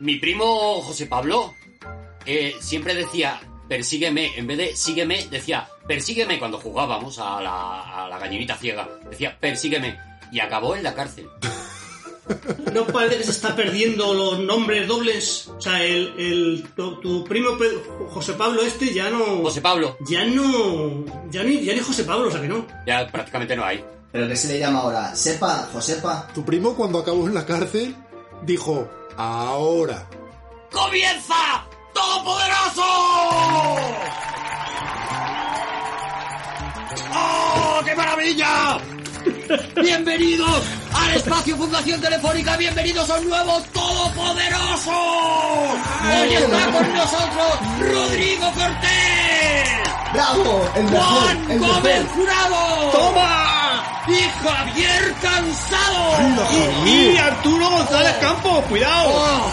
mi primo José Pablo eh, siempre decía, persígueme, en vez de sígueme, decía, persígueme cuando jugábamos a la, a la gallinita ciega. Decía, persígueme. Y acabó en la cárcel. ¿No parece que se está perdiendo los nombres dobles? O sea, el, el- tu, tu primo José Pablo este ya no... José Pablo, Ya no... Ya ni, ya ni José Pablo, o sea que no. ya prácticamente no hay. ¿Pero qué se le llama ahora? ¿Sepa? ¿Josepa? Tu primo cuando acabó en la cárcel dijo, ahora. ¡Comienza! ¡Todopoderoso! ¡Oh, qué maravilla! ¡Bienvenidos al espacio Fundación Telefónica! ¡Bienvenidos a un nuevo Todopoderoso! Hoy está con nosotros Rodrigo Cortés, ¡Bravo! El mejor, Juan el Gómez mejor. Jurado, ¡Toma! Y Javier Cansado. Y Arturo González Campos, cuidado. ¡Oh!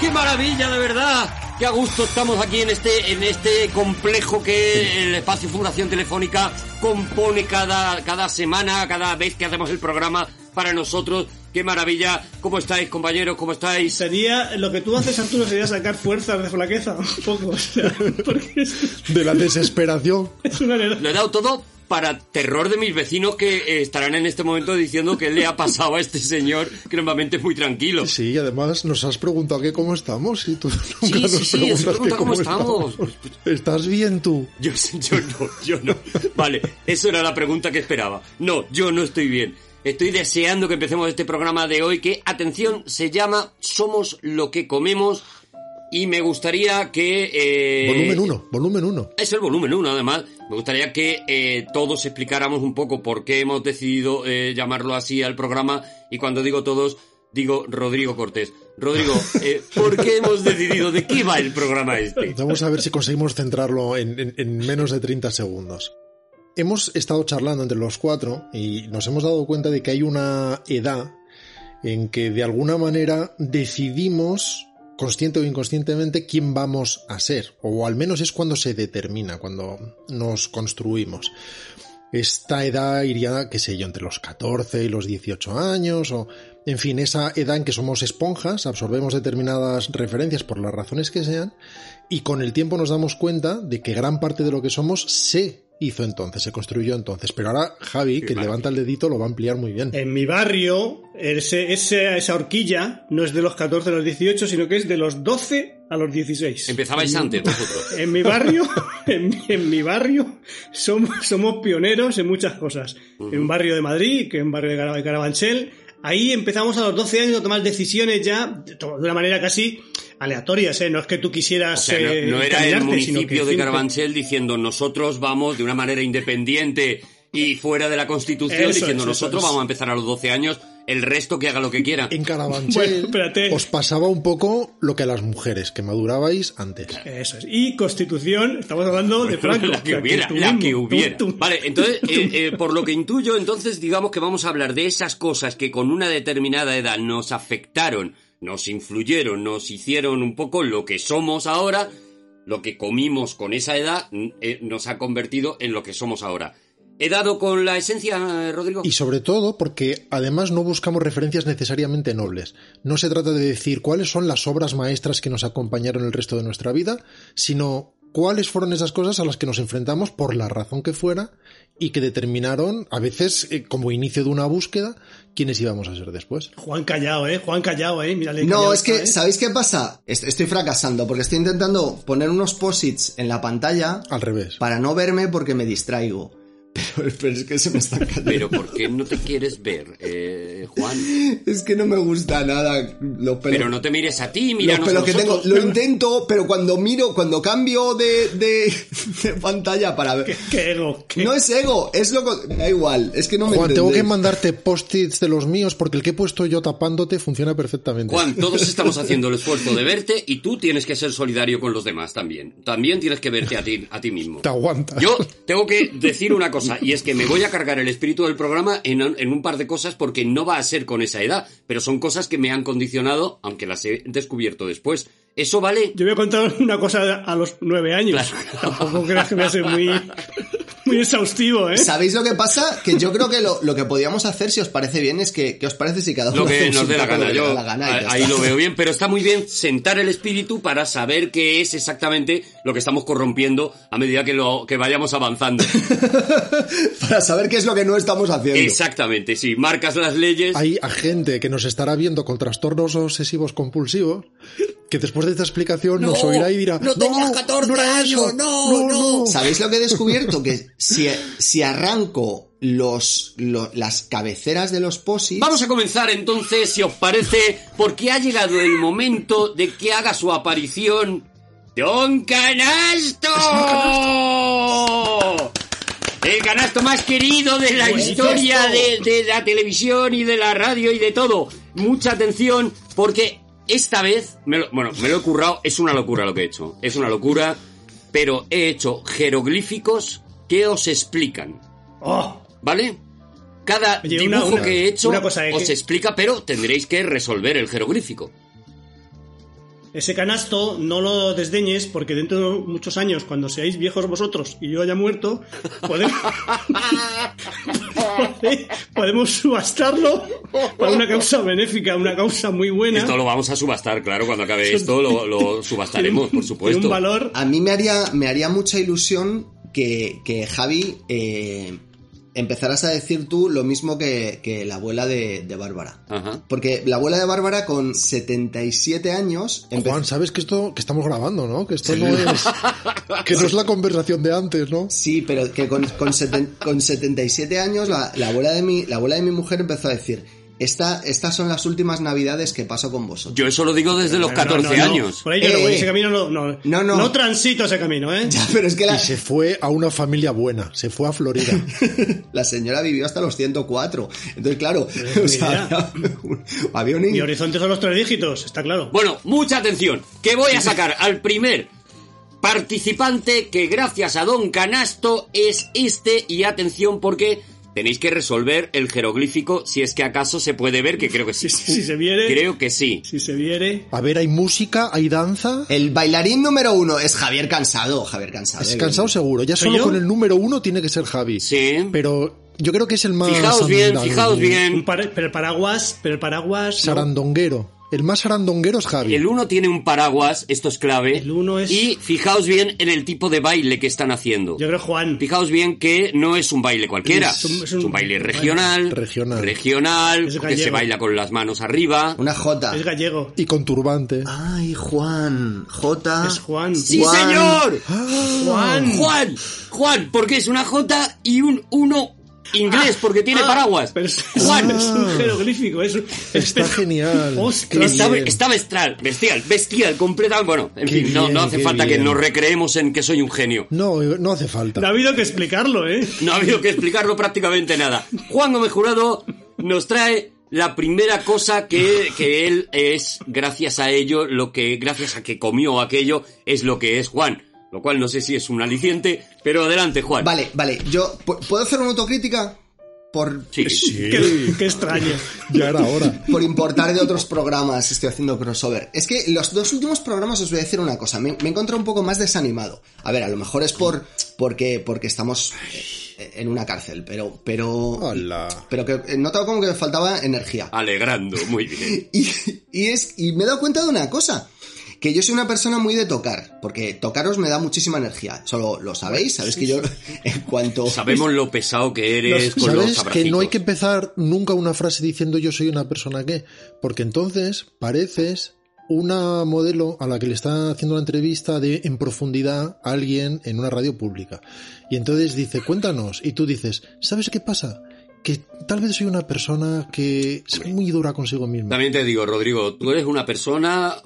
¡Qué maravilla, de verdad! ¡Qué a gusto estamos aquí en este, en este complejo que el espacio Fundación Telefónica compone cada, cada semana, cada vez que hacemos el programa para nosotros! ¡Qué maravilla! ¿Cómo estáis, compañeros? ¿Cómo estáis? Sería, lo que tú haces, Arturo, sería sacar fuerzas de flaqueza, un poco, o sea, porque es, De la desesperación. es una Lo he dado todo para terror de mis vecinos que eh, estarán en este momento diciendo qué le ha pasado a este señor, que normalmente es muy tranquilo. Sí, además nos has preguntado que cómo estamos y tú nunca Sí, nos sí, sí, os que preguntado cómo estamos. ¿Estás bien tú? Yo, yo no, yo no. Vale, eso era la pregunta que esperaba. No, yo no estoy bien. Estoy deseando que empecemos este programa de hoy que, atención, se llama Somos lo que comemos y me gustaría que... eh, Volumen 1, volumen 1. Es el volumen 1, además. Me gustaría que eh, todos explicáramos un poco por qué hemos decidido eh, llamarlo así al programa. Y cuando digo todos, digo Rodrigo Cortés. Rodrigo, ¿por qué hemos decidido de qué va el programa este? Vamos a ver si conseguimos centrarlo en, en- en menos de 30 segundos. Hemos estado charlando entre los cuatro y nos hemos dado cuenta de que hay una edad en que de alguna manera decidimos, consciente o inconscientemente, quién vamos a ser. O al menos es cuando se determina, cuando nos construimos. Esta edad iría, qué sé yo, entre los 14 y los 18 años, o en fin, esa edad en que somos esponjas, absorbemos determinadas referencias por las razones que sean, y con el tiempo nos damos cuenta de que gran parte de lo que somos se hizo entonces, se construyó entonces. Pero ahora Javi, que levanta el dedito, lo va a ampliar muy bien. En mi barrio, ese, ese- esa horquilla no es de los 14 a los 18, sino que es de los 12 a los 16. Empezabais antes vosotros. En mi barrio, en, mi- en mi barrio, somos, somos pioneros en muchas cosas. En un barrio de Madrid, que es un barrio de Cara- de Carabanchel, ahí empezamos a los 12 años a tomar decisiones ya de una manera casi aleatorias, ¿eh? No es que tú O quisieras sea, eh, no, no era el municipio de Carabanchel diciendo nosotros vamos de una manera independiente y fuera de la Constitución Eso diciendo eso nosotros vamos a empezar a los 12 años, el resto que haga lo que quiera. En Carabanchel Bueno, espérate. os pasaba un poco lo que a las mujeres, que madurabais antes. Eso es. Y Constitución, estamos hablando de Franco. la que hubiera, la que tú- hubiera. tú- Vale, entonces, eh, eh, por lo que intuyo, entonces digamos que vamos a hablar de esas cosas que con una determinada edad nos afectaron, nos influyeron, nos hicieron un poco lo que somos ahora, lo que comimos con esa edad eh, nos ha convertido en lo que somos ahora. ¿He dado con la esencia, Rodrigo? Y sobre todo porque además no buscamos referencias necesariamente nobles. No se trata de decir cuáles son las obras maestras que nos acompañaron el resto de nuestra vida, sino cuáles fueron esas cosas a las que nos enfrentamos por la razón que fuera y que determinaron, a veces eh, como inicio de una búsqueda, quiénes íbamos a ser después. Juan Callao, ¿eh? Juan Callao, ¿eh? Mírale. No, Callao es que, ¿eh? ¿sabéis qué pasa? Est- Estoy fracasando porque estoy intentando poner unos posits en la pantalla Al revés. para no verme porque me distraigo. Pero, pero es que se me está cayendo. Pero ¿por qué no te quieres ver, eh, Juan? Es que no me gusta nada los pelos. Pero no te mires a ti, los míranos a pelos que tengo. Lo intento, pero cuando miro, cuando cambio de, de, de pantalla para ver. Qué ego. qué- No es ego, es lo que. Da igual, es que no me Juan, tengo que mandarte post-its de los míos porque el que he puesto yo tapándote funciona perfectamente. Juan, todos estamos haciendo el esfuerzo de verte y tú tienes que ser solidario con los demás también. También tienes que verte a ti, a ti mismo. Te aguanta. Yo tengo que decir una cosa, y es que me voy a cargar el espíritu del programa en, en un par de cosas porque no va a ser con esa edad, pero son cosas que me han condicionado, aunque las he descubierto después. ¿Eso vale? Yo voy a contar una cosa a los nueve años. Claro. Tampoco creas que a ser muy, muy exhaustivo, ¿eh? ¿Sabéis lo que pasa? Que yo creo que lo, lo que podríamos hacer, si os parece bien, es que, ¿qué os parece si cada uno Lo que nos un dé la poco gana. que Yo da la gana ahí está? lo veo bien, pero está muy bien sentar el espíritu para saber qué es exactamente lo que estamos corrompiendo a medida que lo que vayamos avanzando. Para saber qué es lo que no estamos haciendo. Exactamente, sí. Marcas las leyes. Hay a gente que nos estará viendo con trastornos obsesivos compulsivos que después de esta explicación nos oirá y dirá no tenías 14 no era eso, años, no, no". ¿Sabéis lo que he descubierto? Que si, si arranco los, lo- las cabeceras de los posis... Vamos a comenzar entonces, si os parece, porque ha llegado el momento de que haga su aparición Don Canasto. El canasto más querido de la historia de, de la televisión y de la radio y de todo. Mucha atención porque esta vez, me lo- bueno, me lo he currado, es una locura lo que he hecho. Es una locura, pero he hecho jeroglíficos que os explican. Oh, ¿Vale? Cada Oye, dibujo una- una- que he hecho una cosa, os que- explica, pero tendréis que resolver el jeroglífico. ese canasto no lo desdeñes porque dentro de muchos años, cuando seáis viejos vosotros y yo haya muerto, podemos, podemos subastarlo para una causa benéfica, una causa muy buena. Esto lo vamos a subastar, claro, cuando acabe esto lo, lo subastaremos, por supuesto. un valor. A mí me haría, me haría mucha ilusión que, que Javi eh, empezaras a decir tú lo mismo que, que la abuela de, de Bárbara. Ajá. Porque la abuela de Bárbara con 77 años empezó... Juan, sabes que esto que estamos grabando, ¿no? Que esto no es que no es la conversación de antes, ¿no? Sí, pero que con, con, seten- con 77 años la, la abuela de mi, la abuela de mi mujer empezó a decir, Esta, estas son las últimas navidades que paso con vosotros. Yo eso lo digo desde los No, 14 no, no, años. Por ahí yo no voy, ese camino no, no, No, no. transito ese camino, ¿eh? Ya, pero es que la, Y se fue a una familia buena, se fue a Florida. la señora vivió hasta los 104. Entonces, claro, o sea, había un, había un- Mi horizonte son los tres dígitos, está claro. Bueno, mucha atención, que voy a sacar al primer participante que gracias a Don Canasto es este y atención porque tenéis que resolver el jeroglífico si es que acaso se puede ver, que creo que sí. Si, si se viere, Creo que sí. si se viere, A ver, hay música, hay danza. El bailarín número uno es Javier Cansado. Javier Cansado. Es cansado seguro. Ya ¿Soy solo yo? con el número uno tiene que ser Javi. Sí. Pero yo creo que es el más. Fijaos bien, fijaos bien. pero el paraguas, pero el paraguas, no. Sarandonguero. El más sarandonguero es Javi. El uno tiene un paraguas, esto es clave. El uno es- Y fijaos bien en el tipo de baile que están haciendo. yo creo Juan. Fijaos bien que no es un baile cualquiera. Es un- es Es un- un baile regional. Regional. Regional, Es que se baila con las manos arriba. Una J. Es gallego. Y con turbante. Ay, Juan. J. Es Juan. ¡Sí, Juan. señor! Juan. Juan, Juan, porque es una J y un 1 inglés, porque tiene Ah, paraguas. Pero es, Juan, es un jeroglífico. Es, Está genial. Ostras. está, bestial, bestial, bestial, completamente. Bueno, en Qué fin, no, bien, no hace falta que nos recreemos en que soy un genio. No, no hace falta. No ha habido que explicarlo, ¿eh? No ha habido que explicarlo prácticamente nada. Juan Gómez Jurado nos trae la primera cosa que, que él es, gracias a ello, lo que, gracias a que comió aquello, es lo que es Juan. Lo cual no sé si es un aliciente, pero adelante, Juan. Vale, vale. Yo, ¿pu- ¿puedo hacer una autocrítica? Por, Sí. Qué, qué extraño. Ya era hora. por importar de otros programas, estoy haciendo crossover. Es que los dos últimos programas os voy a decir una cosa. Me, me he encontrado un poco más desanimado. A ver, a lo mejor es por porque, porque estamos eh, en una cárcel, pero, pero, Hola. pero que he notado como que me faltaba energía. Alegrando, muy bien. Y, y es, y me he dado cuenta de una cosa. Que yo soy una persona muy de tocar, porque tocaros me da muchísima energía. Solo lo sabéis, sabéis que yo en cuanto... Sabemos lo pesado que eres con los ¿Sabes abracitos. que no hay que empezar nunca una frase diciendo yo soy una persona que? Porque entonces pareces una modelo a la que le está haciendo una entrevista de en profundidad a alguien en una radio pública. Y entonces dice, cuéntanos. Y tú dices, ¿sabes qué pasa? Que tal vez soy una persona que es muy dura consigo misma. También te digo, Rodrigo, tú eres una persona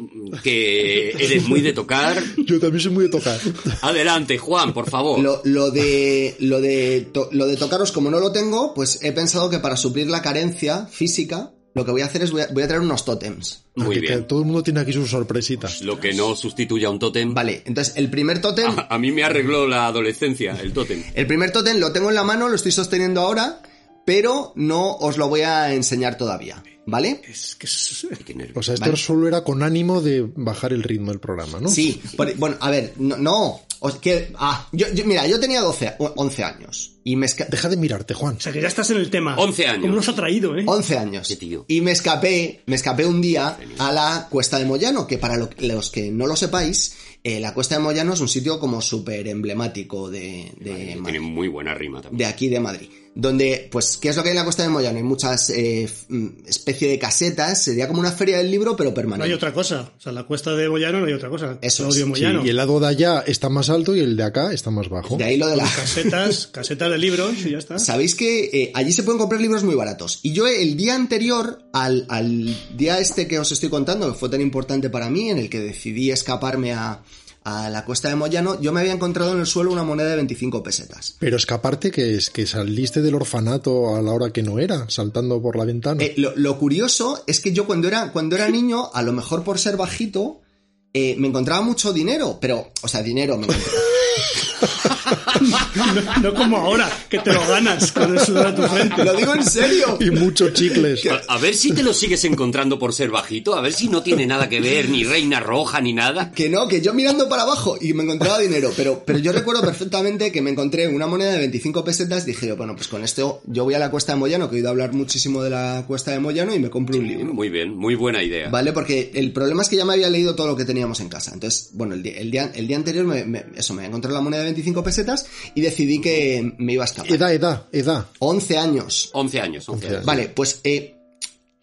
que eres muy de tocar. Yo también soy muy de tocar. Adelante, Juan, por favor. Lo, lo de, lo, de to- lo de tocaros, como no lo tengo, pues he pensado que para suplir la carencia física, lo que voy a hacer es voy a, voy a traer unos tótems. Muy Que- que bien. todo el mundo tiene aquí sus sorpresitas. Lo que no sustituye a un tótem. Vale, entonces el primer tótem, A, a mí me arregló la adolescencia, el tótem. el primer tótem lo tengo en la mano, lo estoy sosteniendo ahora, pero no os lo voy a enseñar todavía. ¿vale? Es que es-. O sea, esto Vale. solo era con ánimo de bajar el ritmo del programa, ¿no? Sí, por- bueno, a ver, no, no, os- que, ah, yo, yo- mira, yo tenía 12, o- 11 años y me esca- Deja de mirarte, Juan. o sea, que ya estás en el tema. 11 años. ¿Cómo nos ha traído, eh? 11 años. Qué tío. Y me escapé, me escapé un día a la Cuesta de Moyano, que para lo- los que no lo sepáis, eh, la Cuesta de Moyano es un sitio como súper emblemático de, de Tiene Madrid. muy buena rima también. de aquí de Madrid. Donde, pues, ¿qué es lo que hay en la Costa de Moyano? Hay muchas eh, mm, especie de casetas, sería como una feria del libro, pero No permanente. hay otra cosa. O sea, la cuesta de Moyano no hay otra cosa. Eso Claudio es. Sí, y el lado de allá está más alto y el de acá está más bajo. De ahí lo de la... Casetas, casetas de libros y ya está. Sabéis que eh, allí se pueden comprar libros muy baratos. Y yo el día anterior al, al día este que os estoy contando, que fue tan importante para mí, en el que decidí escaparme a, a la cuesta de Moyano, yo me había encontrado en el suelo una moneda de 25 pesetas. Pero escaparte que es que saliste del orfanato a la hora que no era, saltando por la ventana. Eh, lo, lo curioso es que yo cuando era, cuando era niño, a lo mejor por ser bajito, eh, me encontraba mucho dinero, pero, o sea, dinero, me encontraba- No, no como ahora, que te lo ganas con el sudor a tu frente. lo digo en serio. Y muchos chicles. A, a ver si te lo sigues encontrando por ser bajito, a ver si no tiene nada que ver, ni reina roja, ni nada. Que no, que yo mirando para abajo y me encontraba dinero, pero, pero yo recuerdo perfectamente que me encontré una moneda de 25 pesetas, dije yo, bueno, pues con esto yo voy a la Cuesta de Moyano, que he oído hablar muchísimo de la Cuesta de Moyano y me compro un libro. Muy bien, muy buena idea. ¿Vale? Porque el problema es que ya me había leído todo lo que teníamos en casa. Entonces, bueno, el día, el día, el día anterior, me, me- eso, me encontré la moneda de 25 pesetas y decidí que me iba a escapar. Edad, edad, edad. 11 años. 11 años, 11 años. Vale, pues eh,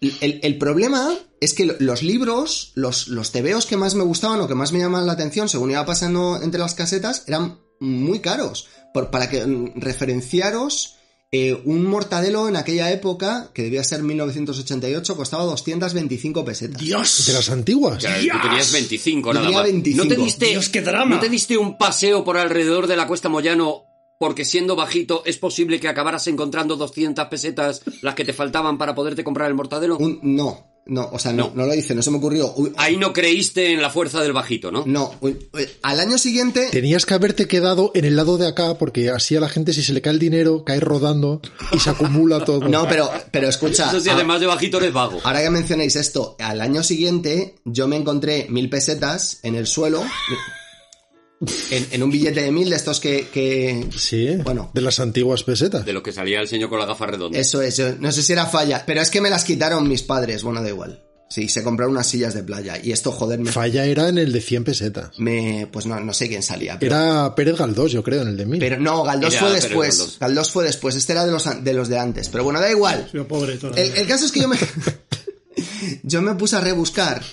el, el problema es que lo- los libros, los, los tebeos que más me gustaban o que más me llamaban la atención según iba pasando entre las casetas eran muy caros. Por- para que mm, referenciaros, eh, un mortadelo en aquella época, que debía ser 1988, costaba 225 pesetas. Dios. De las antiguas. Ya, tú tenías 25 Yo nada tenía más. 25. ¿No te diste, Dios, qué drama. ¿No te diste un paseo por alrededor de la Cuesta Moyano porque siendo bajito es posible que acabaras encontrando 200 pesetas las que te faltaban para poderte comprar el mortadelo? Un- no, no, o sea, no, No. no lo hice, no se me ocurrió. Uy, Ahí no creíste en la fuerza del bajito, ¿no? no, uy, uy, al año siguiente... Tenías que haberte quedado en el lado de acá porque así a la gente si se le cae el dinero cae rodando y se acumula todo. No, pero, pero escucha... Eso sí, a- además de bajito eres vago. Ahora que mencionáis esto, al año siguiente yo me encontré mil pesetas en el suelo, en, en un billete de mil de estos que... que- Sí, Bueno. de las antiguas pesetas. De lo que salía el señor con la gafa redonda. Eso es, yo no sé si era falla, pero es que me las quitaron mis padres, bueno, da igual. Sí, se compraron unas sillas de playa y esto, joder, me... Falla era en el de 100 pesetas. me- pues no, no sé quién salía. Pero, Era Pérez Galdós, yo creo, en el de 1000. pero no, Galdós Era fue Pérez después. Galdós. Galdós. fue después, este era de los, de los de antes. Pero bueno, da igual. Pobre todavía. El, el caso es que yo me, yo me puse a rebuscar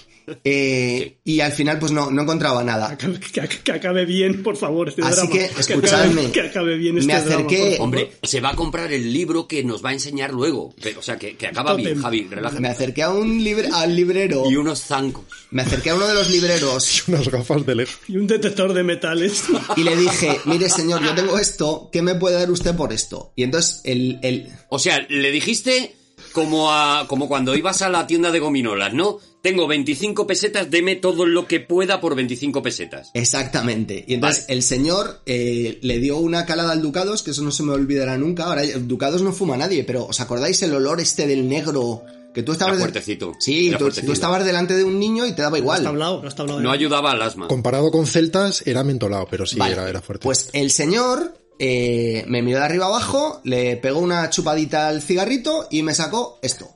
eh, y al final pues no, no encontraba nada. Que, que- que acabe bien, por favor, este Así drama. que, escuchadme. Que acabe, bien este Me acerqué- drama. Hombre, se va a comprar el libro que nos va a enseñar luego. Pero, o sea, que, que acaba bien. Javi, relájate. Me acerqué a un libre, al librero. Y unos zancos. Me acerqué a uno de los libreros Unas gafas de lejos. Y un detector de metales. y le dije, mire señor, yo tengo esto, ¿qué me puede dar usted por esto? Y entonces el, el, O sea, le dijiste como a como cuando ibas a la tienda de gominolas, ¿no? Tengo 25 pesetas, deme todo lo que pueda por 25 pesetas. Exactamente. Y entonces Vale. el señor eh, le dio una calada al Ducados, que eso no se me olvidará nunca. Ahora, el Ducados no fuma nadie, pero ¿os acordáis el olor este del negro? Que tú estabas... Era de- fuertecito. Sí, Era tú, fuertecito. tú estabas delante de un niño y te daba No igual. está hablado, no está hablado. No nada. ayudaba al asma. Comparado con celtas, era mentolado, pero sí, Vale, era, era fuerte. Pues el señor eh, me miró de arriba abajo, le pegó una chupadita al cigarrito y me sacó esto.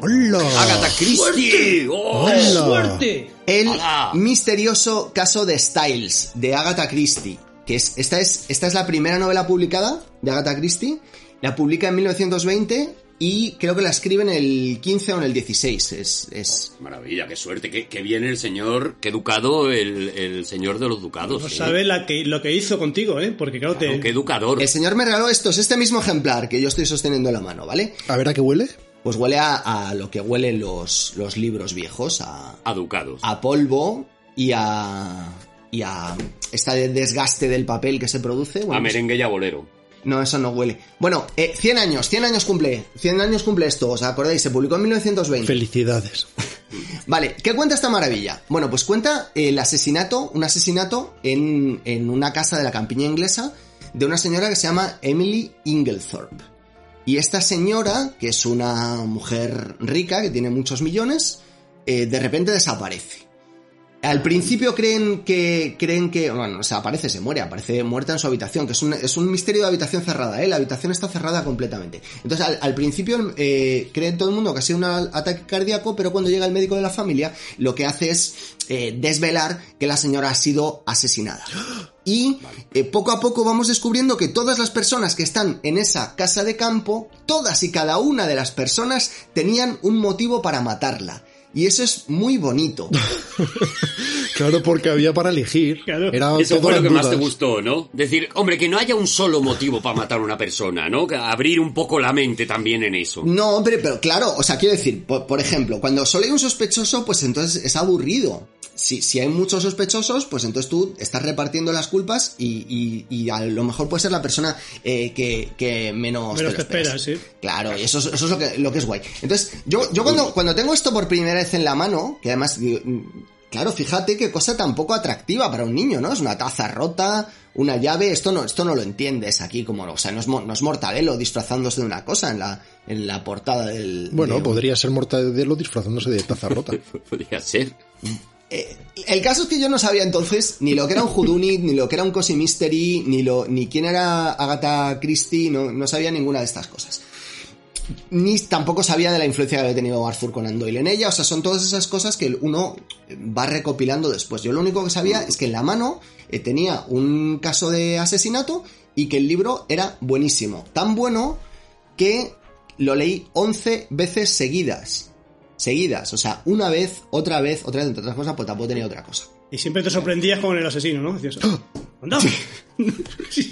¡Hola! ¡Agatha Christie! ¡Oh! ¡Hola! ¡Fuerte! El misterioso caso de Styles, de Agatha Christie. Que es, esta, es, esta es la primera novela publicada de Agatha Christie. La publica en 1920 y creo que la escribe en el 15 o en el 16. Es, es... Maravilla, qué suerte, qué, qué bien el señor, qué educado el, el señor de los ducados. No ¿eh? sabe la que, lo que hizo contigo, ¿eh? Porque claro, te... Claro, qué educador. El señor me regaló esto, es este mismo ejemplar que yo estoy sosteniendo en la mano, ¿vale? A ver a qué huele. Pues huele a, a lo que huelen los, los libros viejos, a, A ducados. a polvo y a... y a este desgaste del papel que se produce. Bueno, a pues- merengue y a bolero. No, eso no huele. Bueno, eh, 100 años, 100 años cumple. 100 años cumple esto, ¿os acordáis? Se publicó en 1920. Felicidades. Vale, ¿qué cuenta esta maravilla? Bueno, pues cuenta el asesinato, un asesinato en, en una casa de la campiña inglesa de una señora que se llama Emily Inglethorpe. Y esta señora, que es una mujer rica, que tiene muchos millones, eh, de repente desaparece. Al principio creen que, creen que, bueno, o sea, aparece, se muere, aparece muerta en su habitación, que es un, es un misterio de habitación cerrada, ¿eh? La habitación está cerrada completamente. Entonces, al, principio eh, creen todo el mundo que ha sido un ataque cardíaco, pero cuando llega el médico de la familia, lo que hace es eh, desvelar que la señora ha sido asesinada. Y eh, poco a poco vamos descubriendo que todas las personas que están en esa casa de campo, todas y cada una de las personas tenían un motivo para matarla. Y eso es muy bonito. Claro, porque había para elegir. Claro. Era Eso todo fue lo que más te gustó, ¿no? Decir, hombre, que no haya un solo motivo para matar a una persona, ¿no? Abrir un poco la mente también en eso. No, hombre, pero claro, o sea, quiero decir, por, por ejemplo, cuando solo hay un sospechoso, pues entonces es aburrido. Si, si hay muchos sospechosos, pues entonces tú estás repartiendo las culpas y, y- y a lo mejor puede ser la persona eh, que, que menos, Menos te te esperas, sí. Claro, y eso, es- eso es lo que, lo que es guay. Entonces, yo, yo cuando, cuando tengo esto por primera vez en la mano, que además, digo, mm, claro, fíjate qué cosa tan poco atractiva para un niño, ¿no? Es una taza rota, una llave, esto no, esto no lo entiendes aquí como, o sea, no es, no es mortadelo disfrazándose de una cosa en la, en la portada del... Bueno, de- podría ser mortadelo disfrazándose de taza rota. Podría ser. El caso es que yo no sabía entonces ni lo que era un Whodunit, ni lo que era un Cosi Mystery, ni lo, ni quién era Agatha Christie, no, no sabía ninguna de estas cosas. Ni tampoco sabía de la influencia que había tenido Arthur Conan Doyle en ella, o sea, son todas esas cosas que uno va recopilando después. Yo lo único que sabía es que en la mano eh, tenía un caso de asesinato y que el libro era buenísimo. Tan bueno que lo leí 11 veces seguidas. Seguidas, o sea, una vez, otra vez, otra vez, entre otras cosas, pues tampoco tenía otra cosa. Y siempre te sorprendías con el asesino, ¿no? Decías, anda.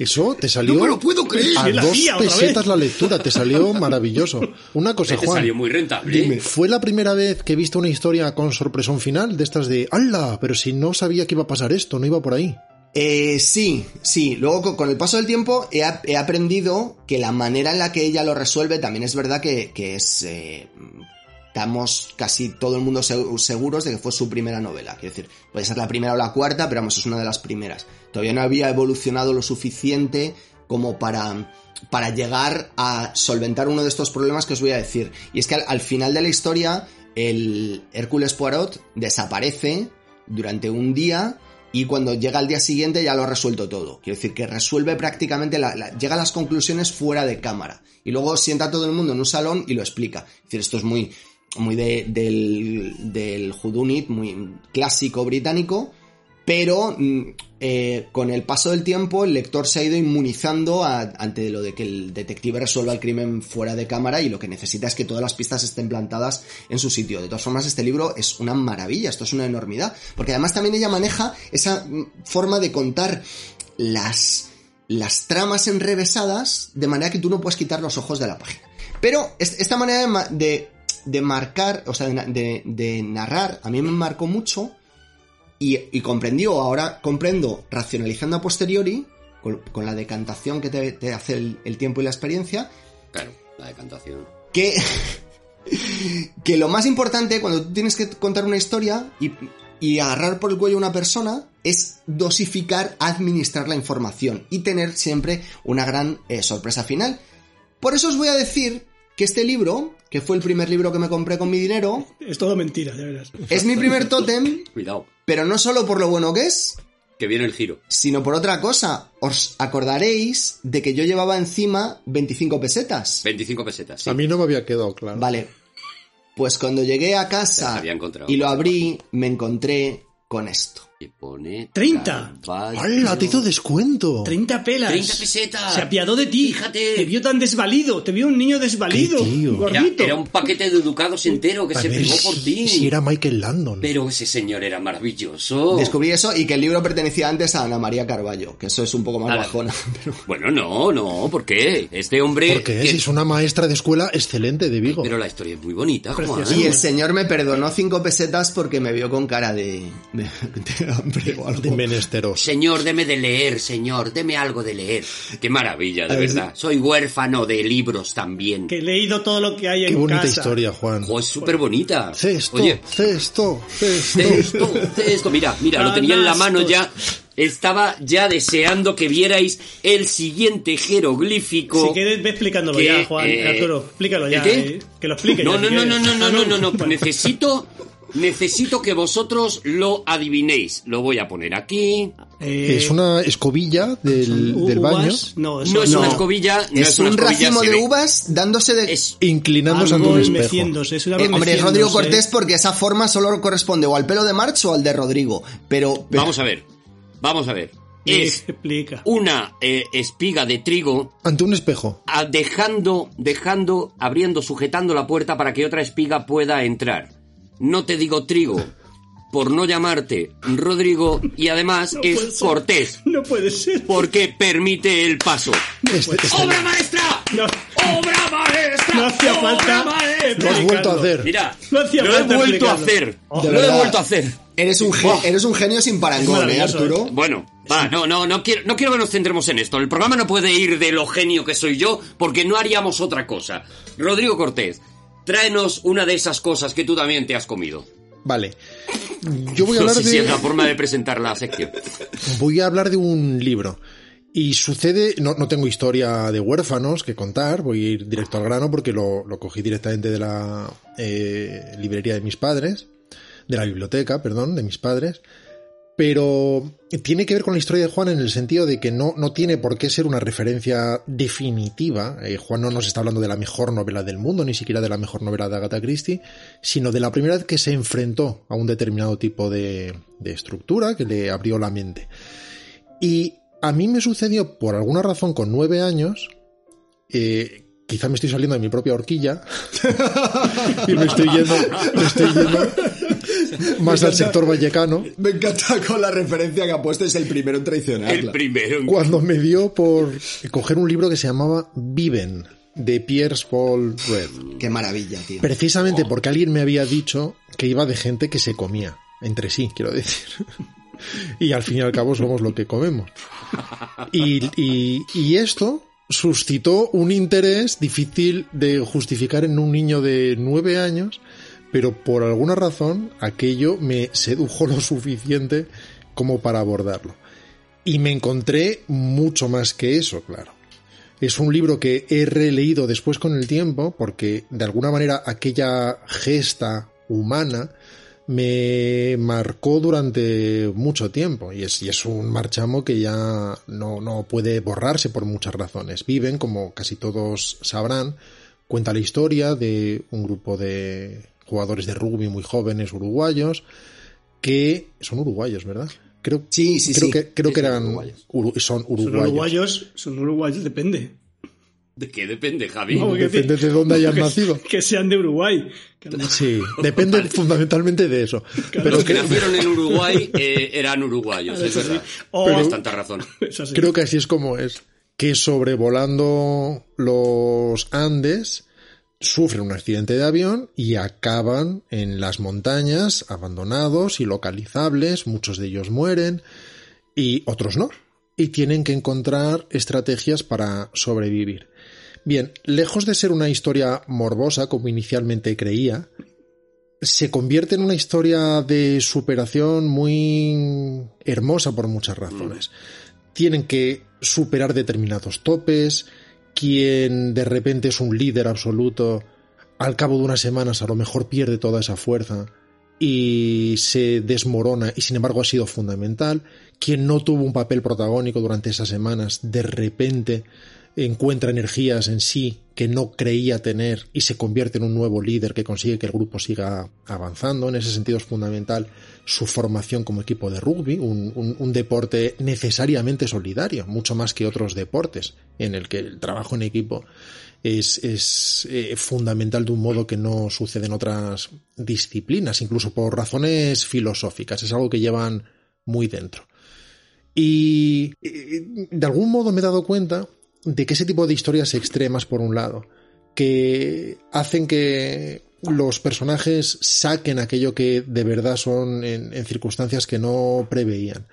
Eso te salió No me lo puedo creer. a la dos hacía otra pesetas la lectura, te salió maravilloso. Una cosa, Te Juan, salió muy rentable. dime, ¿fue la primera vez que viste una historia con sorpresón final de estas de ¡Hala! Pero si no sabía que iba a pasar esto, no iba por ahí. Eh, sí, sí. Luego con, el paso del tiempo he, ap- he aprendido que la manera en la que ella lo resuelve también es verdad que, que es... eh, estamos casi todo el mundo seg- seguros de que fue su primera novela. Quiero decir, puede ser la primera o la cuarta, pero vamos, es una de las primeras. Todavía no había evolucionado lo suficiente como para, para llegar a solventar uno de estos problemas que os voy a decir. Y es que al, al final de la historia, el Hércules Poirot desaparece durante un día y cuando llega al día siguiente ya lo ha resuelto todo. Quiero decir que resuelve prácticamente, llega a las conclusiones fuera de cámara. Y luego sienta a todo el mundo en un salón y lo explica. Es decir, esto es muy, muy de- del, del muy clásico británico, pero mm, eh, con el paso del tiempo el lector se ha ido inmunizando ante lo de que el detective resuelva el crimen fuera de cámara y lo que necesita es que todas las pistas estén plantadas en su sitio. De todas formas, este libro es una maravilla, esto es una enormidad, porque además también ella maneja esa mm, forma de contar las, las tramas enrevesadas de manera que tú no puedes quitar los ojos de la página. Pero es- esta manera de, ma- de, de marcar, o sea, de, na- de- de narrar, a mí me marcó mucho y, y comprendió, ahora comprendo, racionalizando a posteriori, con, con la decantación que te, te hace el, el tiempo y la experiencia, Claro, la decantación. que, que lo más importante cuando tú tienes que contar una historia y, y agarrar por el cuello a una persona es dosificar, administrar la información y tener siempre una gran eh, sorpresa final. Por eso os voy a decir que este libro, que fue el primer libro que me compré con mi dinero, Es todo mentira, ya verás. es mi primer tótem, Cuidado, pero no solo por lo bueno que es, que viene el giro. sino por otra cosa. Os acordaréis de que yo llevaba encima 25 pesetas. 25 pesetas, sí. A mí no me había quedado claro. Vale. Pues cuando llegué a casa había encontrado. y lo abrí, me encontré con esto. Y pone... 30. Carvalho. ¡Hala! Te hizo descuento. 30 pelas. 30 pesetas. Se apiadó de ti. Fíjate. Te vio tan desvalido. Te vio un niño desvalido. Qué tío. un Era, Gordito. era un paquete de educados entero que A se si- por ti. Si era Michael Landon. Pero ese señor era maravilloso. Descubrí eso y que el libro pertenecía antes a Ana María Carballo, que eso es un poco más Nada. bajona. Pero... Bueno, no, no, ¿por qué? Este hombre... Porque que- es una maestra de escuela excelente de Vigo. Pero la historia es muy bonita, Juan. Preciosa. Y el señor me perdonó cinco pesetas porque me vio con cara de, de, de hambre o algo. De menesteros. Señor, deme de leer, señor, deme algo de leer. Qué maravilla, de A ver, verdad. Soy huérfano de libros también. Que he leído todo lo que hay Qué en bonita casa. historia, Juan. Jo, es súper bonita. Cesto, Oye, cesto, cesto. cesto, cesto. Mira, mira, lo tenía en la mano ya. estaba ya deseando que vierais el siguiente jeroglífico. Si quieres, ve explicándolo que, ya, Juan. eh, Arturo, explícalo ya. ¿el qué? eh, Que lo explique No, ya, no, si no, no, no, no, no, no, no. Bueno. Necesito, necesito que vosotros lo adivinéis. Lo voy a poner aquí. Eh, Es una escobilla del, u- del baño uvas, No, eso No es no. una escobilla, no es, un racimo de uvas dándose de... Es inclinándose ante un espejo. es Eh, hombre, es. Rodrigo Cortés porque esa forma solo corresponde o al pelo de Marx o al de Rodrigo. Pero, pero- Vamos a ver. Vamos a ver. Es Explica. una eh, espiga de trigo Ante un espejo. a- dejando, dejando, abriendo, sujetando la puerta para que otra espiga pueda entrar. No te digo trigo por no llamarte Rodrigo y además es. Cortés No puede ser. porque permite el paso. Este- este- ¡Obra maestra! No, ¡Obra maestra! no hacía ¡Obra falta. maestra! Lo has vuelto a hacer. Mira, No hacía lo he falta vuelto a hacer. Oh, de lo he verdad. vuelto a hacer. eres, un gen- eres un genio sin parangón, ¿eh, Arturo? Bueno, va, no, no, no quiero, no quiero que nos centremos en esto. El programa no puede ir de lo genio que soy yo porque no haríamos otra cosa. Rodrigo Cortés, tráenos una de esas cosas que tú también te has comido. Vale. Yo voy a No hablar sé si es de, la forma de presentar la sección. voy a hablar de un libro. Y sucede, no, no tengo historia de huérfanos que contar, voy a ir directo al grano porque lo, lo cogí directamente de la eh, librería de mis padres, de la biblioteca, perdón, de mis padres. Pero tiene que ver con la historia de Juan en el sentido de que no, no tiene por qué ser una referencia definitiva. Eh, Juan no nos está hablando de la mejor novela del mundo, ni siquiera de la mejor novela de Agatha Christie, sino de la primera vez que se enfrentó a un determinado tipo de, de estructura que le abrió la mente. Y a mí me sucedió, por alguna razón, con nueve años, eh, quizá me estoy saliendo de mi propia horquilla y me estoy yendo, me estoy yendo más al sector vallecano. Me encanta con la referencia que ha puesto, es el primero en traicionarla. El primero. en- Cuando me dio por coger un libro que se llamaba Viven, de Pierce Paul Red. Qué maravilla, tío. Precisamente porque alguien me había dicho que iba de gente que se comía. Entre sí, quiero decir. Y al fin y al cabo somos lo que comemos. Y, y- y esto suscitó un interés difícil de justificar en un niño de nueve años, pero por alguna razón aquello me sedujo lo suficiente como para abordarlo. Y me encontré mucho más que eso, claro. Es un libro que he releído después con el tiempo porque de alguna manera aquella gesta humana me marcó durante mucho tiempo y es, es un marchamo que ya no, no puede borrarse por muchas razones. Viven, como casi todos sabrán, cuenta la historia de un grupo de jugadores de rugby muy jóvenes uruguayos que son uruguayos, ¿verdad? Creo, Sí, sí, creo sí. que creo Sí, que son eran uruguayos. uru- son Son uruguayos. uruguayos, son uruguayos, depende. ¿De qué depende, Javi? Depende decir, de dónde hayan que- nacido. Que sean de Uruguay. Sí, depende fundamentalmente de eso. Pero Los que nacieron en Uruguay eh, eran uruguayos, es verdad. Bastante razón. Creo que así es como es. Que sobrevolando los Andes sufren un accidente de avión y acaban en las montañas abandonados y localizables. Muchos de ellos mueren y otros no. Y tienen que encontrar estrategias para sobrevivir. Bien, lejos de ser una historia morbosa como inicialmente creía, se convierte en una historia de superación muy hermosa por muchas razones. Tienen que superar determinados topes, quien de repente es un líder absoluto, al cabo de unas semanas a lo mejor pierde toda esa fuerza y se desmorona y sin embargo ha sido fundamental, quien no tuvo un papel protagónico durante esas semanas, de repente encuentra energías en sí que no creía tener y se convierte en un nuevo líder que consigue que el grupo siga avanzando. En ese sentido es fundamental su formación como equipo de rugby, un, deporte necesariamente solidario, mucho más que otros deportes, en el que el trabajo en equipo es, es, eh, fundamental de un modo que no sucede en otras disciplinas, incluso por razones filosóficas. Es algo que llevan muy dentro. Y de algún modo me he dado cuenta de que ese tipo de historias extremas, por un lado, que hacen que los personajes saquen aquello que de verdad son en, circunstancias que no preveían,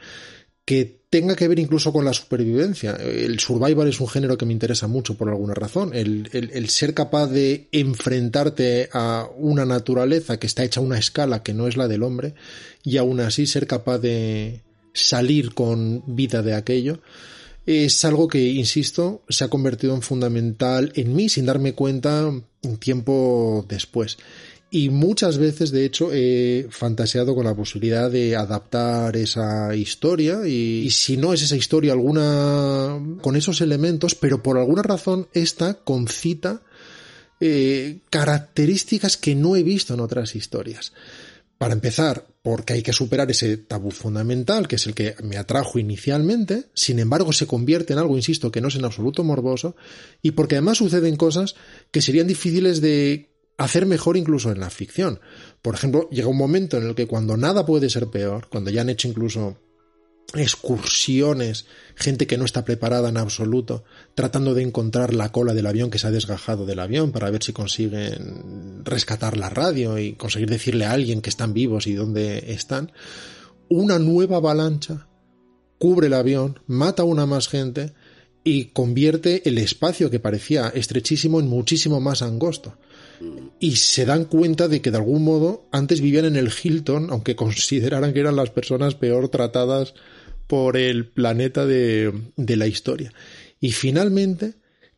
que tenga que ver incluso con la supervivencia. El survival es un género que me interesa mucho por alguna razón. El, el- el ser capaz de enfrentarte a una naturaleza que está hecha a una escala que no es la del hombre y aún así ser capaz de, salir con vida de aquello, es algo que, insisto, se ha convertido en fundamental en mí sin darme cuenta un tiempo después. Y muchas veces, de hecho, he fantaseado con la posibilidad de adaptar esa historia y, si no es esa historia alguna con esos elementos, pero por alguna razón esta concita eh, características que no he visto en otras historias. Para empezar, porque hay que superar ese tabú fundamental, que es el que me atrajo inicialmente, sin embargo se convierte en algo, insisto, que no es en absoluto morboso, y porque además suceden cosas que serían difíciles de hacer mejor incluso en la ficción. Por ejemplo, llega un momento en el que cuando nada puede ser peor, cuando ya han hecho incluso excursiones, gente que no está preparada en absoluto, tratando de encontrar la cola del avión que se ha desgajado del avión para ver si consiguen rescatar la radio y conseguir decirle a alguien que están vivos y dónde están, una nueva avalancha cubre el avión, mata a una más gente y convierte el espacio que parecía estrechísimo en muchísimo más angosto. Y se dan cuenta de que de algún modo antes vivían en el Hilton, aunque consideraran que eran las personas peor tratadas por el planeta de, la historia. Y finalmente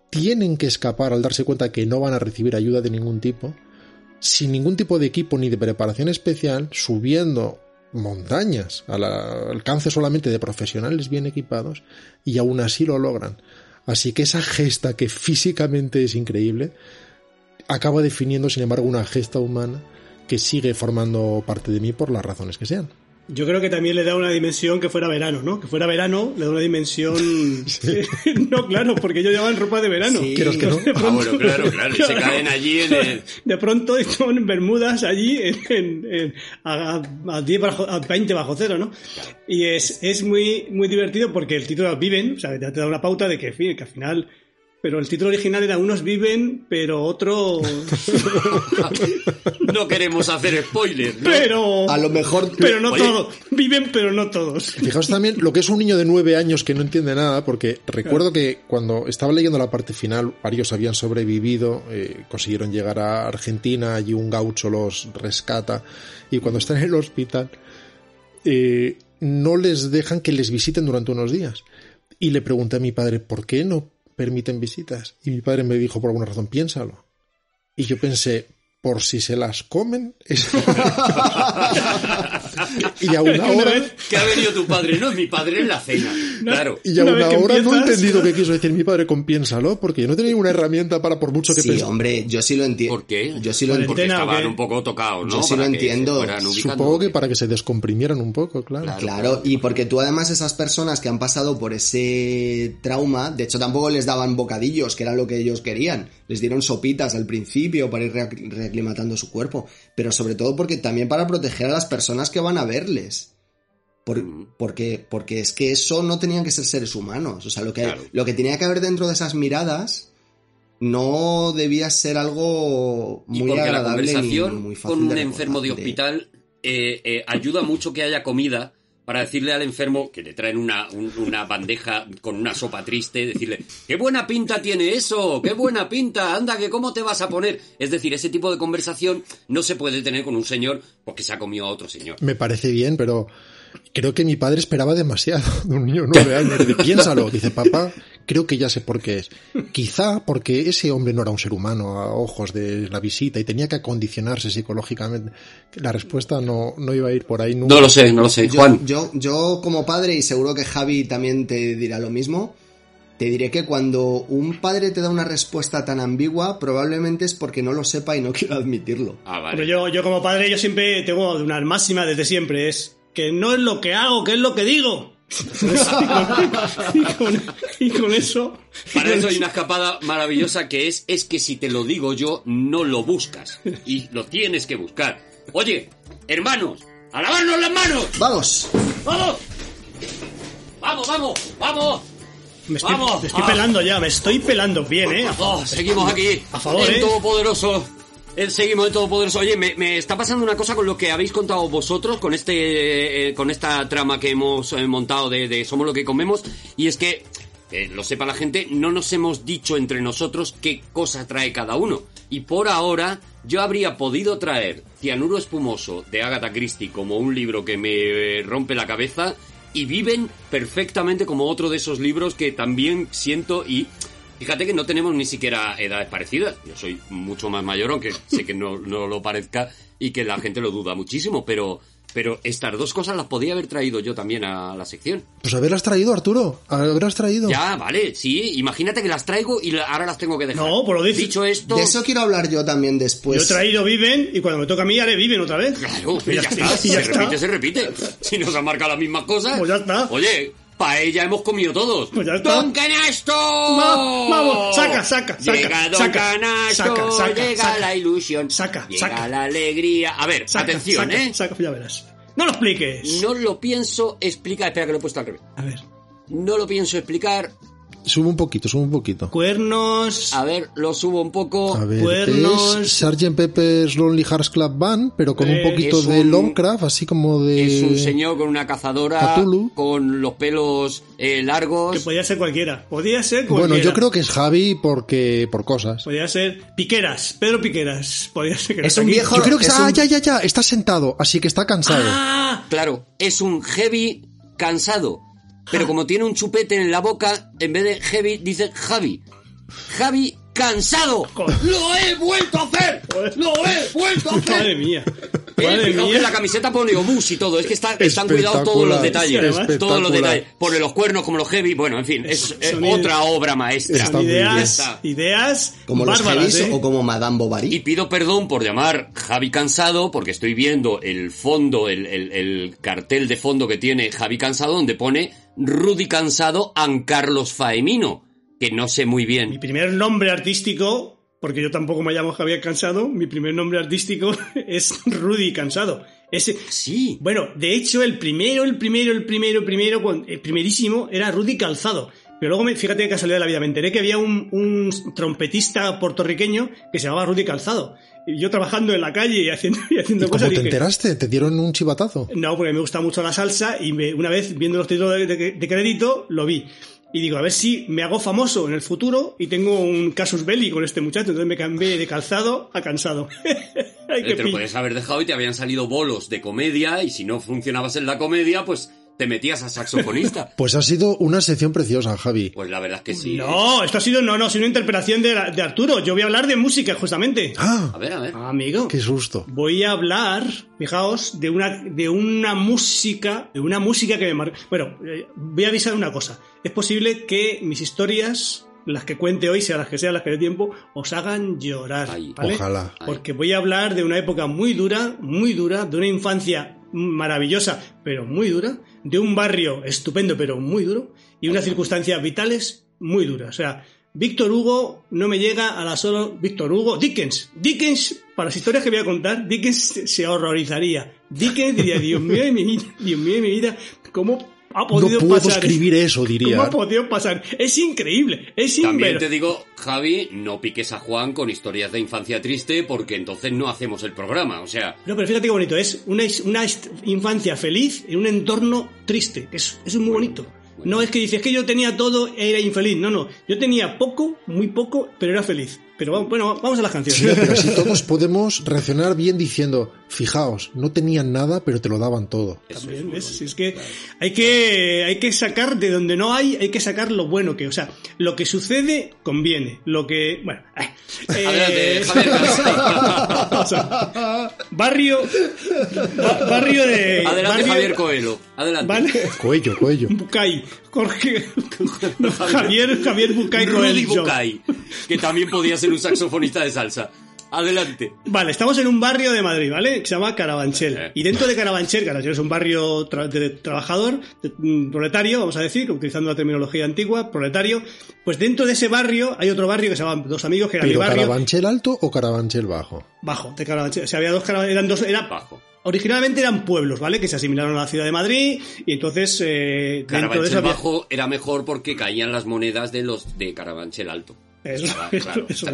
tienen que escapar al darse cuenta que no van a recibir ayuda de ningún tipo, sin ningún tipo de equipo ni de preparación especial, subiendo montañas al alcance solamente de profesionales bien equipados, y aún así lo logran. Así que esa gesta que físicamente es increíble, acaba definiendo, sin embargo, una gesta humana que sigue formando parte de mí por las razones que sean. Yo creo que también le da una dimensión que fuera verano, ¿no? Que fuera verano le da una dimensión... no, claro, porque ellos llevan ropa de verano. Sí. que no? ah, bueno, claro, claro, y se caen allí en el... De pronto están bermudas allí en, a, a, 10 bajo, a 20 bajo cero, ¿no? Y es, es muy, muy divertido porque el título Viven, o sea, te da una pauta de que, que al final pero el título original era Unos viven, pero otros. no queremos hacer spoilers. Pero. A lo mejor. Pero no todos. Viven, pero no todos. Fijaos también lo que es un niño de nueve años que no entiende nada, porque recuerdo que cuando estaba leyendo la parte final, varios habían sobrevivido, eh, consiguieron llegar a Argentina, allí un gaucho los rescata, y cuando están en el hospital, eh, no les dejan que les visiten durante unos días. Y le pregunté a mi padre, ¿por qué no permiten visitas. Y mi padre me dijo por alguna razón, piénsalo. Y yo pensé, por si se las comen. y a una hora. que ha venido tu padre, no, mi padre en la cena. Claro. Y a una, hora no he entendido qué quiso decir mi padre con piénsalo, porque yo no tenía ninguna herramienta para, por mucho que Sí, hombre, yo sí lo entiendo. ¿Por qué? Yo sí lo entiendo. Porque estaban un poco tocados, ¿no? Yo sí lo entiendo. Supongo que para que se descomprimieran un poco, claro. claro. Claro, y porque tú además esas personas que han pasado por ese trauma, de hecho tampoco les daban bocadillos, que era lo que ellos querían. Les dieron sopitas al principio para ir aclimatando su cuerpo, pero sobre todo porque también para proteger a las personas que van a verles. porque, porque es que eso no tenían que ser seres humanos. O sea, lo que, lo que tenía que haber dentro de esas miradas no debía ser algo muy y agradable la conversación muy fácil con un enfermo de hospital eh, eh, ayuda mucho que haya comida para decirle al enfermo que le traen una, una bandeja con una sopa triste, decirle, qué buena pinta tiene eso, qué buena pinta, anda, que cómo te vas a poner. Es decir, ese tipo de conversación no se puede tener con un señor porque se ha comido a otro señor. Me parece bien, pero creo que mi padre esperaba demasiado de un niño de nueve años. Piénsalo. Dice, papá, creo que ya sé por qué es. Quizá porque ese hombre no era un ser humano a ojos de la visita y tenía que acondicionarse psicológicamente. La respuesta no, no iba a ir por ahí nunca. No lo sé, no lo sé. Juan. Yo, yo como padre, y seguro que Javi también te dirá lo mismo, te diré que cuando un padre te da una respuesta tan ambigua, probablemente es porque no lo sepa y no quiera admitirlo. Ah, vale. Pero yo, yo como padre, yo siempre tengo una máxima desde siempre, es que no es lo que hago, que es lo que digo. Y, con, eso. Para eso hay una escapada maravillosa que es: es que si te lo digo yo, no lo buscas. Y lo tienes que buscar. Oye, hermanos, a lavarnos las manos. Vamos. Vamos. Vamos, vamos, vamos. Me estoy, Me estoy pelando ya, me estoy pelando bien, ¿eh? Oh, seguimos aquí. A favor, el ¿eh? Todopoderoso seguimos de Todopoderoso. Oye, me, está pasando una cosa con lo que habéis contado vosotros, con este, eh, con esta trama que hemos eh, montado de, Somos lo que comemos, y es que, lo sepa la gente, no nos hemos dicho entre nosotros qué cosa trae cada uno. Y por ahora, yo habría podido traer Cianuro Espumoso de Agatha Christie como un libro que me rompe la cabeza, y viven perfectamente como otro de esos libros que también siento y fíjate que no tenemos ni siquiera edades parecidas. Yo soy mucho más mayor, aunque sé que no, no lo parezca y que la gente lo duda muchísimo, pero pero estas dos cosas las podía haber traído yo también a la sección. Pues haberlas traído, Arturo. Haberlas traído. Ya, vale, sí. Imagínate que las traigo y la- ahora las tengo que dejar. No, por lo dicho- Dicho esto... De eso quiero hablar yo también después. Yo he traído Viven y cuando me toca a mí haré Viven otra vez. Claro, Y ya, está. Si ya se está. repite, se repite. Si nos han marcado las mismas cosas. Pues ya está. Oye, paella hemos comido todos. Pues ya está. ¡Don Canasto! Va- vamos, saca, saca, saca, Llega Don saca, Canasto, saca, saca, llega saca. la ilusión. Saca, llega saca. la alegría. A ver, Saca, atención, saca, ¿eh? Saca, ya verás. No lo expliques. No lo pienso explicar. Espera que lo he puesto al revés. A ver. No lo pienso explicar. Sube un poquito, sube un poquito. Cuernos. A ver, lo subo un poco. A ver, Cuernos. es Sgt. Pepper's Lonely Hearts Club Band, pero con un Eh, poquito de un- Lovecraft, así como de... Es un señor con una cazadora, Cthulhu. con los pelos eh, Que largos. podía ser cualquiera. Podía ser cualquiera. Bueno, yo creo que es Javi porque por cosas. Podía ser Piqueras. Pedro Piqueras. Podía ser que no Es un viejo- Yo creo que es está... un- Ah, ya, ya, ya, está sentado, así que está cansado. ¡Ah! Claro, es un heavy cansado. Pero como tiene un chupete en la boca, en vez de heavy, dice Javi. Javi cansado. ¡Lo he vuelto a hacer! ¡Lo he vuelto a Madre hacer! mía. Fijaos que en la camiseta pone obús y todo. Es que está, están cuidados todos los detalles. Todos los detalles. Pone los cuernos como los heavy. Bueno, en fin, es, otra obra maestra. Ideas, ideas Como los Heavis ¿eh? o como Madame Bovary. Y pido perdón por llamar Javi Cansado, porque estoy viendo el fondo, el, el- el cartel de fondo que tiene Javi Cansado, donde pone Rudy Cansado and Carlos Faemino, que no sé muy Mi bien. primer nombre artístico, porque yo tampoco me llamo Javier Cansado, mi primer nombre artístico es Rudy Cansado. Ese, Sí, bueno, de hecho, el primero, el primero, el primero, el primero, el primerísimo era Rudy Calzado. Pero luego, me, fíjate qué casualidad de la vida, me enteré que había un, un trompetista puertorriqueño que se llamaba Rudy Calzado. Y yo trabajando en la calle y haciendo, y haciendo ¿Y cómo cosas. te dije, enteraste? ¿Te dieron un chivatazo? no, porque me gusta mucho la salsa y me- una vez viendo los títulos de, de- de crédito lo vi. Y digo, a ver si me hago famoso en el futuro y tengo un casus belli con este muchacho. Entonces me cambié de calzado a cansado. Ay, te lo podías haber dejado y te habían salido bolos de comedia, y si no funcionabas en la comedia, pues te metías a saxofonista. Pues ha sido una sección preciosa, Javi. Pues la verdad es que sí. No, esto ha sido, no, no, ha sido una interpretación de, Arturo. Yo voy a hablar de música, justamente. ¡Ah! A ver, a ver. Ah, amigo. ¡Qué susto! Voy a hablar, fijaos, de una, de una música, de una música que me marcó. Bueno, eh, voy a avisar una cosa. Es posible que mis historias, las que cuente hoy, sean las que sean las que dé tiempo, os hagan llorar. Ay. ¿vale? Ojalá. Porque voy a hablar de una época muy dura, muy dura, de una infancia maravillosa, pero muy dura, de un barrio estupendo, pero muy duro, y unas circunstancias vitales muy duras. O sea, Víctor Hugo no me llega a la solo. Víctor Hugo, Dickens. Dickens, para las historias que voy a contar, Dickens se- horrorizaría. Dickens diría, Dios mío mi vida, Dios mío mi vida, ¿cómo ha No puedo pasar? escribir eso, ¿Cómo diría. ha podido pasar? Es increíble, es También inver- te digo, Javi, no piques a Juan con historias de infancia triste porque entonces no hacemos el programa. O sea, No, pero fíjate qué bonito, es una, infancia feliz en un entorno triste, que es, eso es muy bonito. No es que dices que yo tenía todo e era infeliz, no, no, yo tenía poco, muy poco, pero era feliz. Pero bueno, vamos a las canciones. Sí, pero así todos podemos reaccionar bien diciendo, fijaos, no tenían nada, pero te lo daban todo. También, es. Si es que hay que hay que sacar de donde no hay, hay que sacar lo bueno que, o sea, lo que sucede conviene, lo que, bueno, eh, Adelante, eh, Javier o sea, barrio ba- barrio de Adelante, barrio- Javier Coelho. Adelante. Vale. Cuello, cuello. Bucay, Jorge, no, Javier, Javier Bucay Rudy que también podía ser un saxofonista de salsa. Adelante. Vale, estamos en un barrio de Madrid, ¿vale? Que se llama Eh. Carabanchel. Y dentro de Carabanchel, Carabanchel es un barrio tra- de trabajador, de- mm, proletario, vamos a decir, utilizando la terminología antigua, proletario. Pues dentro de ese barrio hay otro barrio que se llama Dos Amigos, que era mi ¿Pero barrio Carabanchel alto o Carabanchel bajo? bajo de Carabanchel. O sea, había dos Carabanchel, eran dos, era, Bajo. Originalmente eran pueblos, ¿vale? Que se asimilaron a la ciudad de Madrid y entonces eh, dentro de Carabanchel eso había- bajo era mejor porque caían las monedas de los de Carabanchel alto. Eso, Claro, claro, eso,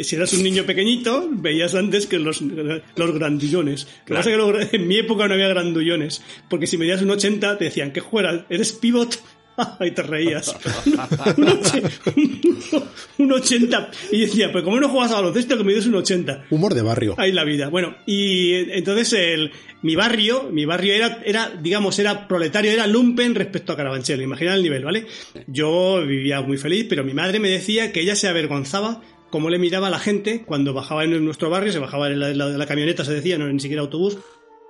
si eras un niño pequeñito, veías antes que los, los grandullones. Lo que Claro. pasa es que en mi época no había grandullones, porque si medías un 80 te decían que fuera, eres pivot y te reías. un, och- un 80. Y decía, pues como no juegas a baloncesto, que me des un 80. Humor de barrio. Ahí la vida. Bueno, y entonces el, mi barrio, mi barrio era, era, digamos, era proletario, era lumpen respecto a Carabanchel. Imagina el nivel, ¿vale? Yo vivía muy feliz, pero mi madre me decía que ella se avergonzaba cómo le miraba a la gente cuando bajaba en nuestro barrio, se bajaba en la, la camioneta, se decía, no ni siquiera autobús.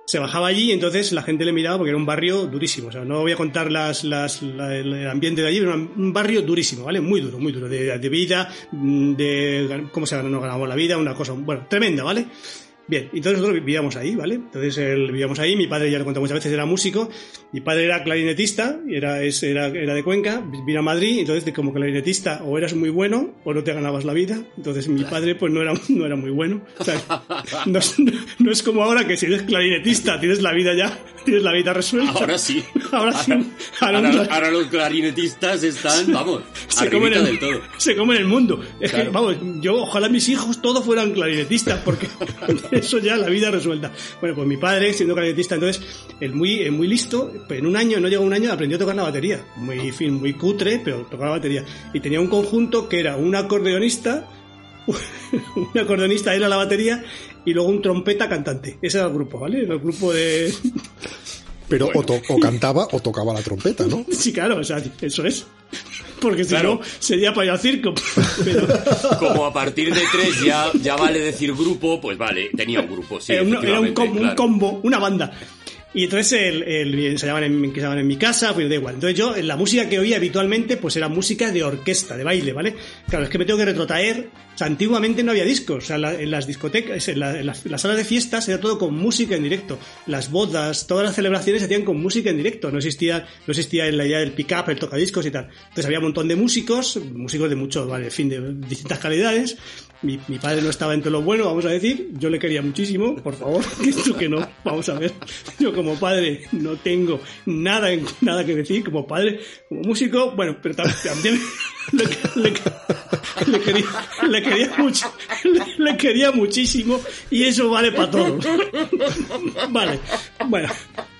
Se bajaba allí y entonces la gente le miraba porque era un barrio durísimo. O sea, no voy a contar las, las, la- el ambiente de allí, pero un un barrio durísimo, ¿vale? Muy duro, muy duro. De, de vida, mm, de cómo se nos ganamos la vida, una cosa, bueno, tremenda, ¿vale? Bien, entonces nosotros vivíamos ahí, ¿vale? Entonces él, vivíamos ahí, mi padre ya lo contado muchas veces, era músico, mi padre era clarinetista, era, es- era, era de Cuenca, vino a Madrid, entonces como clarinetista o eras muy bueno o no te ganabas la vida, entonces mi padre pues no era, no era muy bueno, O sea, no, es, no es como ahora que si eres clarinetista tienes la vida ya, tienes la vida resuelta. Ahora sí. Ahora sí. Ahora Ahora, un- ahora los clarinetistas están, vamos, se comen, el, del todo. se comen el mundo. Es que, Claro. vamos, yo ojalá mis hijos todos fueran clarinetistas, porque eso ya la vida resuelta. Bueno, pues mi padre, siendo clarinetista, entonces, el muy, el muy listo, en un año, no llegó un año, aprendió a tocar la batería. Muy fin, muy cutre, pero tocaba la batería. Y tenía un conjunto que era un acordeonista, un acordeonista era la batería, y luego un trompeta cantante. Ese era el grupo, ¿vale? Era el grupo de... Pero o, to- o cantaba o tocaba la trompeta, ¿no? Sí, claro, o sea, eso es. Porque si Claro. no, sería para ir al circo. Pero, Como a partir de tres ya, ya vale decir grupo, pues vale, tenía un grupo, sí. era, un- era un, efectivamente, combo, un claro. combo, una banda. Y entonces el, el, ensayaban, en, ensayaban en mi casa, pues da igual. Entonces yo, la música que oía habitualmente, pues era música de orquesta, de baile, ¿vale? Claro, es que me tengo que retrotraer. Sea, antiguamente no había discos. O sea, la- en las discotecas, en, la- en las, las salas de fiestas era todo con música en directo. Las bodas, todas las celebraciones se hacían con música en directo. No existía, no existía la idea del pick-up, el tocadiscos y tal. Entonces había un montón de músicos, músicos de mucho, vale, en fin, de distintas calidades. Mi, mi padre no estaba entre los buenos, vamos a decir. Yo le quería muchísimo, por favor, esto que no, vamos a ver. Yo como padre no tengo nada, nada que decir, como padre, como músico, bueno, pero tam- también le, le- le quería, le quería mucho, le, le quería muchísimo y eso vale para todo. Vale, bueno,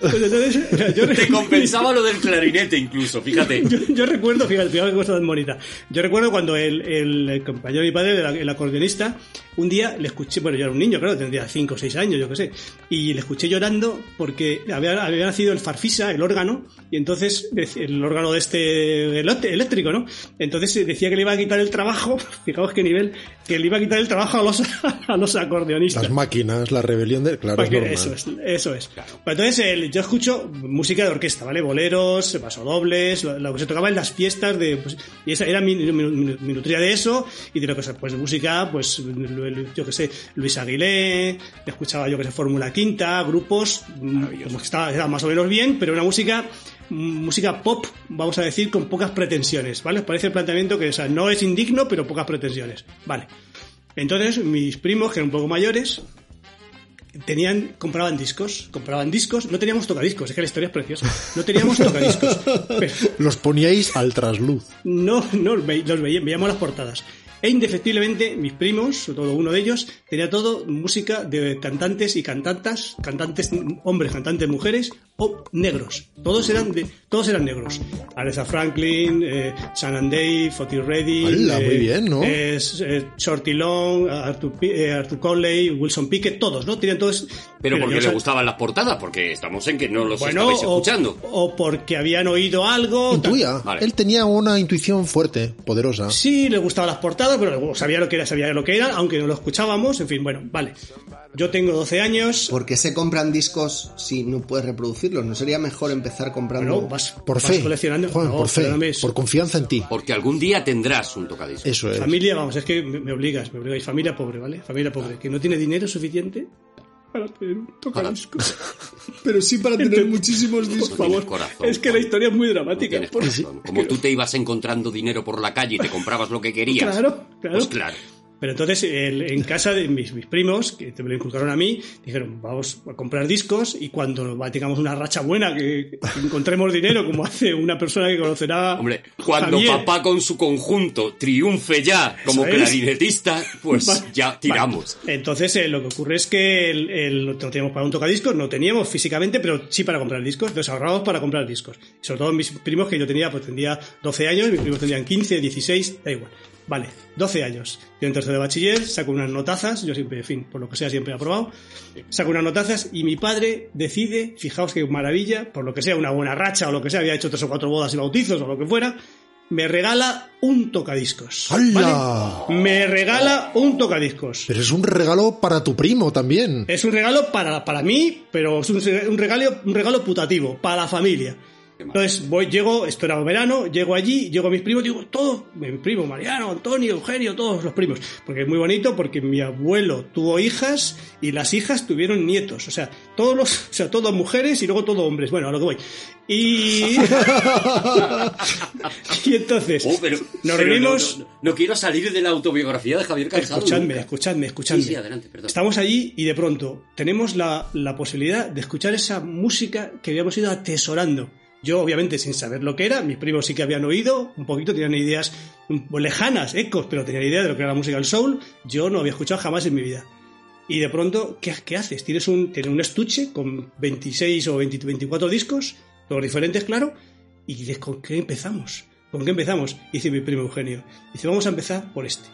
pues entonces yo Te compensaba lo del clarinete incluso, fíjate. yo, yo recuerdo, fíjate, fíjate qué cosa tan bonita. Yo recuerdo cuando el, el, el compañero de mi padre, el, el acordeonista, un día le escuché, bueno, yo era un niño, claro, tendría 5 o 6 años, yo qué sé, y le escuché llorando porque había, había nacido el farfisa, el órgano, y entonces, el órgano de este eléctrico, ¿no? Entonces decía que le iba a quitar el trabajo, fijaos qué nivel, que le iba a quitar el trabajo a los, a los acordeonistas. Las máquinas, la rebelión de... Claro, es normal. eso es, eso es. Pero entonces el- yo escucho música de orquesta, ¿vale? Boleros, pasodobles, lo, lo que se tocaba en las fiestas de pues, y esa era mi, mi, mi- mi nutria de eso y de lo que se- pues de música, pues lu- yo que sé, Luis Aguilé, escuchaba yo que sé Fórmula Quinta, grupos mm, como que estaba, estaba más o menos bien, pero una música mm, música pop, vamos a decir, con pocas pretensiones, ¿vale? Os parece el planteamiento que o sea, no es indigno, pero pocas pretensiones, ¿vale? Entonces, mis primos, que eran un poco mayores, tenían, compraban discos, compraban discos, no teníamos tocadiscos, es que la historia es preciosa, no teníamos tocadiscos, pero Los poníais al trasluz. no, no los veía- veíamos las portadas. E indefectiblemente mis primos, sobre todo uno de ellos, tenía todo música de cantantes y cantantas, cantantes hombres, cantantes mujeres o negros. Todos eran de, todos eran negros. Aretha Franklin, eh, Shannon Dave, Otis Redding, eh, Muy bien, ¿no? eh, Shorty Long, Arthur, eh, Arthur Conley, Wilson Pickett, todos, ¿no? Tenían todos. Pero porque le sab- gustaban las portadas, porque estamos en que no los bueno, estabais o, escuchando. o porque habían oído algo. tal. Intuía. Vale. Él tenía una intuición fuerte, poderosa. Sí, le gustaban las portadas, pero sabía lo que era, sabía lo que era, aunque no lo escuchábamos, en fin, bueno, vale. Yo tengo 12 años, ¿Por qué se compran discos si no puedes reproducirlos? ¿No sería mejor empezar comprando? bueno, vas, Por vas fe. coleccionando. Juan, No, por fe. Por confianza en ti. Porque algún día tendrás un tocadiscos. Eso es. Familia, vamos, es que me, me obligas, me obligáis. Familia pobre, ¿vale? Familia pobre, que no tiene dinero suficiente para tener un tocadiscos. Pero sí para tener muchísimos Por discos. favor, corazón, es que la historia es muy dramática. por-. Como tú te ibas encontrando dinero por la calle y te comprabas lo que querías. Claro, claro. Pues claro. Pero entonces el- en casa de mis, mis primos, que me lo inculcaron a mí, dijeron, vamos a comprar discos y cuando tengamos una racha buena, que, encontremos dinero, como hace una persona que conocerá Hombre, cuando Javier, papá con su conjunto triunfe ya como clarinetista, pues ya tiramos. Entonces, eh, lo que ocurre es que el, el- no teníamos para un tocadiscos, no teníamos físicamente, pero sí para comprar discos. Entonces ahorramos para comprar discos. Sobre todo mis primos que yo tenía, pues tendría 12 años, mis primos tendrían 15, 16, da igual. Vale, 12 años. Yo en tercero de bachiller saco unas notazas, yo siempre, en fin, por lo que sea, siempre he aprobado. Saco unas notazas y mi padre decide, fijaos qué maravilla, por lo que sea, una buena racha o lo que sea, había hecho tres o cuatro bodas y bautizos o lo que fuera, me regala un tocadiscos. ¡Hala! ¿vale? Me regala un tocadiscos. Pero es un regalo para tu primo también. Es un regalo para, para mí, pero es un, un regalo, un regalo putativo, para la familia. Entonces voy, llego, esto era verano, llego allí, llego a mis primos, digo, todos, mi primo, Mariano, Antonio, Eugenio, todos los primos. Porque es muy bonito, porque mi abuelo tuvo hijas y las hijas tuvieron nietos. O sea, todos los, o sea, todas mujeres y luego todos hombres. Bueno, a lo que voy. Y. y entonces. Oh, pero, nos pero reunimos. No, no- no quiero salir de la autobiografía de Javier Cansado. Escuchadme, nunca. escuchadme, escuchadme. Sí, sí, adelante, perdón. Estamos allí y de pronto tenemos la, la posibilidad de escuchar esa música que habíamos ido atesorando. Yo, obviamente, sin saber lo que era, mis primos sí que habían oído, un poquito, tenían ideas lejanas, ecos, pero tenían idea de lo que era la música del soul. Yo no había escuchado jamás en mi vida. Y de pronto, ¿qué, qué haces? Tienes un, tienes un estuche con 26 o 20 24 discos, todos diferentes, claro, y dices, ¿con qué empezamos? ¿Con qué empezamos? Dice mi primo Eugenio. Dice, vamos a empezar por este.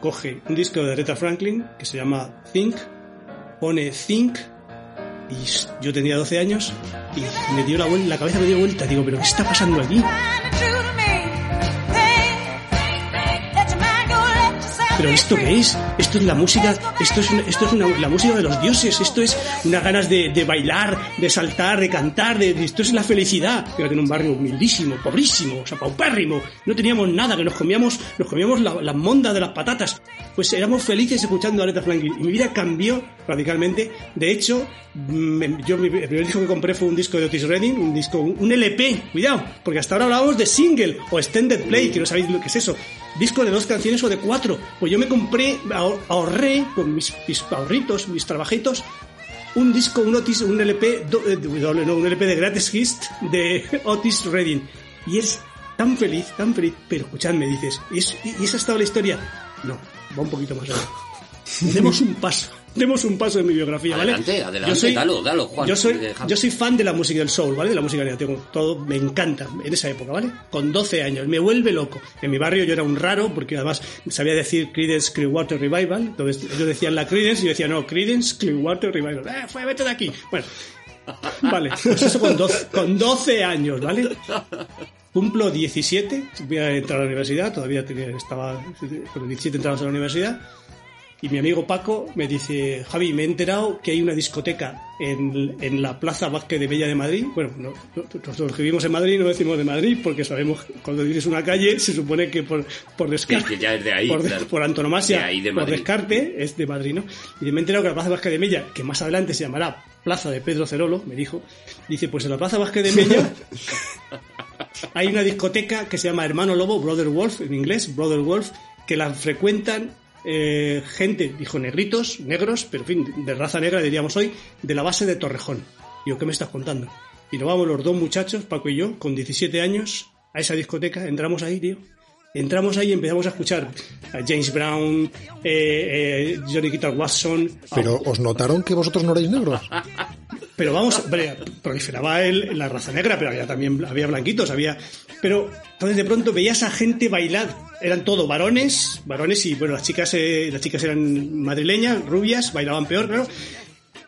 Coge un disco de Aretha Franklin que se llama Think, pone Think, y yo tenía 12 años, y me dio la, la cabeza me dio vuelta. Digo, ¿pero qué está pasando aquí? ¿Pero esto qué es? Esto es la música, esto es, una- esto es una- la música de los dioses, esto es unas ganas de, de bailar, de saltar, de cantar, de, de- esto es la felicidad. Fíjate, en un barrio humildísimo, pobrísimo, o sea, paupérrimo, no teníamos nada, que nos comíamos, nos comíamos la, la monda de las patatas. Pues éramos felices escuchando a Aretha Franklin y mi vida cambió radicalmente. De hecho, me- yo mi- el primer disco que compré fue un disco de Otis Redding, un disco, un, LP, cuidado, porque hasta ahora hablábamos de single o extended play, que no sabéis lo que es eso. Disco de dos canciones o de cuatro. Pues yo me compré, ahor- ahorré con mis, mis ahorritos, mis trabajitos, un disco, un Otis, un LP, do- eh, no, un LP de Greatest Hits de Otis Redding. Y es tan feliz, tan feliz. Pero escuchadme, dices, ¿y, es- y esa ha estado la historia? No, va un poquito más allá. Demos un paso. Demos un paso en mi biografía, ¿vale? Adelante, adelante, dalo, dalo, Juan. Yo soy, yo soy fan de la música del soul, ¿vale? De la música negra. Tengo todo, me encanta en esa época, ¿vale? Con 12 años, me vuelve loco. En mi barrio yo era un raro porque además sabía decir Creedence Clearwater Revival. Entonces ellos decían la Creedence y yo decía, no, Creedence Clearwater Revival. ¡Eh, fue, vete de aquí! Bueno, vale, pues eso con 12, con 12 años, ¿vale? Cumplo 17, voy a entrar a la universidad, todavía tenía, estaba, con 17 entramos a la universidad, y mi amigo Paco me dice, Javi, me he enterado que hay una discoteca en, en la Plaza Vázquez de Bella de Madrid. Bueno, no, no- nosotros que vivimos en Madrid no decimos de Madrid porque sabemos que cuando dices una calle se supone que por, por descarte, que ya es de ahí, por, claro. por antonomasia, De ahí, de por descarte, es de Madrid, ¿no? Y me he enterado que la Plaza Vázquez de Mella, que más adelante se llamará Plaza de Pedro Cerolo, me dijo, dice, pues en la Plaza Vázquez de Mella hay una discoteca que se llama Hermano Lobo, Brother Wolf, en inglés, Brother Wolf, que la frecuentan eh, gente, dijo negritos, negros, pero en fin, de raza negra diríamos hoy, de la base de Torrejón. Digo, ¿qué me estás contando? Y nos vamos los dos muchachos, Paco y yo, con 17 años, a esa discoteca, entramos ahí, tío. Entramos ahí y empezamos a escuchar a James Brown, eh, eh, Johnny Guitar Watson, Pero os notaron que vosotros no erais negros. pero vamos, proliferaba el, la raza negra, pero había también había blanquitos, había. Pero entonces de pronto veías a gente bailar, eran todo varones, varones y bueno, las chicas, eh, las chicas eran madrileñas, rubias, bailaban peor, claro.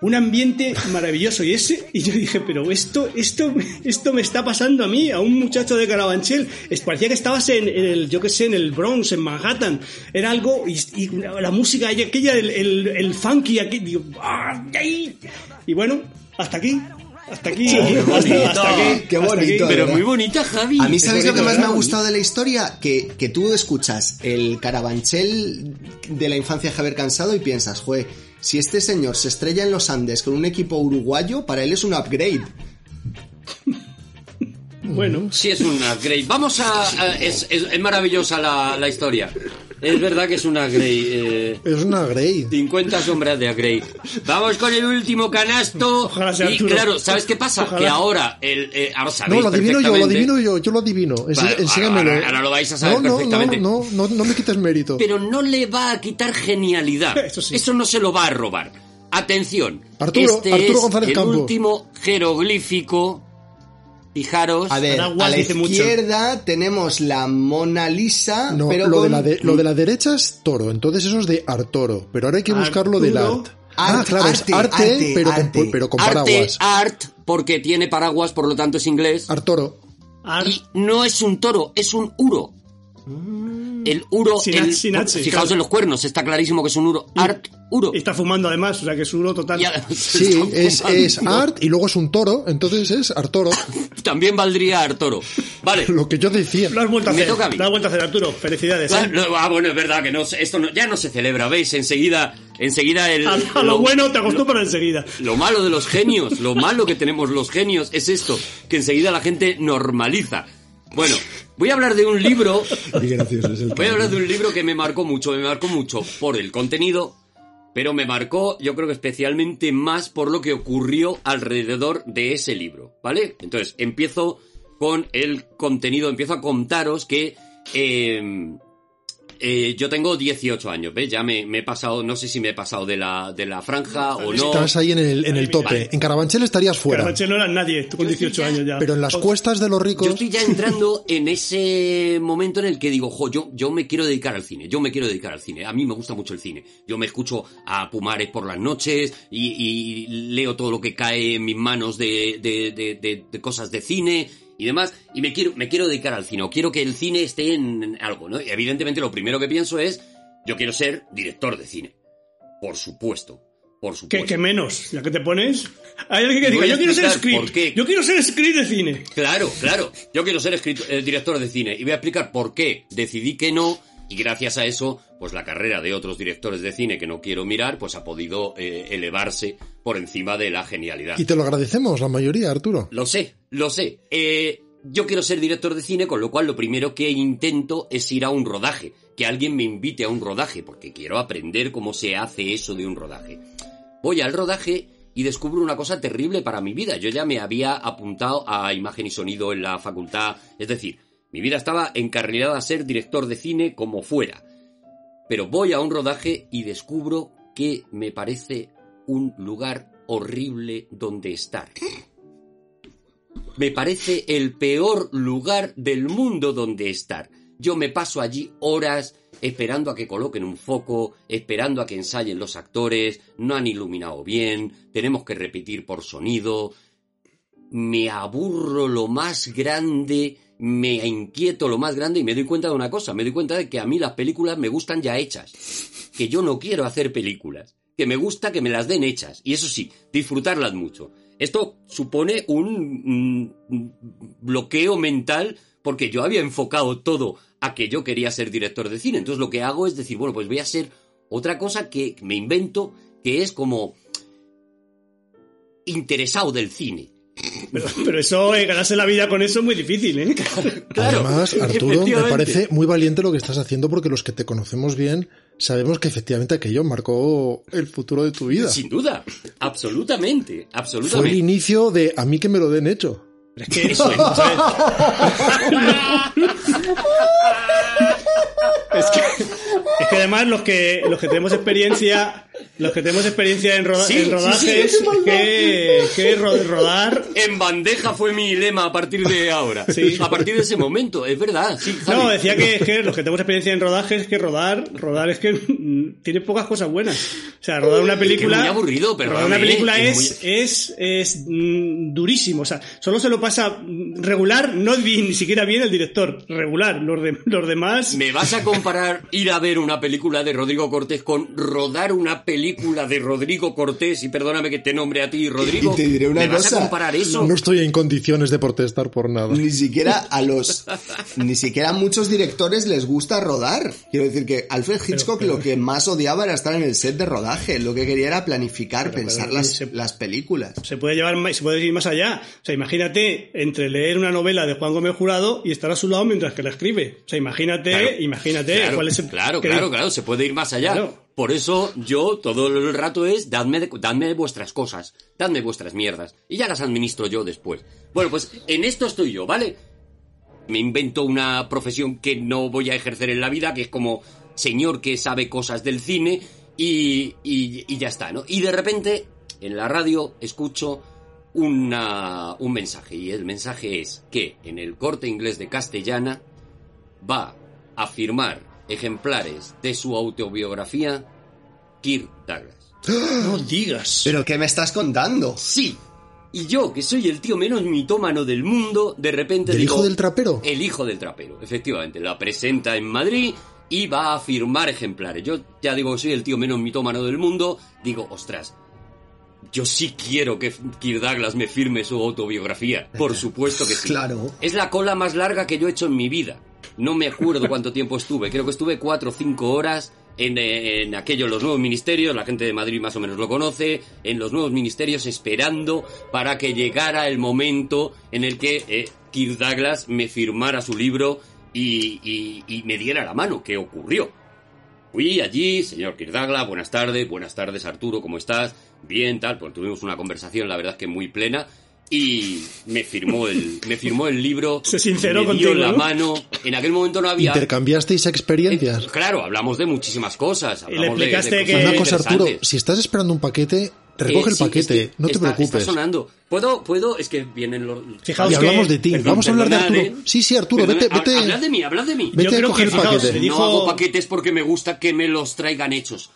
Un ambiente maravilloso y ese y yo dije, pero esto, esto, esto me está pasando a mí, a un muchacho de Carabanchel. Es, parecía que estabas en, el, yo qué sé, en el Bronx, en Manhattan. Era algo y, la música aquella, el, funky ¡ah! y bueno, hasta aquí. Hasta aquí. hasta, hasta aquí. Qué hasta bonito, aquí. Pero muy bonita, Javi. A mí, Es ¿sabéis lo que más me ha gustado de la historia? Que, que tú escuchas el carabanchel de la infancia de Javier Cansado y piensas, joder, si este señor se estrella en los Andes con un equipo uruguayo, para él es un upgrade. Bueno, Sí, es una great. Vamos a... a- es, es- es maravillosa la, la historia. Es verdad que es una Grey. eh, Es una Grey. 50 sombras de Grey. Vamos con el último canasto. Ojalá sea y Arturo. claro, ¿sabes qué pasa? Ojalá. Que ahora, el, eh, ahora No, sabéis lo adivino yo, lo adivino yo, yo lo adivino. Ense- Vale, enséñamelo. ahora- ahora lo vais a saber no, no, perfectamente. No, no, no, no me quites mérito. Pero no le va a quitar genialidad. Eso sí. no se lo va a robar. Atención. Arturo, este Arturo es González el Campos. último jeroglífico. Fijaros. A ver, Paraguas a la dice mucho. izquierda tenemos la Mona Lisa, No, pero lo, de la de, lo de la derecha es toro, entonces eso es de Artoro. Pero ahora hay que buscar lo del Arturo. art. ah, Art, claro, arte, es arte, arte, pero, arte. Con, pero con arte, paraguas. art, porque tiene paraguas, por lo tanto es inglés. Artoro. Ar- Y no es un toro, es un uro. El uro, Sin el- sin H, fijaos claro. en los cuernos, está clarísimo que es un uro. Art, uro. y está fumando además, o sea que es uno total. Sí, es, art y luego es un toro, entonces es Artoro. También valdría Artoro. Vale. Lo que yo decía. Lo has vuelto a Me hacer. toca a mí. Lo has vuelto a hacer, Arturo. Felicidades. Ah, ¿eh? no, ah, bueno, es verdad que no, esto no- ya no se celebra, ¿veis? Enseguida, enseguida el... A, a lo bueno te acostumbras enseguida. Lo malo de los genios, lo malo que tenemos los genios es esto, que enseguida la gente normaliza. Bueno, voy a hablar de un libro, Qué gracioso es el voy a hablar de un libro que me marcó mucho, me marcó mucho por el contenido, pero me marcó, yo creo que especialmente más por lo que ocurrió alrededor de ese libro, ¿vale? Entonces, empiezo con el contenido, empiezo a contaros que eh, eh, yo tengo 18 años, ¿ves? Ya me, me he pasado, no sé si me he pasado de la, de la franja o no. Estás ahí en el, en el tope. Vale. En Carabanchel estarías fuera. Carabanchel no eras nadie, tú con Yo estoy 18 ya- años ya. Pero en las cuestas de los ricos. Yo estoy ya entrando en ese momento en el que digo, jo, yo, yo me quiero dedicar al cine, yo me quiero dedicar al cine. A mí me gusta mucho el cine. Yo me escucho a Pumares por las noches y, y leo todo lo que cae en mis manos de, de, de- de- de cosas de cine y demás. Y me quiero, me quiero dedicar al cine, o quiero que el cine esté en algo, ¿no? Y evidentemente lo primero que pienso es, yo quiero ser director de cine. Por supuesto. Por ¿Qué, supuesto. qué menos? ¿Ya que te pones? Hay alguien que diga, yo quiero ser script. Yo quiero ser script de cine. Claro, claro. Yo quiero ser eh, director de cine y voy a explicar por qué decidí que no y gracias a eso, pues la carrera de otros directores de cine que no quiero mirar, pues ha podido eh, elevarse por encima de la genialidad. Y te lo agradecemos, la mayoría, Arturo. Lo sé, lo sé. Eh, yo quiero ser director de cine, con lo cual lo primero que intento es ir a un rodaje, que alguien me invite a un rodaje, porque quiero aprender cómo se hace eso de un rodaje. Voy al rodaje y descubro una cosa terrible para mi vida. Yo ya me había apuntado a imagen y sonido en la facultad, es decir, mi vida estaba encarrilada a ser director de cine como fuera. Pero voy a un rodaje y descubro que me parece un lugar horrible donde estar. Me parece el peor lugar del mundo donde estar. Yo me paso allí horas esperando a que coloquen un foco, esperando a que ensayen los actores, no han iluminado bien, tenemos que repetir por sonido. Me aburro lo más grande, me inquieto lo más grande y me doy cuenta de una cosa, me doy cuenta de que a mí las películas me gustan ya hechas, que yo no quiero hacer películas, que me gusta que me las den hechas, y eso sí, disfrutarlas mucho. Esto supone un mm, bloqueo mental porque yo había enfocado todo a que yo quería ser director de cine. Entonces lo que hago es decir, bueno, pues voy a ser otra cosa que me invento, que es como interesado del cine. Pero, pero eso, eh, ganarse la vida con eso es muy difícil, ¿eh? Claro, Además, Arturo, me parece muy valiente lo que estás haciendo porque los que te conocemos bien sabemos que efectivamente aquello marcó el futuro de tu vida. Sin duda, absolutamente, Fue el absolutamente. inicio de a mí que me lo den hecho. Es que eso, ¿sabes? es que, es que además los que los que tenemos experiencia, los que tenemos experiencia en, roda- Sí, en sí, rodajes, sí, es que, que ro- rodar En bandeja fue mi lema a partir de ahora. Sí. A partir de ese momento, es verdad. No, decía que, es que los que tenemos experiencia en rodajes, que rodar, rodar es que mm, tiene pocas cosas buenas. O sea, rodar una película. muy aburrido, pero Rodar una película es es, es, es, mm, durísimo. O sea, solo se lo pasa mm, regular, no ni siquiera bien el director. Regular. Los, de- los demás. ¿Me vas a comparar ir a ver una película de Rodrigo Cortés con rodar una película de Rodrigo Cortés? Y perdóname que te nombre a ti, Rodrigo. Y te diré una ¿Me vas cosa. a comparar eso? No estoy en condiciones de protestar por nada. Ni siquiera a los. Ni siquiera a muchos directores les gusta rodar. Quiero decir que Alfred Hitchcock pero- lo que más odiaba era estar en el set de rodaje. Lo que quería era planificar, Pero- pensar pero las, se- las películas. Se puede llevar más- se puede ir más allá. O sea, imagínate entre leer una novela de Juan Gómez Jurado y estar a su lado mientras que la escribe. O sea, imagínate, Claro, imagínate claro, cuál es el, claro. Claro, claro, claro, se puede ir más allá. Claro. Por eso yo todo el rato es dadme, de- dadme vuestras cosas, dadme vuestras mierdas y ya las administro yo después. Bueno, pues en esto estoy yo, ¿vale? Me invento una profesión que no voy a ejercer en la vida, que es como señor que sabe cosas del cine y, y, y ya está, ¿no? Y de repente en la radio escucho una, un mensaje y el mensaje es que en el corte inglés de castellana va a firmar ejemplares de su autobiografía Kirk Douglas. No digas. ¿Pero qué me estás contando? Sí. Y yo, que soy el tío menos mitómano del mundo, de repente ¿Del digo... hijo del trapero? El hijo del trapero, efectivamente. La presenta en Madrid y va a firmar ejemplares. Yo ya digo que soy el tío menos mitómano del mundo. Digo, ostras, yo sí quiero que Kirk Douglas me firme su autobiografía. Por supuesto que sí. Claro. Es la cola más larga que yo he hecho en mi vida. No me acuerdo cuánto tiempo estuve. Creo que estuve cuatro o cinco horas en, eh, en aquello, los nuevos ministerios. La gente de Madrid más o menos lo conoce. En los nuevos ministerios esperando para que llegara el momento en el que eh, Kirk Douglas me firmara su libro y, me diera la mano. ¿Qué ocurrió? Fui allí, señor Kirk Douglas, buenas tardes, buenas tardes Arturo, ¿cómo estás? Bien, tal, pues tuvimos una conversación, la verdad es que muy plena, y me firmó el, me firmó el libro, Se sinceró me dio contigo, la ¿no? mano, en aquel momento no había... ¿Intercambiasteis experiencias? Eh, claro, hablamos de muchísimas cosas. Y le hablamos de- de explicaste cosas que- Una cosa, Arturo, si estás esperando un paquete, recoge Eh, el sí, paquete, es que no te está- preocupes. Está sonando. ¿Puedo, puedo? Es que vienen los... Fijaos y que- hablamos de ti, Perdón, vamos a hablar de Arturo. ¿eh? Sí, sí, Arturo, Perdonad, vete, vete. Hablad de mí, hablad de mí. Vete Yo a creo coger que, el fijaos, paquete. dijo- No hago paquetes porque me gusta que me los traigan hechos.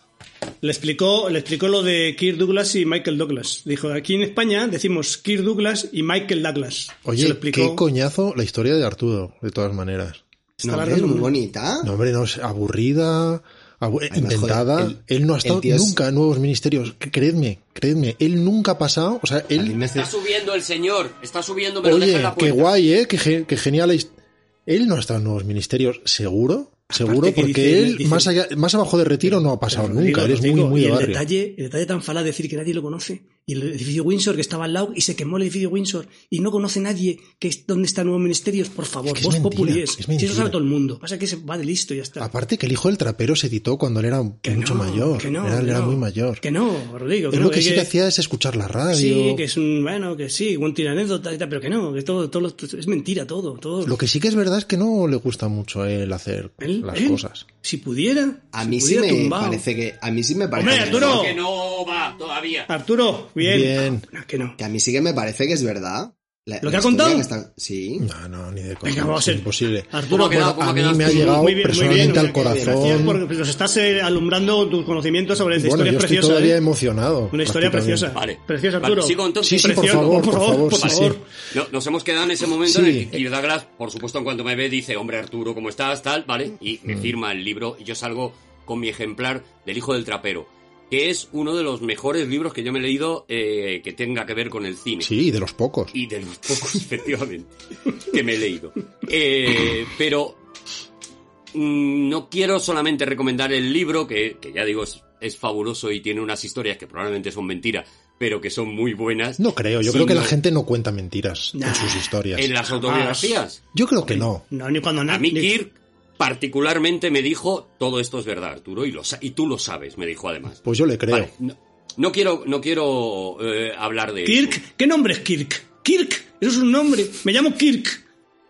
Le explicó, le explicó lo de Kirk Douglas y Michael Douglas. Dijo, aquí en España decimos Kirk Douglas y Michael Douglas. Oye, explicó. qué coñazo la historia de Arturo, de todas maneras. Está No, hombre, es muy bonita. No, hombre, no, es aburrida, abu- Ay, inventada. joder, el- él no ha estado es- nunca en nuevos ministerios. Creedme, creedme. Él nunca ha pasado. O sea, él. Está subiendo el señor, está subiendo, me lo deja Oye, en la qué guay, ¿eh? Qué, qué genial. es- Él no ha estado en nuevos ministerios, ¿seguro? Seguro, porque dice- él, dice- más, allá, más abajo de retiro, no ha pasado nunca. Él es muy, muy de el barrio. detalle, el detalle tan falaz de decir que nadie lo conoce. Y el edificio Windsor que estaba al lado y se quemó el edificio Windsor y no conoce nadie que es, dónde está Nuevos Ministerios, por favor, Es que es vos mentira, populi es. es Si eso sabe todo el mundo. Pasa que se va de listo y ya está. Aparte que el hijo del trapero se editó cuando él era Que mucho no, mayor. que no, era, él que era no. muy mayor. Que no, Rodrigo. Él no, lo que sí que hacía es escuchar la radio. Sí, que es un, bueno, que sí, un tira anécdota y tal, pero que no, que todo, todo lo- es mentira todo, todo. Lo que sí que es verdad es que no le gusta mucho a él hacer las cosas. Si pudiera, A si mí sí me parece que. A mí sí me parece. Hombre, que- Arturo. Que no va todavía. Arturo, bien. Bien. No, que no. Que a mí sí que me parece que es verdad. La- ¿Lo que ha contado? que está- Sí. No, no, ni de coña. Venga, vamos a es ser- imposible. Arturo, ¿Cómo ha quedado? pues, ¿Cómo a mí quedado? me ha Muy llegado muy bien, muy personalmente bien, al corazón. Gracias porque nos estás eh, alumbrando tus conocimientos sobre esta Bueno, historia yo estoy preciosa. todavía ¿eh? emocionado. Una historia preciosa. Vale. Preciosa, Vale, Arturo. sigo entonces. Sí, sí, por Precioso, favor, por favor, por sí, favor. sí. No, nos hemos quedado en ese momento Sí. en el que Kirk Douglas, por supuesto, en cuanto me ve, dice, hombre Arturo, ¿cómo estás? Tal, ¿vale? Y Mm. me firma el libro y yo salgo con mi ejemplar del Hijo del Trapero, que es uno de los mejores libros que yo me he leído eh, que tenga que ver con el cine. Sí, de los pocos. Y de los pocos, efectivamente, que me he leído. Eh, pero mm, no quiero solamente recomendar el libro, que, que ya digo, es, es fabuloso y tiene unas historias que probablemente son mentiras, pero que son muy buenas. No creo, yo creo que la gente no cuenta mentiras Nah. en sus historias. En las autobiografías. Yo creo que no. No, ni cuando A mí ni- Kirk particularmente me dijo, todo esto es verdad, Arturo, y, lo, sa- y tú lo sabes, me dijo además. Pues yo le creo. Vale, no, no quiero, no quiero eh, hablar de eso. Kirk, ¿qué nombre es Kirk? Kirk, eso es un nombre. Me llamo Kirk.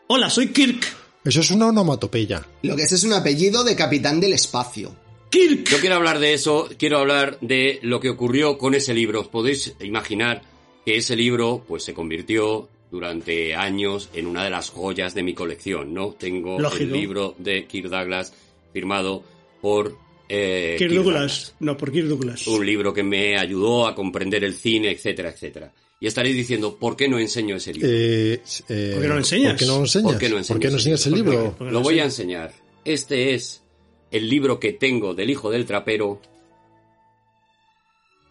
Hola, soy Kirk. Eso es una onomatopeya. Lo que es es un apellido de capitán del espacio. Kirk. No quiero hablar de eso, quiero hablar de lo que ocurrió con ese libro. Os podéis imaginar que ese libro pues se convirtió durante años en una de las joyas de mi colección, ¿no? Tengo Lógico. el libro de Kirk Douglas firmado por eh, Kirk Kirk Douglas. No, por Kirk Douglas. Un libro que me ayudó a comprender el cine, etcétera, etcétera. Y estaréis diciendo, ¿por qué no enseño ese libro? Eh, eh, ¿Por qué no lo enseñas? ¿Por qué no lo enseñas? ¿Por qué no enseñas ¿Por qué no el enseñas el libro? Lo no voy a enseñar. Este es el libro que tengo del hijo del trapero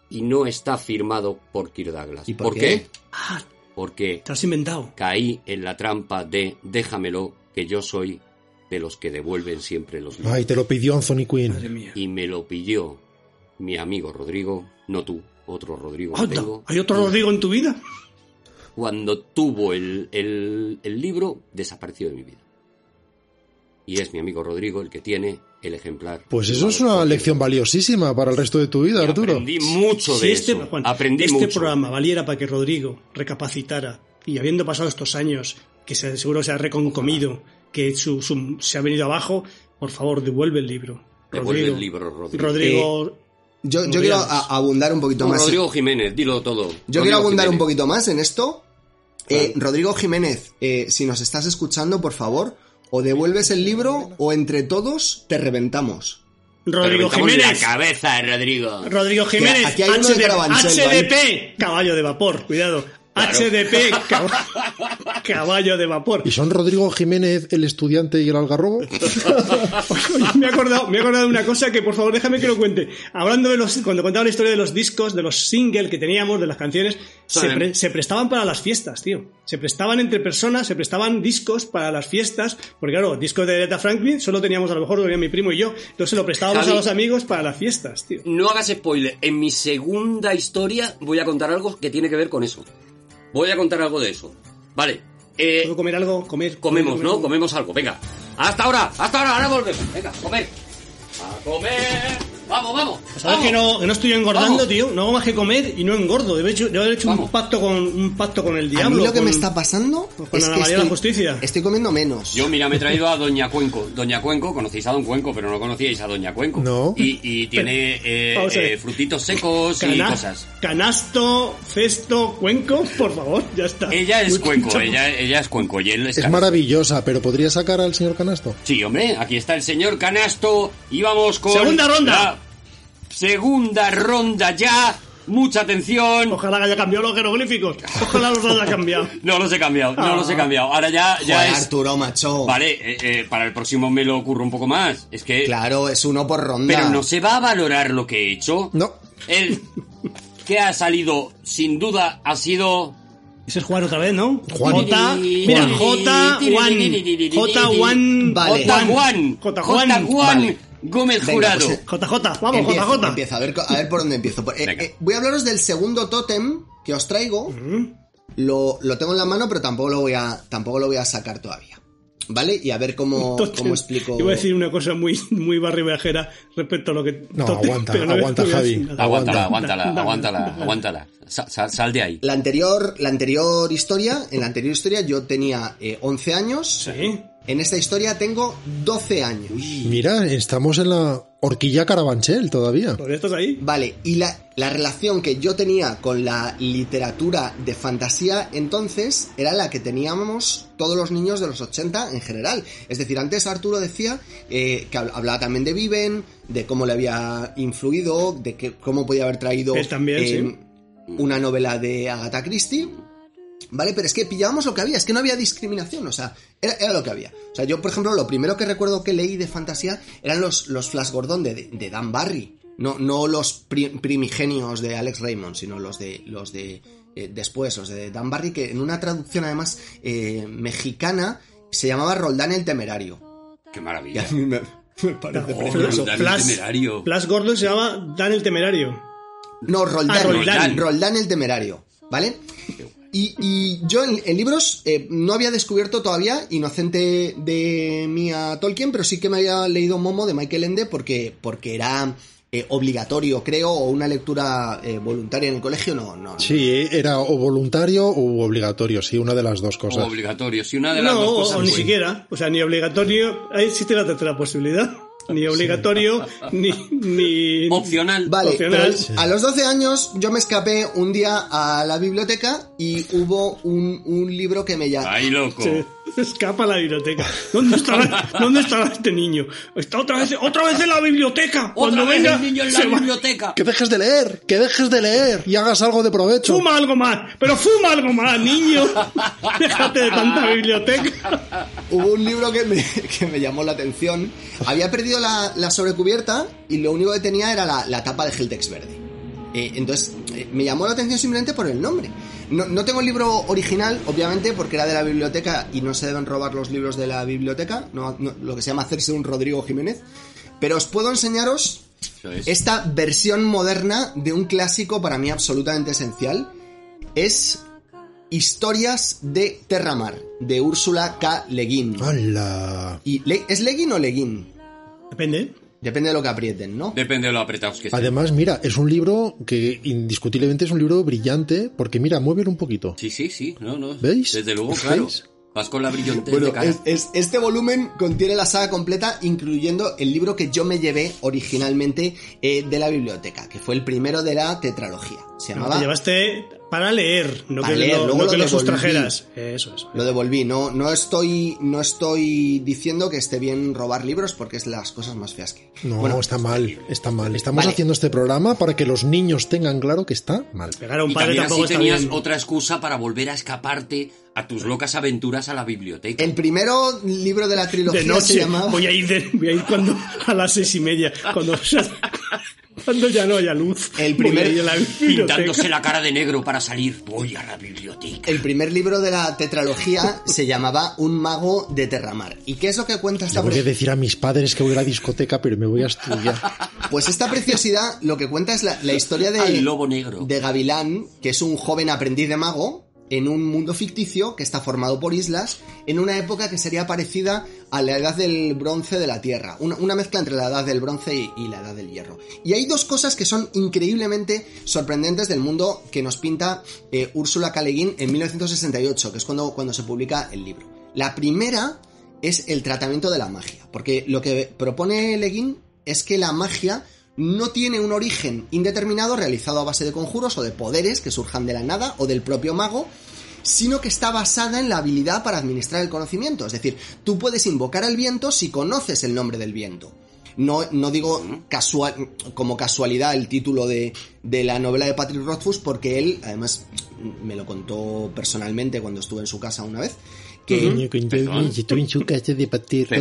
y no está firmado por Kirk Douglas. ¿Y por qué? Ah, Porque te has inventado. caí en la trampa de déjamelo que yo soy de los que devuelven siempre los libros. Ay, te lo pidió Anthony Quinn. Madre mía. Y me lo pilló mi amigo Rodrigo, no tú, otro Rodrigo. que Anda, tengo. ¿Hay otro Rodrigo en tu vida? Cuando tuvo el, el- el libro, desapareció de mi vida. y es mi amigo Rodrigo el que tiene el ejemplar. Pues eso es una lección valiosísima para el resto de tu vida, Arturo. Aprendí mucho de si este, eso. Juan, Aprendí este mucho. programa valiera para que Rodrigo recapacitara y habiendo pasado estos años, que se- seguro se ha reconcomido, que su, su- se ha venido abajo, por favor, devuelve el libro. Devuelve Rodrigo, el libro, Rodrigo. Rodrigo, Yo, yo quiero abundar un poquito más. Rodrigo Jiménez, dilo todo. Yo Rodrigo quiero abundar un poquito más en esto. Eh, Rodrigo Jiménez, eh, si nos estás escuchando, por favor, o devuelves el libro o entre todos te reventamos. Rodrigo Reventamos Jiménez. la cabeza, Rodrigo. Rodrigo Jiménez, aquí hay uno de HDP, caballo de vapor, cuidado. HDP, cab- caballo de vapor. ¿Y son Rodrigo Jiménez, el estudiante y el algarrobo? Me he acordado, me he acordado de una cosa que por favor déjame que lo cuente. Hablando de los, cuando contaba la historia de los discos, de los singles que teníamos, de las canciones, se, Sí. pre- se prestaban para las fiestas, tío. Se prestaban entre personas, se prestaban discos para las fiestas, porque claro, discos de Aretha Franklin solo teníamos a lo mejor lo tenía mi primo y yo, entonces lo prestábamos Javi. a los amigos para las fiestas, tío. No hagas spoiler. En mi segunda historia voy a contar algo que tiene que ver con eso. Voy a contar algo de eso. Vale. Eh, ¿Puedo comer algo? Comer. comemos, comer, ¿no? comer. Comemos algo. Venga. Hasta ahora, hasta ahora, ahora volvemos. Venga, comer. A comer. Vamos, vamos. Sabes vamos. que no, que no estoy engordando, Vamos. tío. No hago más que comer y no engordo. De hecho, yo he hecho un pacto con un pacto con el A diablo. mí lo que con- me está pasando con es Ana que María estoy, la Justicia. estoy comiendo menos. Yo, mira, me he traído a Doña Cuenco. Doña Cuenco, conocéis a Don Cuenco, pero no conocíais a Doña Cuenco. No. Y, y tiene eh, a eh, frutitos secos y cosas. Canasto, cesto, cuenco, por favor, ya está. Ella es Cuenco, ella, ella es Cuenco y él es Es maravillosa, pero ¿podría sacar al señor Canasto? Sí, hombre, aquí está el señor Canasto y vamos con... Segunda ronda. la segunda ronda ya. Mucha atención. Ojalá haya cambiado los jeroglíficos. Ojalá los haya cambiado. No los he cambiado, no Ah. los he cambiado. Ahora ya, ya Joder, es... Arturo, macho. Vale, eh, eh, para el próximo me lo ocurro un poco más. Es que... Claro, es uno por ronda. Pero no se va a valorar lo que he hecho. No. El que ha salido, sin duda, ha sido... Ese es Juan otra vez, ¿no? Juan. J, mira, J, Juan. J, Juan. Vale. J. Juan. J. J. Juan. Juan Vale. Gómez Venga, Jurado. pues, JJ, vamos, Empiezo, JJ. empiezo, a ver, a ver por dónde empiezo. Eh, Venga. eh, voy a hablaros del segundo tótem que os traigo. Lo, lo tengo en la mano, pero tampoco lo voy a, tampoco lo voy a sacar todavía. ¿Vale? Y a ver cómo, cómo explico. Iba a decir una cosa muy, muy barribajera respecto a lo que. No, Tote- aguanta, pero no aguanta, voy Javi. Aguántala, Aguanta. aguántala, aguántala, sal de ahí. La anterior, la anterior historia, en la anterior historia yo tenía eh, 11 años. Sí. En esta historia tengo 12 años. Mira, estamos en la horquilla Carabanchel todavía. ¿Todavía estás ahí? Vale, y la, la relación que yo tenía con la literatura de fantasía entonces era la que teníamos todos los niños de los 80 en general. Es decir, antes Arturo decía eh, que hab- hablaba también de Viven, de cómo le había influido, de que, cómo podía haber traído Él también, eh, una novela de Agatha Christie. ¿Vale? Pero es que pillábamos lo que había, es que no había discriminación, o sea, era, era lo que había. O sea, yo, por ejemplo, lo primero que recuerdo que leí de fantasía eran los, los Flash Gordon de, de Dan Barry. No, no los pri- primigenios de Alex Raymond, sino los de los de eh, después, los de Dan Barry, que en una traducción además eh, mexicana se llamaba Roldán el Temerario. Qué Y maravilla. a mí me, me parece Oh, precioso. Roldán el Temerario. Flash Gordon se llama Dan el Temerario. No, Roldán. Ah, Roldán. Roldán el temerario, ¿vale? Y, y yo en, en libros eh, no había descubierto todavía Inocente de Mia Tolkien, pero sí que me había leído Momo de Michael Ende porque, porque era eh, obligatorio, creo, o una lectura eh, voluntaria en el colegio, no, no. no. Sí, era o voluntario o obligatorio, sí, una de las dos cosas. Obligatorio. Si una de las No, dos o, cosas. o ni siquiera. O sea, ni obligatorio. Ahí existe la tercera posibilidad. Ni obligatorio, ni, ni. Opcional. Vale, Opcional. pero a los 12 años yo me escapé un día a la biblioteca y hubo un, un libro que me llamó. Ay, loco. escapa a la biblioteca. ¿Dónde estará, ¿Dónde estará este niño? Está otra vez, otra vez en la biblioteca. Otra Cuando vez venga, el niño en la se va- biblioteca. Que dejes de leer, que dejes de leer y hagas algo de provecho. Fuma algo más, pero fuma algo más, niño. Déjate de tanta biblioteca. Hubo un libro que me, que me llamó la atención. Había perdido la, la sobrecubierta y lo único que tenía era la, la tapa de Geltex verde. Eh, entonces, eh, me llamó la atención simplemente por el nombre. No, no tengo el libro original, obviamente, porque era de la biblioteca y no se deben robar los libros de la biblioteca, no- no- lo que se llama hacerse un Rodrigo Jiménez. Pero os puedo enseñaros esta versión moderna de un clásico para mí absolutamente esencial. Es Historias de Terramar, de Úrsula K. Le Guin. ¡Hala! Y Le- ¿Es Le Guin o Le Guin? Depende. Depende de lo que aprieten, ¿no? Depende de lo apretados que estén. Además, mira, es un libro que indiscutiblemente es un libro brillante, porque mira, muévelo un poquito. Sí, sí, sí. No, no. ¿Veis? Desde luego, claro. ¿Veis? Vas con la brillante Bueno, de cara. es- es- este volumen contiene la saga completa, incluyendo el libro que yo me llevé originalmente eh, de la biblioteca, que fue el primero de la tetralogía. Se llamaba... te llevaste para leer, no Para que, leer, lo, luego no lo que lo devolví. sustrajeras. Eso es. Lo devolví. No, no estoy, no estoy diciendo que esté bien robar libros porque es las cosas más feas que. No, Bueno, está mal, está mal. Estamos Vale. haciendo este programa para que los niños tengan claro que está mal. Pegar a un Y padre también tampoco así está tenías bien. otra excusa para volver a escaparte a tus locas aventuras a la biblioteca. El primero libro de la trilogía De noche. se llamaba. Voy a ir de- voy a ir cuando a las seis y media. Cuando, cuando ya no haya luz. El primer- la Pintándose la cara de negro para salir. Voy a la biblioteca. El primer libro de la tetralogía se llamaba Un mago de Terramar. ¿Y qué es lo que cuenta Le esta voy a pre- decir a mis padres que voy a la discoteca, pero me voy a estudiar. Pues esta preciosidad lo que cuenta es la, la historia de, Al lobo negro. de Gavilán, que es un joven aprendiz de mago en un mundo ficticio que está formado por islas en una época que sería parecida a la edad del bronce de la Tierra, una, una mezcla entre la edad del bronce y, la edad del hierro. Y hay dos cosas que son increíblemente sorprendentes del mundo que nos pinta eh, Úrsula K. Le Guin en 1968, que es cuando, cuando se publica el libro. La primera es el tratamiento de la magia, porque lo que propone Le Guin es que la magia no tiene un origen indeterminado realizado a base de conjuros o de poderes que surjan de la nada o del propio mago, sino que está basada en la habilidad para administrar el conocimiento. Es decir, tú puedes invocar al viento si conoces el nombre del viento. No, no digo casual, como casualidad el título de, de la novela de Patrick Rothfuss, porque él, además, me lo contó personalmente cuando estuve en su casa una vez, que Coño, coño, Perdón. yo estuve en su casa de vez.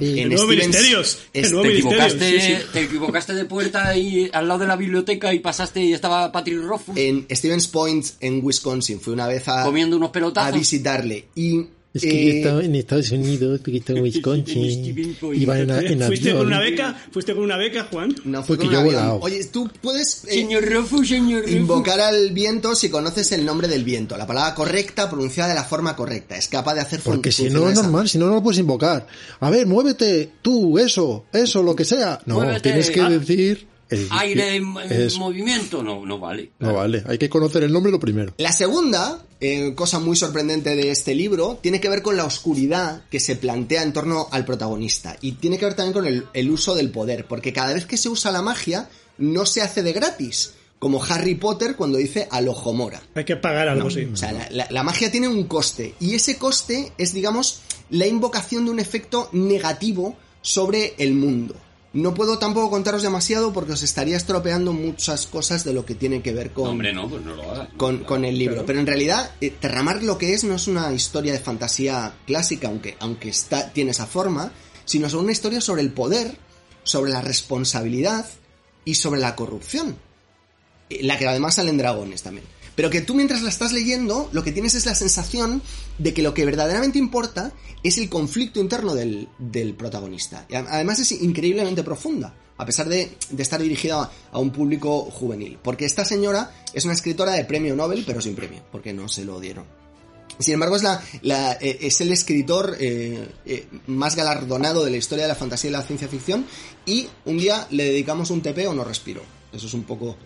En Stevens- Te equivocaste, te equivocaste de puerta y al lado de la biblioteca y pasaste y estaba Patrick Rothfuss en Stevens Point, en Wisconsin, fui una vez a, comiendo unos a pelotazos. visitarle. Y Es que eh, yo estaba en Estados Unidos, porque estaba en Wisconsin. Iba en, en ¿Fuiste con una beca? ¿Fuiste con una beca, Juan? no fui Porque con yo he avión. volado. Oye, tú puedes eh, Señor señor invocar al viento si conoces el nombre del viento. La palabra correcta, pronunciada de la forma correcta. Es capaz de hacer Porque si no es normal, si no, no lo puedes invocar. A ver, muévete, tú, eso, eso, lo que sea. No, Muévete. tienes que Ah. decir... el- Aire en, movimiento. No, no vale. No vale, hay que conocer el nombre lo primero. La segunda, eh, cosa muy sorprendente de este libro, tiene que ver con la oscuridad que se plantea en torno al protagonista. Y tiene que ver también con el, el uso del poder, porque cada vez que se usa la magia, no se hace de gratis. Como Harry Potter cuando dice al ojo mora. Hay que pagar algo, sí. O sea, la, la- la magia tiene un coste. Y ese coste es, digamos, la invocación de un efecto negativo sobre el mundo. No puedo tampoco contaros demasiado porque os estaría estropeando muchas cosas de lo que tiene que ver con, No, hombre, no, pues no lo hagas. con, con el libro. Pero en realidad, eh, Terramar lo que es no es una historia de fantasía clásica, aunque, aunque está, tiene esa forma, sino es una historia sobre el poder, sobre la responsabilidad y sobre la corrupción. Eh, La que además salen dragones también. Pero que tú mientras la estás leyendo, lo que tienes es la sensación de que lo que verdaderamente importa es el conflicto interno del, del protagonista. Y además es increíblemente profunda, a pesar de, de estar dirigida a, a un público juvenil. Porque esta señora es una escritora de premio Nobel, pero sin premio, porque no se lo dieron. Sin embargo, es, la, la- eh, es el escritor eh, eh, más galardonado de la historia de la fantasía y la ciencia ficción. Y un día le dedicamos un TP o no respiro. Eso es un poco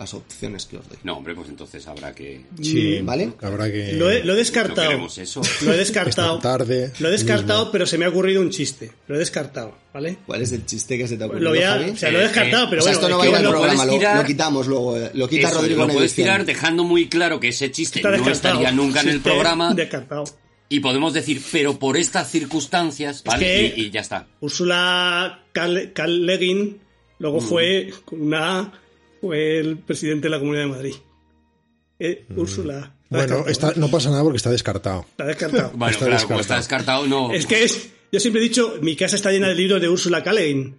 las opciones que os doy. No, hombre, pues entonces habrá que... Sí, ¿Vale? Habrá que... Lo he, lo descartado. eso. Lo he descartado. Tarde Lo he descartado, mismo. pero se me ha ocurrido un chiste. Lo he descartado, ¿vale? ¿Cuál es el chiste que se te ha Lo ocurrido, voy a, Javi? o sea, lo he Eh, descartado, eh, pero o sea, bueno, esto no va a ir al lo programa, lo, tirar- lo quitamos luego. eh, Lo quita Eso, Rodrigo lo puedes edición. tirar dejando muy claro que ese chiste está no descartado. estaría nunca en el programa Descartado. y podemos decir, pero por estas circunstancias, ¿vale? que- Y, y ya está. Úrsula Leguin, luego fue, con una fue el presidente de la Comunidad de Madrid. Eh, Úrsula. está Bueno, no pasa nada porque está descartado. Está descartado. Bueno, Está claro, como descartado. está descartado, no... Es que es, yo siempre he dicho, mi casa está llena de libros de Úrsula K. Le Guin.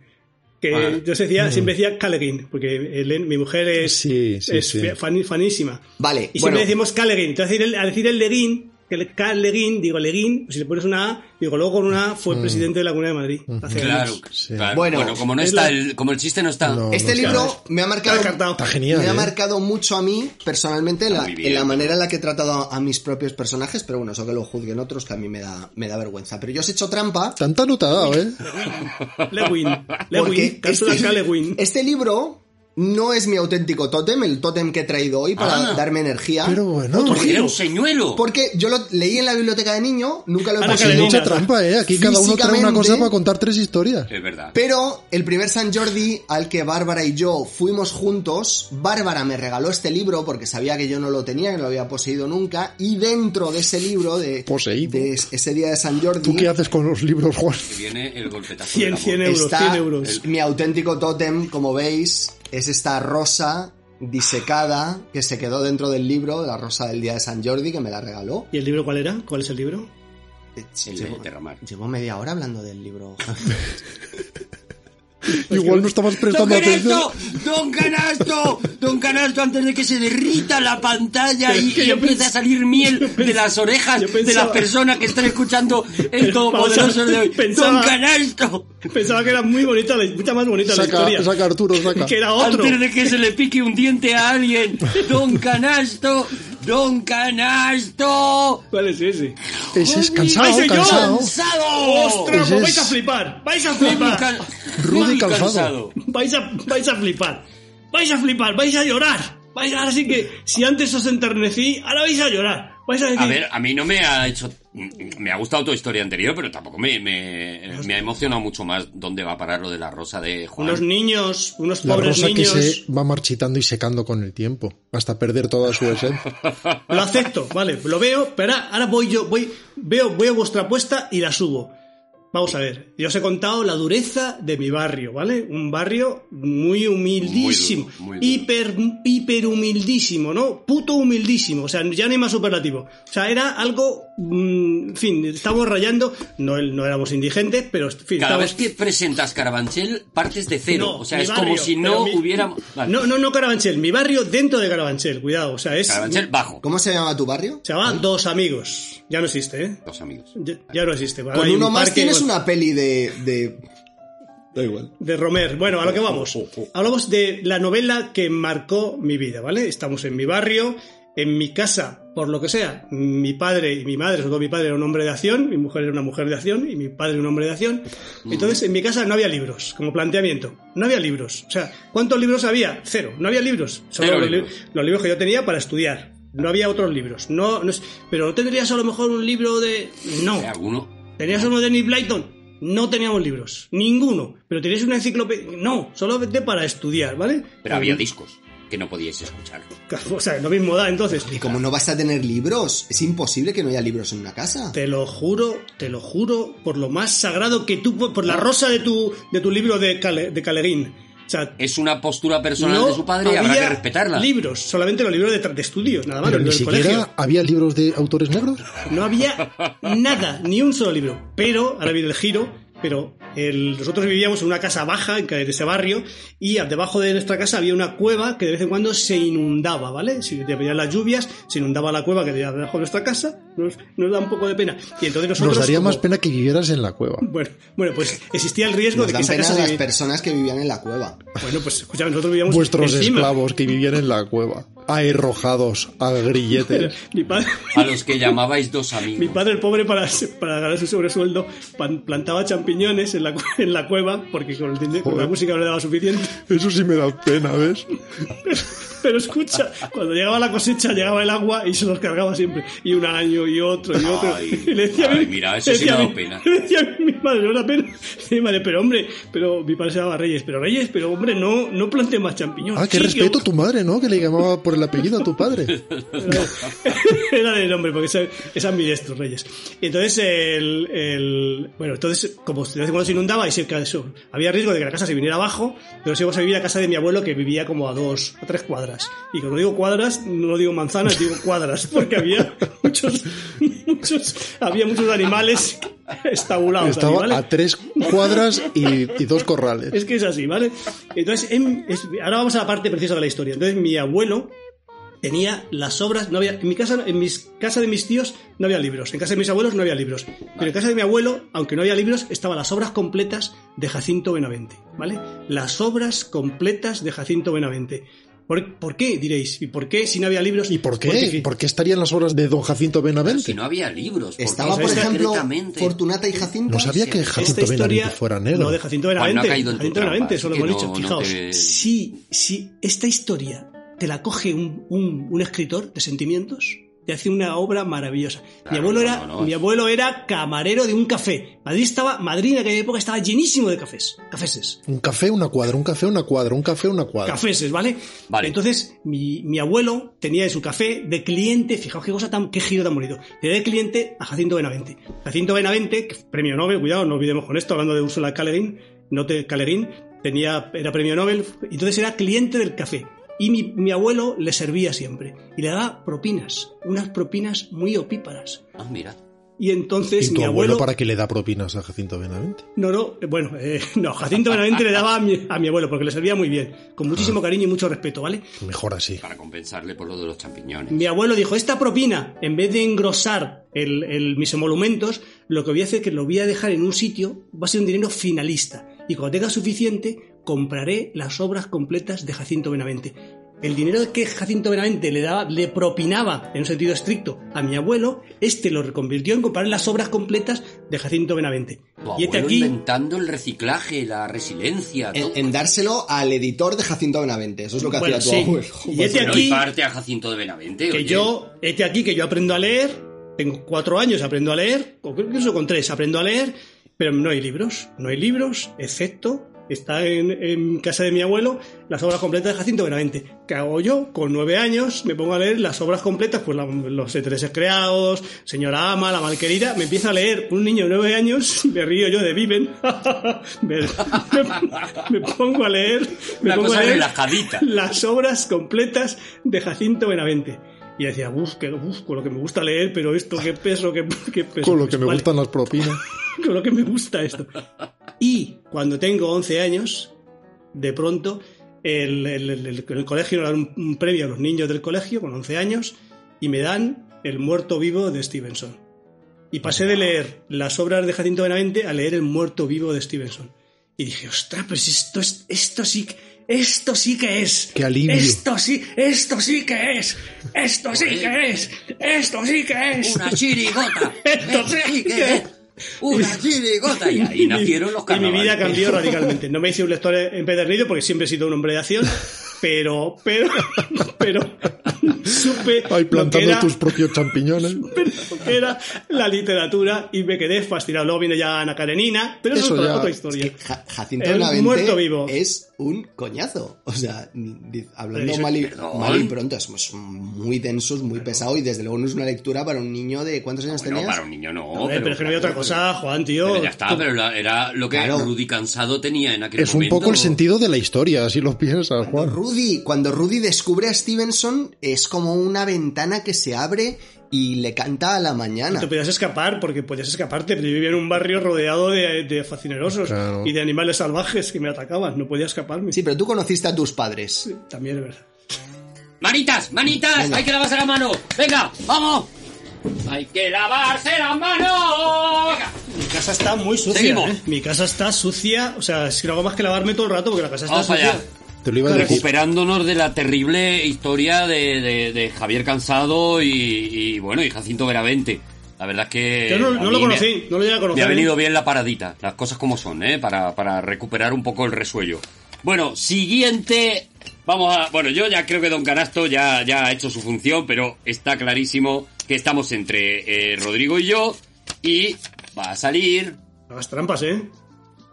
Que Ah. yo decía, siempre decía K. Le Guin, porque mi mujer es, Sí, sí, es sí. fan- fanísima. Vale, Y bueno, siempre decimos K. Le Guin. Entonces, al decir el, al decir el Le Guin, Carl Leguín, digo Leguín, si le pones una A, digo luego con una A fue presidente de la Comunidad de Madrid. hace Claro, años. Sí. claro. Bueno, Bueno, como no es está la- el, como el chiste no está. No. Este libro me ha marcado, Está genial. me ha ¿eh? marcado mucho a mí, personalmente, en la, en manera en la que he tratado a, mis propios personajes, pero bueno, eso que lo juzguen otros, que a mí me da, me da vergüenza. Pero yo os he hecho trampa Tanta nota ha dado, ¿eh? Lewin, Lewin, este, Lewin. este libro no es mi auténtico tótem, el tótem que he traído hoy para Ah. darme energía. Pero bueno, Porque era un señuelo. Porque yo lo leí en la biblioteca de niño, nunca lo he conseguido. diga. mucha trampa, ¿eh? Aquí cada uno trae una cosa para contar tres historias. Es verdad. Pero el primer San Jordi al que Bárbara y yo fuimos juntos, Bárbara me regaló este libro porque sabía que yo no lo tenía, que no lo había poseído nunca, y dentro de ese libro, de, Poseído. de ese día de San Jordi, ¿Tú qué haces con los libros, Juan? Que viene el golpetazo 100, del 100 amor. euros, está 100 euros. mi auténtico tótem, como veis, es esta rosa disecada que se quedó dentro del libro, la rosa del día de San Jordi, que me la regaló. ¿Y el libro cuál era? ¿Cuál es el libro? Eh, El de Llevo, derramar. llevo media hora hablando del libro. Igual no estabas ¡Don prestando atención. Canasto! ¡Don Canasto! ¡Don Canasto! Antes de que se derrita la pantalla y, y empiece a salir miel de las orejas de las personas que están escuchando el Todopoderoso de hoy. Pensaba- ¡Don Canasto! Pensaba que era muy bonita, la- mucha más bonita la Saca, historia. saca Arturo, saca. Que era otro. Antes de que se le pique un diente a alguien. ¡Don Canasto! ¡Don Canasto! ¿Cuál es ese? Ese es ¡Ay, cansado, yo! cansado. ¡Cansado! ¡Ostras! Ese pues vais es- a flipar! ¡Vais a flipar! Can- Rudy. Cansado. Vais a, vais a flipar. Vais a flipar, vais a llorar. Vais, ahora sí que, si antes os enternecí, ahora vais a llorar. Vais a decir, A ver, a mí no me ha hecho. Me ha gustado tu historia anterior, pero tampoco me, me, me ha emocionado mucho más dónde va a parar lo de la rosa de Juan. unos niños, unos La pobres rosa que niños. se va marchitando y secando con el tiempo, hasta perder toda su esencia. Lo acepto, vale, lo veo, pero ahora, ahora voy yo, voy, veo, veo vuestra apuesta y la subo. Vamos a ver, yo os he contado la dureza de mi barrio, ¿vale? Un barrio muy humildísimo, Muy duro, muy duro. hiper, hiper humildísimo, ¿no? Puto humildísimo, o sea, ya no hay más superlativo. O sea, era algo, mm, en fin, estamos rayando, no, no éramos indigentes, pero, en fin, Cada vez que presentas Carabanchel, partes de cero. No, o sea, es barrio, como si no mi- hubiera. Vale. No, no, no Carabanchel, mi barrio dentro de Carabanchel, cuidado, o sea, es... Carabanchel bajo. ¿Cómo se llama tu barrio? Se llama Dos Amigos, ya no existe, ¿eh? Los amigos. Ya, ya no existe. Con hay uno un más parque, tienes una peli de... de... Da igual. De Romer. Bueno, a lo que vamos. Hablamos de la novela que marcó mi vida, ¿vale? Estamos en mi barrio, en mi casa, por lo que sea. Mi padre y mi madre, sobre todo mi padre era un hombre de acción, mi mujer era una mujer de acción y mi padre un hombre de acción. Entonces, en mi casa no había libros, como planteamiento. No había libros. O sea, ¿cuántos libros había? Cero. No había libros. Solo los, li- libros. los libros que yo tenía para estudiar. No había otros libros. No, no es- pero no tendrías a lo mejor un libro de... No. ¿Eh, ¿Alguno? ¿Tenías uno de Nick Blyton? No teníamos libros, ninguno. Pero tenías una enciclopedia. No, solamente para estudiar, ¿vale? Pero había discos que no podíais escuchar. O sea, lo mismo da entonces. ¿Y cómo no vas a tener libros? Es imposible que no haya libros en una casa. Te lo juro, te lo juro, por lo más sagrado que tú, por la rosa de tu, de tu libro de, Cale- de Caleguín. Sea, Es una postura personal no de su padre y habrá había que respetarla. libros, solamente los libros de, de estudios, nada más, Pero los ni libros del siquiera colegio. había libros de autores negros. No había nada, ni un solo libro. Pero, ahora viene el giro, pero el- nosotros vivíamos en una casa baja en ese barrio y debajo de nuestra casa había una cueva que de vez en cuando se inundaba, ¿vale? Si venían las lluvias, se inundaba la cueva que había debajo de nuestra casa, nos, nos da un poco de pena. Y entonces nosotros... Nos daría como- más pena que vivieras en la cueva. Bueno, bueno, pues existía el riesgo Nos de que dan esa pena casa las personas que vivían en la cueva. Bueno, pues escuchame, nosotros vivíamos Vuestros encima. esclavos que vivían en la cueva, aherrojados a grilletes. Mi padre... A los que llamabais dos Mi amigos. padre, el pobre, para, para ganar su sobresueldo, pan- plantaba champiñones en la, cu- en la cueva, porque con, el- con la música no le daba suficiente. Eso sí me da pena, ¿ves? Pero escucha, cuando llegaba la cosecha, llegaba el agua y se los cargaba siempre. Y un año, y otro, y otro. Ay, y le decía a ay, mi- mira, eso sí me da mi- pena. Le decía a mi madre, no da pena. Mi madre, pero hombre, pero mi padre se llamaba Reyes, pero Reyes, pero hombre, no, no plante más champiñones. Ah, qué Sí, respeto que- tu madre, ¿no? Que le llamaba por el apellido a tu padre. Era de nombre, porque es, es ambidestro, Reyes. Y entonces, el, el- bueno, entonces, como de vez en cuando se inundaba y se, había riesgo de que la casa se viniera abajo, pero íbamos a vivir a casa de mi abuelo que vivía como a dos, a tres cuadras. Y cuando digo cuadras, no digo manzanas, digo cuadras, porque había muchos, muchos, había muchos animales estabulados. Estaba a tres cuadras y, y dos corrales. Es que es así, ¿vale? Entonces, en- es- ahora vamos a la parte precisa de la historia. Entonces, mi abuelo tenía las obras, no había, en mi casa, en mis casa de mis tíos no había libros, en casa de mis abuelos no había libros, pero en casa de mi abuelo, aunque no había libros, estaban las obras completas de Jacinto Benavente, ¿vale? Las obras completas de Jacinto Benavente. ¿Por, por qué, diréis? ¿Y por qué si no había libros? ¿Y por qué? Porque- ¿Por qué estarían las obras de don Jacinto Benavente? Si no había libros. ¿por qué Estaba, por ejemplo, Fortunata y Jacinto. No sabía que esta Jacinto historia Benavente fuera negro. no de Jacinto no ha Benavente, caído en tu Jacinto Benavente, eso lo hemos dicho. no- no Fijaos, te- si, si esta historia te la coge un, un- un escritor de sentimientos, te hace una obra maravillosa. mi Claro, abuelo no, era, no, no. mi abuelo era camarero de un café. Madrid estaba, Madrid en aquella época estaba llenísimo de cafés, cafeses. Un café, una cuadra, un café, una cuadra, un café, una cuadra. Cafeses, ¿vale? Vale. Entonces, mi, mi abuelo tenía en su café de cliente, fijaos qué cosa tan, qué giro tan bonito, tenía de cliente a Jacinto Benavente. Jacinto Benavente, que premio Nobel, cuidado, no olvidemos con esto, hablando de Ursula Guin, no te, Guin, tenía, era premio Nobel, entonces era cliente del café. Y mi, mi abuelo le servía siempre. Y le daba propinas, unas propinas muy opíparas. Ah, mira. Y entonces ¿Y tu mi abuelo abuelo... para qué le da propinas a Jacinto Benavente? No, no, eh, bueno, eh, no, Jacinto Benavente le daba a mi, a mi abuelo porque le servía muy bien, con muchísimo cariño y mucho respeto, ¿vale? Mejor así. Para compensarle por lo de los champiñones. Mi abuelo dijo, esta propina, en vez de engrosar el, el- mis emolumentos, lo que voy a hacer es que lo voy a dejar en un sitio, va a ser un dinero finalista. Y cuando tenga suficiente, compraré las obras completas de Jacinto Benavente. El dinero que Jacinto Benavente le daba, le propinaba, en un sentido estricto, a mi abuelo, este lo reconvirtió en comprar las obras completas de Jacinto Benavente. Tu Y este abuelo aquí, inventando el reciclaje, la resiliencia. En, dárselo al editor de Jacinto Benavente. Eso es lo que Bueno, hacía tu sí. abuelo. Y este Bueno, aquí- y parte a Jacinto de Benavente. que oye. yo, este aquí que yo aprendo a leer, tengo cuatro años, aprendo a leer, o creo que incluso con tres aprendo a leer, pero no hay libros, no hay libros, excepto está en, en casa de mi abuelo las obras completas de Jacinto Benavente. ¿Qué hago yo? Con nueve años me pongo a leer las obras completas, pues la- los intereses creados, Señora Ama, La Malquerida, me empieza a leer un niño de nueve años, me río yo de Viven, me, me- me pongo a leer, me pongo cosa a leer relajadita. las obras completas de Jacinto Benavente. Y decía, uf, que, con lo que me gusta leer, pero esto, qué peso, qué, qué peso. Con lo que me Vale, gustan las propinas. Con lo que me gusta esto. Y cuando tengo 11 años, de pronto, el, el- el- el- el colegio le dan un, un premio a los niños del colegio con 11 años y me dan El muerto vivo de Stevenson. Y pasé de leer las obras de Jacinto Benavente a leer El muerto vivo de Stevenson. Y dije, ostras, pues esto, es, esto sí que- esto sí que es. Qué alivio. Esto sí, esto sí que es. Esto sí que es. Esto sí que es. Una chirigota. Esto Sí, que que- es. Una chirigota. Y ahí nacieron los Y mi carnavales. vida cambió radicalmente. No me hice un lector empedernido porque siempre he sido un hombre de acción, pero, pero, pero supe Ahí lo que plantando era, tus propios champiñones. lo que era la literatura y me quedé fascinado. Luego viene ya Ana Karenina, pero eso, Eso es otra, ya- otra historia. Ja- Jacinto El Benavente muerto vivo. es un coñazo. O sea, hablando Pero mal y, mal y pronto, es es muy denso, es muy pesado y desde luego no es una lectura para un niño de ¿cuántos años Bueno, tenías? para un niño no. Hombre, pero, es que no había otra cosa, Juan, tío. Pero ya está, Tú- pero la- era lo que Claro. Rudy Cansado tenía en aquel Es un momento. poco el sentido de la historia, si lo piensas, Juan. Rudy, cuando Rudy descubre a Stevenson, es como una ventana que se abre y le canta a la mañana. Te podías escapar, porque podías escaparte, pero yo vivía en un barrio rodeado de, de fascinerosos Claro. y de animales salvajes que me atacaban. No podía escaparme. Sí, pero tú conociste a tus padres. También es verdad. ¡Manitas! ¡Manitas! Venga. ¡Hay que lavarse las manos! ¡Venga! ¡Vamos! ¡Hay que lavarse las manos! Venga. Mi casa está muy sucia. Seguimos. ¿eh? Mi casa está sucia. O sea, si no hago más que lavarme todo el rato porque la casa está Vamos para sucia. allá. Te lo iba a decir. Recuperándonos de la terrible historia de, de- de Javier Cansado y, y, bueno, y Jacinto Veravente. La verdad es que... Yo no, lo me- conocí, no lo llegué a Me conocer. ha ¿eh? venido bien la paradita, las cosas como son, ¿eh? Para, para recuperar un poco el resuello. Bueno, siguiente. Vamos a. Bueno, yo ya creo que Don Canasto ya, ya ha hecho su función, pero está clarísimo que estamos entre eh, Rodrigo y yo. Y va a salir. Hagas trampas, ¿eh?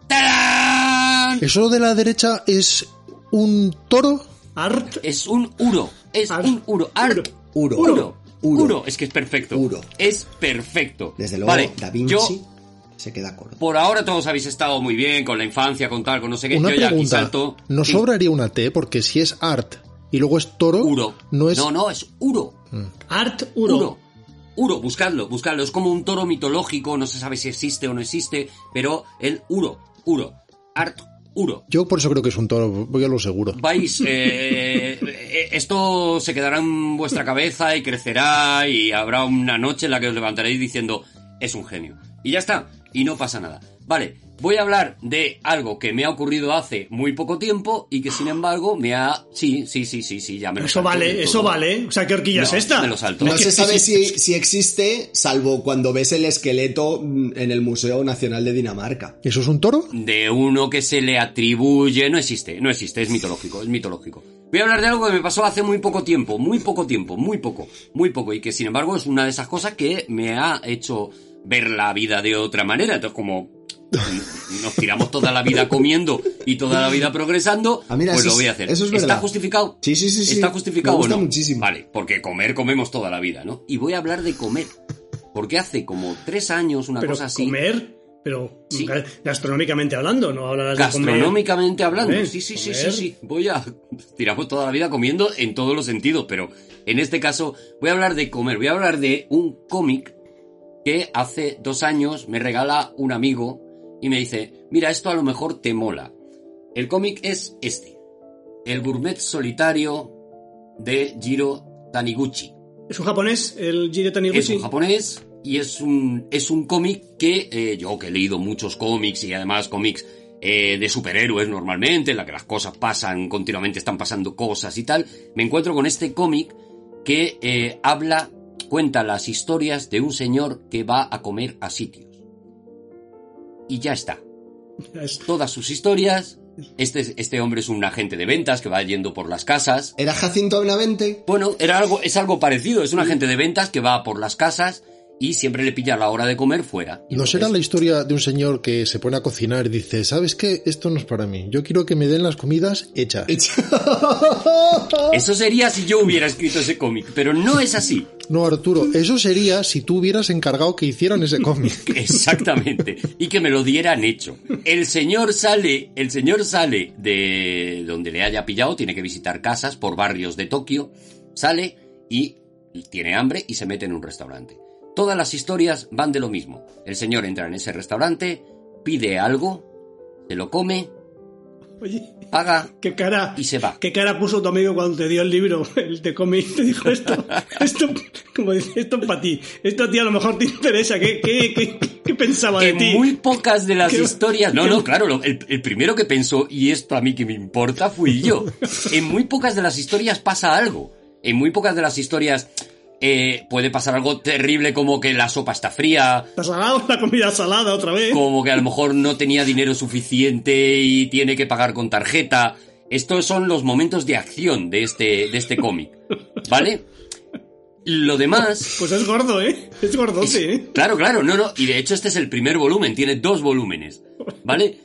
¡Tarán! ¿Eso de la derecha es un toro? Art. Es un uro. Es un uro. Ar- Uro. Uro. Uro. Uro. Es que es perfecto. Uro. Es perfecto. Desde luego, Vale, Da Vinci yo se queda corto. Por ahora todos habéis estado muy bien con la infancia, con tal, con no sé qué. Una Yo ya aquí pregunta. salto. ¿Nos Sí. sobraría una T? Porque si es art y luego es toro, Uro. no es... No, no, es Uro. Art Uro. Uro. Uro, buscadlo, buscadlo. Es como un toro mitológico, no se sabe si existe o no existe, pero el Uro. Uro. Art Yo por eso creo que es un toro, voy a lo seguro. Vais, eh, eh, esto se quedará en vuestra cabeza y crecerá y habrá una noche en la que os levantaréis diciendo, es un genio. Y ya está, y no pasa nada. Vale, voy a hablar de algo que me ha ocurrido hace muy poco tiempo y que sin embargo me ha... Sí, sí, sí, sí, sí, ya me lo Eso salto vale, eso vale. O sea, ¿qué horquilla es esta? Me lo salto. No se sabe si, si existe, salvo cuando ves el esqueleto mm, en el Museo Nacional de Dinamarca. ¿Eso es un toro? de uno que se le atribuye, no existe, no existe, es mitológico, es mitológico. Voy a hablar de algo que me pasó hace muy poco tiempo, muy poco tiempo, muy poco, muy poco, y que sin embargo es una de esas cosas que me ha hecho ver la vida de otra manera. Entonces, como nos tiramos toda la vida comiendo y toda la vida progresando, Ah, mira, pues lo voy a hacer. eso es ¿Está verdad. justificado? Sí, sí, sí, sí. ¿Está justificado Me gusta o no? muchísimo. Vale, porque comer comemos toda la vida, ¿no? Y voy a hablar de comer. Porque hace como tres años, una Pero cosa así. comer, pero Sí. gastronómicamente hablando, no hablarás de comer. Gastronómicamente hablando, Comer, sí, sí, sí, sí, sí. Voy a. Tiramos toda la vida comiendo en todos los sentidos, pero en este caso voy a hablar de comer. Voy a hablar de un cómic que hace dos años me regala un amigo y me dice: Mira, esto a lo mejor te mola. El cómic es este: El gourmet solitario de Jiro Taniguchi. ¿Es un japonés, el Jire Taniguchi? Es un japonés y es un, es un cómic que eh, yo que he leído muchos cómics y además cómics eh, de superhéroes normalmente, en la que las cosas pasan, continuamente están pasando cosas y tal, me encuentro con este cómic que eh, habla, cuenta las historias de un señor que va a comer a sitios. Y ya está. Es- Todas sus historias. Este, este hombre es un agente de ventas que va yendo por las casas. ¿Era Jacinto Benavente? Bueno, era algo, es algo parecido. Es un agente de ventas que va por las casas y siempre le pilla la hora de comer fuera. ¿No será la historia de un señor que se pone a cocinar y dice, ¿sabes qué? Esto no es para mí. Yo quiero que me den las comidas hechas. Eso sería si yo hubiera escrito ese cómic, pero no es así. No, Arturo, eso sería si tú hubieras encargado que hicieran ese cómic. Exactamente. Y que me lo dieran hecho. El señor sale, el señor sale de donde le haya pillado, tiene que visitar casas por barrios de Tokio, sale y tiene hambre y se mete en un restaurante. Todas las historias van de lo mismo. El señor entra en ese restaurante, pide algo, se lo come, Oye, paga qué cara, y se va. qué cara puso tu amigo cuando te dio el libro, el de cómic, te dijo esto, esto, como dice, esto es para ti, esto a ti a lo mejor te interesa, ¿qué, qué, qué, qué pensaba de En ti? muy pocas de las historias. No, no, claro, lo- el, el primero que pensó, y esto a mí que me importa, fui yo. En muy pocas de las historias pasa algo. En muy pocas de las historias eh, puede pasar algo terrible como que la sopa está fría, ¿Está salado? La comida salada otra vez. como que a lo mejor no tenía dinero suficiente y tiene que pagar con tarjeta. Estos son los momentos de acción de este, de este cómic. ¿Vale? Lo demás. Pues es gordo, ¿eh? Es gordote, ¿eh? Claro, claro, no, no. Y de hecho este es el primer volumen, tiene dos volúmenes. ¿Vale?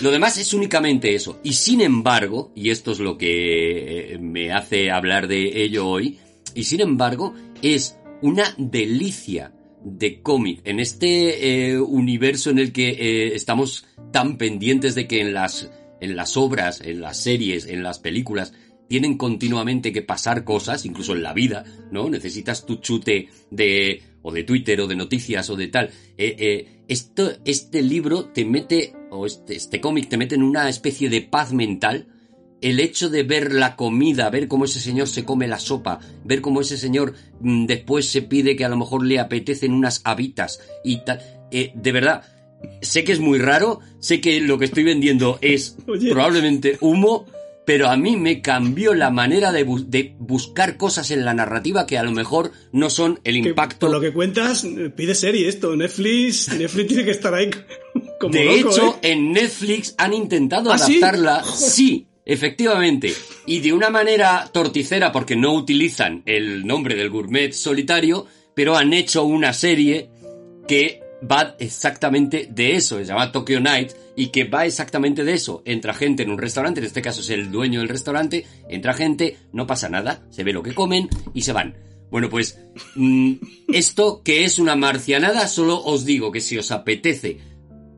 Lo demás es únicamente eso. Y sin embargo, y esto es lo que eh, me hace hablar de ello hoy, y sin embargo, es una delicia de cómic en este eh, universo en el que eh, estamos tan pendientes de que en las, en las obras, en las series, en las películas, tienen continuamente que pasar cosas, incluso en la vida, ¿no? Necesitas tu chute de o de Twitter o de noticias o de tal. Eh, esto, este libro te mete, o este, este cómic te mete en una especie de paz mental. El hecho de ver la comida, ver cómo ese señor se come la sopa, ver cómo ese señor mm, después se pide que a lo mejor le apetecen unas habitas y tal. Eh, de verdad, sé que es muy raro, sé que lo que estoy vendiendo es Oye. probablemente humo, pero a mí me cambió la manera de, bu- de buscar cosas en la narrativa que a lo mejor no son el Que impacto. por lo que cuentas, pide serie esto. Netflix, Netflix tiene que estar ahí como de loco, hecho, ¿eh? en Netflix han intentado ¿Ah, sí? adaptarla, sí, efectivamente, y de una manera torticera porque no utilizan el nombre del gourmet solitario, pero han hecho una serie que va exactamente de eso, se llama Tokyo Night, y que va exactamente de eso. Entra gente en un restaurante, en este caso es el dueño del restaurante, entra gente, no pasa nada, se ve lo que comen y se van. Bueno, pues mm, esto que es una marcianada, solo os digo que si os apetece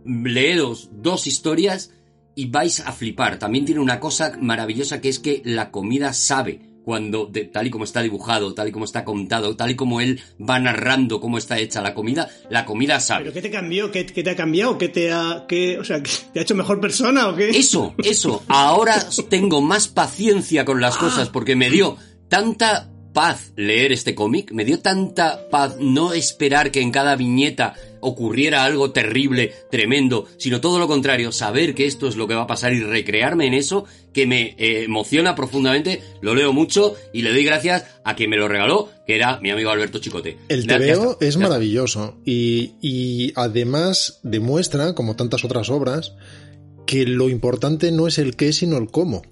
leeros dos historias y vais a flipar. También tiene una cosa maravillosa que es que la comida sabe cuando, de- tal y como está dibujado, tal y como está contado, tal y como él va narrando cómo está hecha la comida, la comida sabe. ¿Pero qué te cambió? ¿Qué, qué te ha cambiado? ¿Qué te ha, qué, o sea, ¿qué te ha hecho mejor persona o qué? Eso, eso. Ahora tengo más paciencia con las cosas porque me dio tanta paz leer este cómic, me dio tanta paz no esperar que en cada viñeta ocurriera algo terrible, tremendo, sino todo lo contrario, saber que esto es lo que va a pasar y recrearme en eso, que me eh, emociona profundamente, lo leo mucho y le doy gracias a quien me lo regaló, que era mi amigo Alberto Chicote. El TVO es maravilloso y, y además demuestra, como tantas otras obras, que lo importante no es el qué, sino el cómo.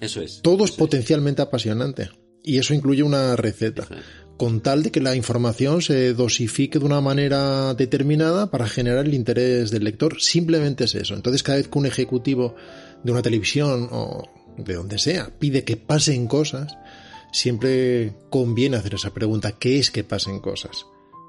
Eso es. Todo es potencialmente apasionante. Y eso incluye una receta. Eso es. Con tal de que la información se dosifique de una manera determinada para generar el interés del lector. Simplemente es eso. Entonces, cada vez que un ejecutivo de una televisión o de donde sea pide que pasen cosas, siempre conviene hacer esa pregunta. ¿Qué es que pasen cosas?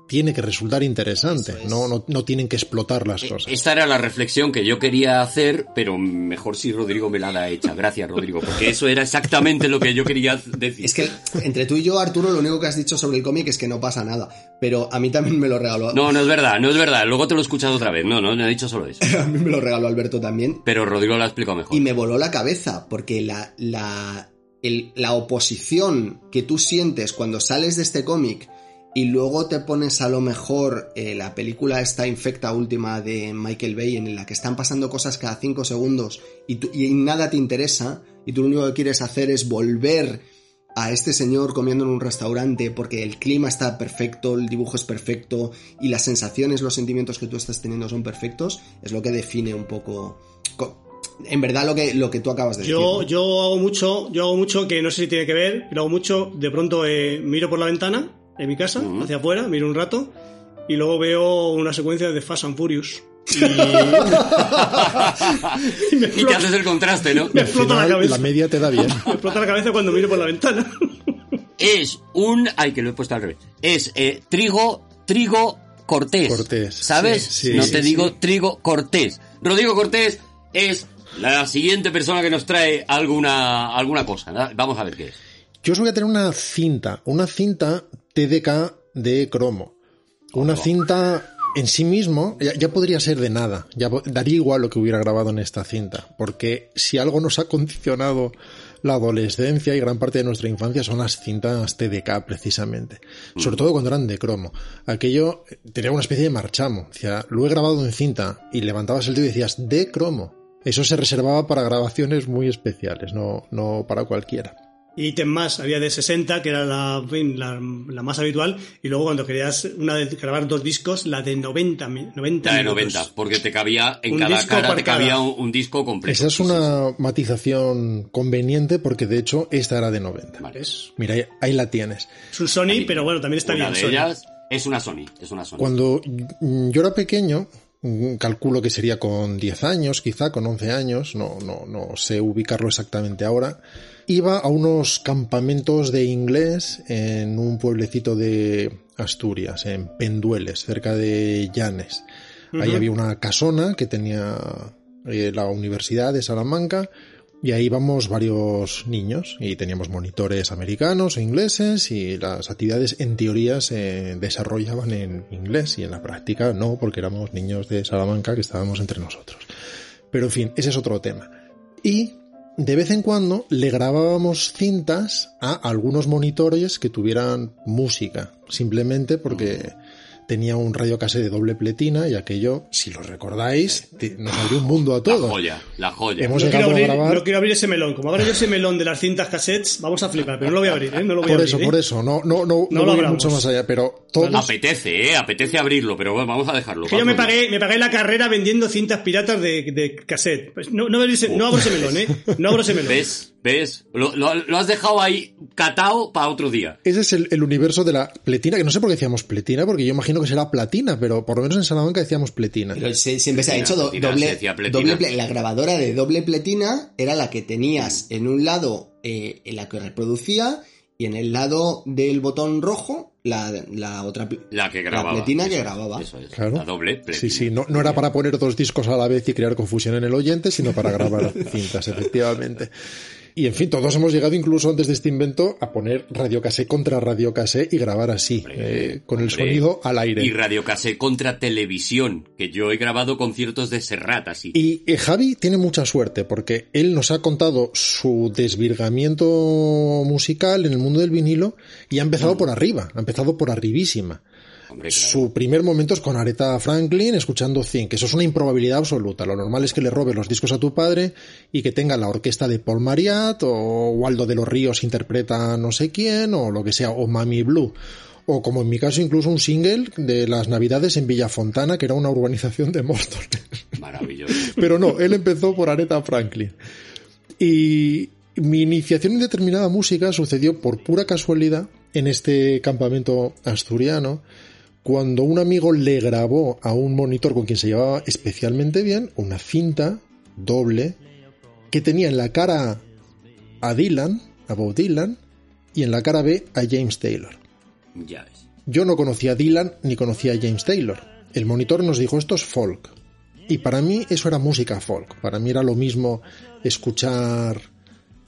Tiene que resultar interesante. Es. No, no, no tienen que explotar las cosas. Esta era la reflexión que yo quería hacer, pero mejor si Rodrigo me la da hecha. Gracias, Rodrigo, porque eso era exactamente lo que yo quería decir. Es que entre tú y yo, Arturo, lo único que has dicho sobre el cómic es que no pasa nada. Pero a mí también me lo regaló. No, no es verdad, no es verdad. Luego te lo he escuchado otra vez. No, no, no he dicho solo eso. A mí me lo regaló Alberto también. Pero Rodrigo lo ha explicado mejor. Y me voló la cabeza, porque la, la, el- la oposición que tú sientes cuando sales de este cómic y luego te pones a lo mejor eh, la película esta infecta última de Michael Bay en la que están pasando cosas cada cinco segundos y, tú- y nada te interesa y tú lo único que quieres hacer es volver a este señor comiendo en un restaurante porque el clima está perfecto, el dibujo es perfecto y las sensaciones, los sentimientos que tú estás teniendo son perfectos, es lo que define un poco... co- En verdad lo que, lo que tú acabas de decir. Yo, ¿no? yo hago mucho, yo hago mucho que no sé si tiene que ver, pero hago mucho, de pronto eh, miro por la ventana de mi casa, hacia afuera, miro un rato, y luego veo una secuencia de Fast and Furious. Y, y me, Y te explota, haces el contraste, ¿no? me explota la cabeza. la media te da bien. Me explota la cabeza cuando miro por la ventana. Es un... Ay, que lo he puesto al revés. Es eh, trigo, trigo cortés. Cortés, ¿Sabes? sí, sí, no sí, te sí. digo trigo cortés. Rodrigo Cortés es la siguiente persona que nos trae alguna, alguna cosa. ¿no? Vamos a ver qué es. Yo os voy a tener una cinta, una cinta TDK de cromo. Una cinta en sí mismo ya, ya podría ser de nada, ya daría igual lo que hubiera grabado en esta cinta, porque si algo nos ha condicionado la adolescencia y gran parte de nuestra infancia son las cintas TDK precisamente, sobre todo cuando eran de cromo. Aquello eh, tenía una especie de marchamo, decía, lo he grabado en cinta y levantabas el dedo y decías de cromo. Eso se reservaba para grabaciones muy especiales, no, no para cualquiera. Ítem más, había de 60, que era la, en fin, la, la más habitual, y luego cuando querías una de grabar dos discos, la de 90, mi- 90 La de minutos. 90, porque te cabía, en Un cada disco cara te cabía cada. un, un disco completo. Esa es una matización convendiente porque de hecho esta era de 90. Vale. Mira, ahí, ahí la tienes. es un Sony, pero bueno, también está Una bien de Sony. ellas es una Sony, es una Sony. Cuando yo era pequeño, calculo que sería con 10 años, quizá con 11 años, no, no, no sé ubicarlo exactamente ahora, iba a unos campamentos de inglés en un pueblecito de Asturias, en Pendueles, cerca de Llanes. Ahí Ujú. había una casona que tenía eh, la Universidad de Salamanca y ahí íbamos varios niños y teníamos monitores americanos e ingleses y las actividades en teoría se desarrollaban en inglés y en la práctica no, porque éramos niños de Salamanca que estábamos entre nosotros. Pero en fin, ese es otro tema. Y de vez en cuando le grabábamos cintas a algunos monitores que tuvieran música, simplemente porque tenía un radio de doble pletina y aquello, si lo recordáis, te- nos abrió un mundo a La todos. joya, la joya. Hemos No quiero, llegado a abrir, grabar. no quiero abrir ese melón. Como abra yo ese melón de las cintas cassettes, vamos a flipar, pero no lo voy a abrir, ¿eh? No lo voy a Por abrir. eso, ¿eh? por eso, no, no, no, No no lo mucho más allá, pero todos, Apetece, eh, apetece abrirlo, pero bueno, vamos a dejarlo. Que yo me pagué, me pagué la carrera vendiendo cintas piratas de, de cassette. Pues no, no, abro ese- no abro ese melón, ¿eh? No abro ese melón. ¿Ves? ¿Ves? Lo, lo- lo has dejado ahí catao para otro día. ese es el, el universo de la pletina, que no sé por qué decíamos pletina, porque yo imagino que será platina, pero por lo menos en Salamanca decíamos pletina. Pero se- siempre se ha Pletina, hecho do- pletina, doble, decía pletina. doble ple- La grabadora de doble pletina era la que tenías en un lado eh, en la que reproducía y en el lado del botón rojo la, la otra La que grababa. pletina que Eso es, grababa. Eso es. Claro. La doble pletina. Sí, sí, no, no era para poner dos discos a la vez y crear confusión en el oyente, sino para grabar cintas, efectivamente. Y en fin, todos hemos llegado incluso antes de este invento a poner radiocasé contra radiocasé y grabar así, eh, con el sonido al aire. Y radiocasé contra televisión, que yo he grabado conciertos de Serrat así. Y eh, Javi tiene mucha suerte porque él nos ha contado su desvirgamiento musical en el mundo del vinilo y ha empezado por arriba, ha empezado por arribísima. Su primer momento es con Aretha Franklin escuchando Think. Eso es una improbabilidad absoluta. Lo normal es que le robes los discos a tu padre y que tenga la orquesta de Paul Mariat o Waldo de los Ríos interpreta no sé quién o lo que sea, o Mami Blue. O como en mi caso incluso un single de las navidades en Villafontana, que era una urbanización de Móstoles. Maravilloso. Pero no, él empezó por Aretha Franklin. Y mi iniciación en determinada música sucedió por pura casualidad en este campamento asturiano cuando un amigo le grabó a un monitor con quien se llevaba especialmente bien una cinta doble que tenía en la cara a Dylan, a Bob Dylan, y en la cara B a James Taylor. Ya Yo no conocía a Dylan ni conocía a James Taylor. El monitor nos dijo esto es folk. Y para mí eso era música folk. Para mí era lo mismo escuchar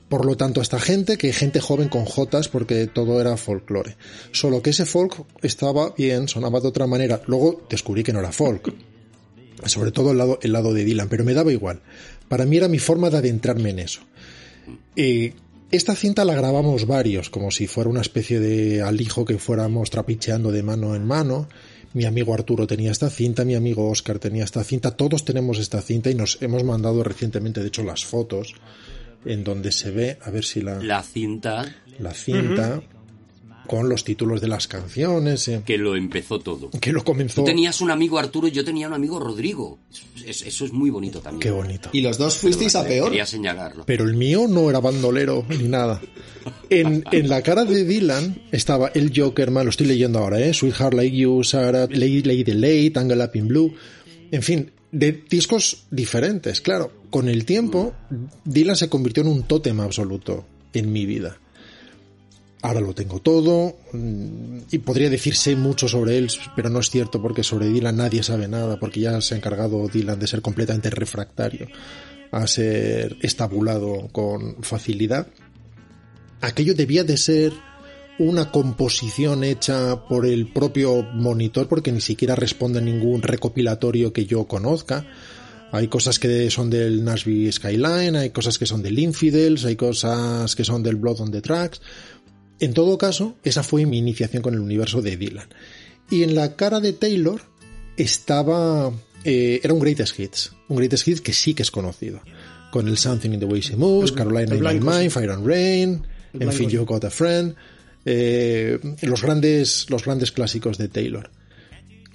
por lo tanto, esta gente, que gente joven con jotas, porque todo era folclore. Solo que ese folk estaba bien, sonaba de otra manera. Luego descubrí que no era folk. Sobre todo el lado, el lado de Dylan, pero me daba igual. Para mí era mi forma de adentrarme en eso. esta cinta la grabamos varios, como si fuera una especie de alijo que fuéramos trapicheando de mano en mano. Mi amigo Arturo tenía esta cinta, mi amigo Oscar tenía esta cinta, todos tenemos esta cinta y nos hemos mandado recientemente, de hecho, las fotos en donde se ve, a ver si la... La cinta. La cinta. Con los títulos de las canciones. Eh. Que lo empezó todo. Que lo comenzó. Tú tenías un amigo Arturo y yo tenía un amigo Rodrigo. eso es muy bonito también. Qué bonito. Y los dos fuisteis a peor. Quería señalarlo. Pero el mío no era bandolero ni nada. En, en, la cara de Dylan estaba el Joker, lo estoy leyendo ahora, ¿eh? Sweetheart Like You, Sarah, Lady, Lady Late, Tangle Up in Blue. En fin, de discos diferentes, claro. Con el tiempo, Dylan se convirtió en un tótem absoluto en mi vida. Ahora lo tengo todo mm, y podría decirse mucho sobre él, pero no es cierto porque sobre Dylan nadie sabe nada, porque ya se ha encargado Dylan de ser completamente refractario, a ser estabulado con facilidad. Aquello debía de ser una composición hecha por el propio monitor porque ni siquiera responde a ningún recopilatorio que yo conozca. Hay cosas que son del Nashville Skyline, hay cosas que son del Infidels, hay cosas que son del Blood on the Tracks. En todo caso, esa fue mi iniciación con el universo de Dylan. Y en la cara de Taylor estaba... Eh, era un Greatest Hits. Un Greatest Hits que sí que es conocido. Con el Something in the Way She Moves, Carolina in My Mind, Fire and Rain, en fin, You Got a Friend. Eh, los, grandes, los grandes clásicos de Taylor.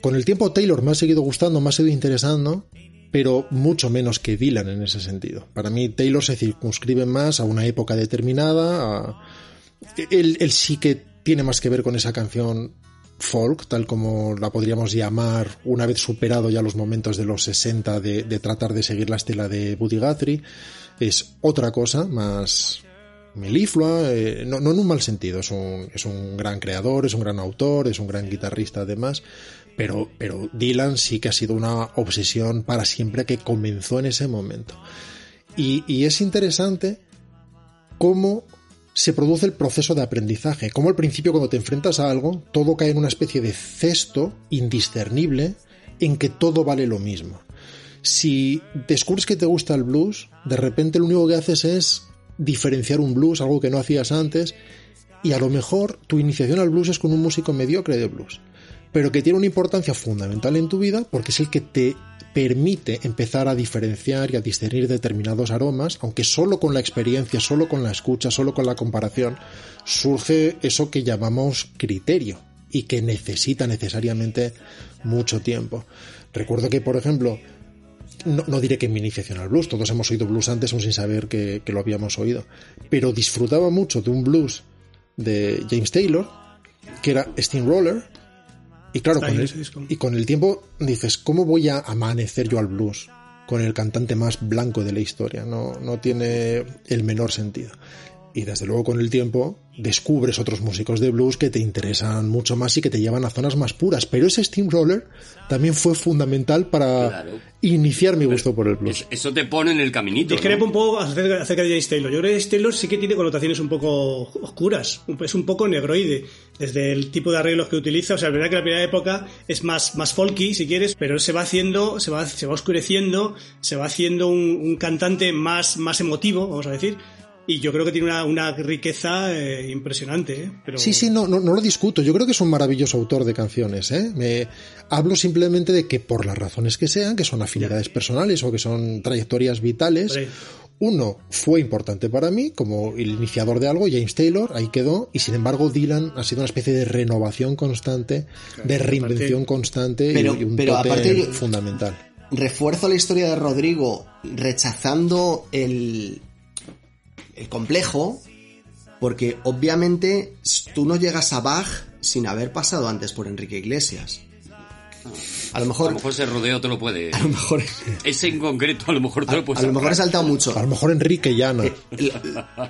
Con el tiempo Taylor me ha seguido gustando, me ha seguido interesando, pero mucho menos que Dylan en ese sentido. Para mí Taylor se circunscribe más a una época determinada, él, sí que tiene más que ver con esa canción folk, tal como la podríamos llamar una vez superado ya los momentos de los 60 de, de tratar de seguir la estela de Buddy Guthrie. Es otra cosa, más, meliflua, eh, no, no, en un mal sentido, es un, es un gran creador, es un gran autor, es un gran guitarrista además, pero, pero Dylan sí que ha sido una obsesión para siempre que comenzó en ese momento. Y, y es interesante cómo se produce el proceso de aprendizaje, cómo al principio cuando te enfrentas a algo, todo cae en una especie de cesto indiscernible en que todo vale lo mismo. Si descubres que te gusta el blues, de repente lo único que haces es diferenciar un blues, algo que no hacías antes, y a lo mejor tu iniciación al blues es con un músico mediocre de blues, pero que tiene una importancia fundamental en tu vida porque es el que te permite empezar a diferenciar y a discernir determinados aromas, aunque solo con la experiencia, solo con la escucha, solo con la comparación, surge eso que llamamos criterio y que necesita necesariamente mucho tiempo. Recuerdo que, por ejemplo, no, diré que mi iniciación al blues, todos hemos oído blues antes aún sin saber que, lo habíamos oído, pero disfrutaba mucho de un blues de James Taylor, que era Steamroller, y claro, con el, y con el tiempo dices, ¿cómo voy a amanecer yo al blues? Con el cantante más blanco de la historia, no, no tiene el menor sentido. y desde luego con el tiempo descubres otros músicos de blues que te interesan mucho más y que te llevan a zonas más puras. Pero ese Steamroller también fue fundamental para Claro. iniciar mi gusto por el blues. Es- Eso te pone en el caminito. Discrepo ¿no? un poco acerca, de James Taylor. Yo creo que James Taylor sí que tiene connotaciones un poco oscuras, es un poco negroide, desde el tipo de arreglos que utiliza. O sea, es verdad que la primera época es más, más folky, si quieres, pero se va haciendo, se va, se va oscureciendo, se va haciendo un, un cantante más, más emotivo, vamos a decir. Y yo creo que tiene una, una riqueza eh, impresionante. ¿eh? Pero... Sí, sí, no, no, no lo discuto. Yo creo que es un maravilloso autor de canciones. ¿eh? Me hablo simplemente de que por las razones que sean, que son afinidades personales o que son trayectorias vitales, uno fue importante para mí como el iniciador de algo, James Taylor, ahí quedó, y sin embargo Dylan ha sido una especie de renovación constante, de reinvención constante Pero- y un pero aparte- fundamental. refuerzo la historia de Rodrigo rechazando el complejo, porque obviamente tú no llegas a Bach sin haber pasado antes por Enrique Iglesias. A lo A mejor, lo mejor ese rodeo te lo puede. a lo mejor, Ese en concreto a lo mejor te lo puedes a lo mejor he saltado mucho. A lo mejor Enrique Llana.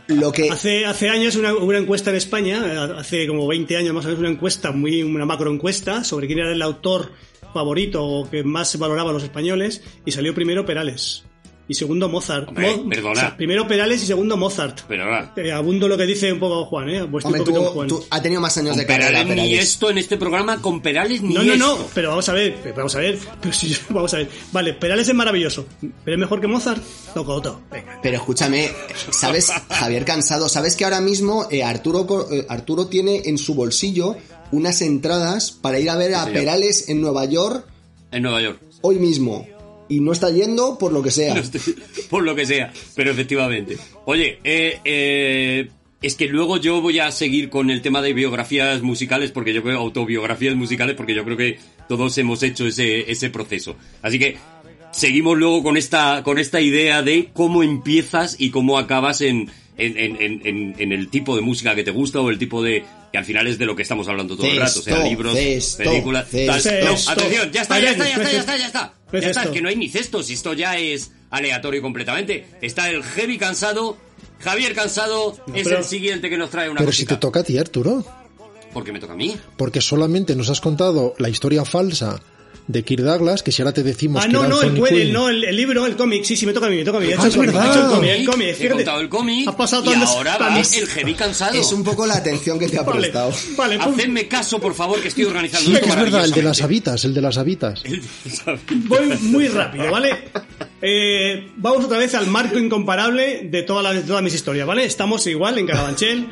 Lo que, Hace, hace años una, una encuesta en España, eh, hace como 20 años más o menos, una encuesta, muy, una macro encuesta sobre quién era el autor favorito o que más valoraba a los españoles y salió primero Perales y segundo Mozart. Hombre, Mo- perdona. o sea, primero Perales y segundo Mozart. Pero ahora, Eh, abundo lo que dice un poco Juan, ¿eh? Hombre, tú, Juan. tú- ha tenido más años de con carrera, Perales ni esto en este programa, con Perales ni No, no, no, esto. pero vamos a ver, vamos a ver, pero si, vamos a ver. Vale, Perales es maravilloso, pero es mejor que Mozart. Toco, toco. Venga. Pero escúchame, ¿sabes, Javier Cansado? ¿Sabes que ahora mismo eh, Arturo, eh, Arturo tiene en su bolsillo unas entradas para ir a ver a. Perales en Nueva York En Nueva York. hoy mismo? Y no está yendo por lo que sea. Por lo que sea, pero efectivamente. Oye, eh, eh, es que luego yo voy a seguir con el tema de biografías musicales, porque yo creo, autobiografías musicales, porque yo creo que todos hemos hecho ese, ese proceso. Así que seguimos luego con esta, con esta idea de cómo empiezas y cómo acabas en, en, en, en- el tipo de música que te gusta o el tipo de... que al final es de lo que estamos hablando todo el rato, o sea, libros, películas... No, atención, ya está, ya está, ya está, ya está, ya está. ¿Qué es Ya está, es que no hay ni cestos, y esto ya es aleatorio completamente. Está el heavy cansado, Javier cansado, es pero- el siguiente que nos trae una Pero si cosita. te toca a ti, Arturo. ¿Por qué me toca a mí? Porque solamente nos has contado la historia falsa de Kirk Douglas, que si ahora te decimos Ah, que no, era no, el, no, el, el libro, el cómic, sí, sí, me toca a mí, me toca a mí. Ah, es el cómic, verdad. he hecho el cómic, el cómic, He fíjate. contado el cómic Ha pasado y ahora va el heavy cansado. Es un poco la atención que te ha Vale, prestado. vale, pum. Hacedme caso, por favor, que estoy organizando Sí, esto es verdad, el de las habitas, el de las habitas. Voy muy rápido, ¿vale? Eh, vamos otra vez al marco incomparable de, toda la- de todas mis historias, ¿vale? Estamos igual en Carabanchel,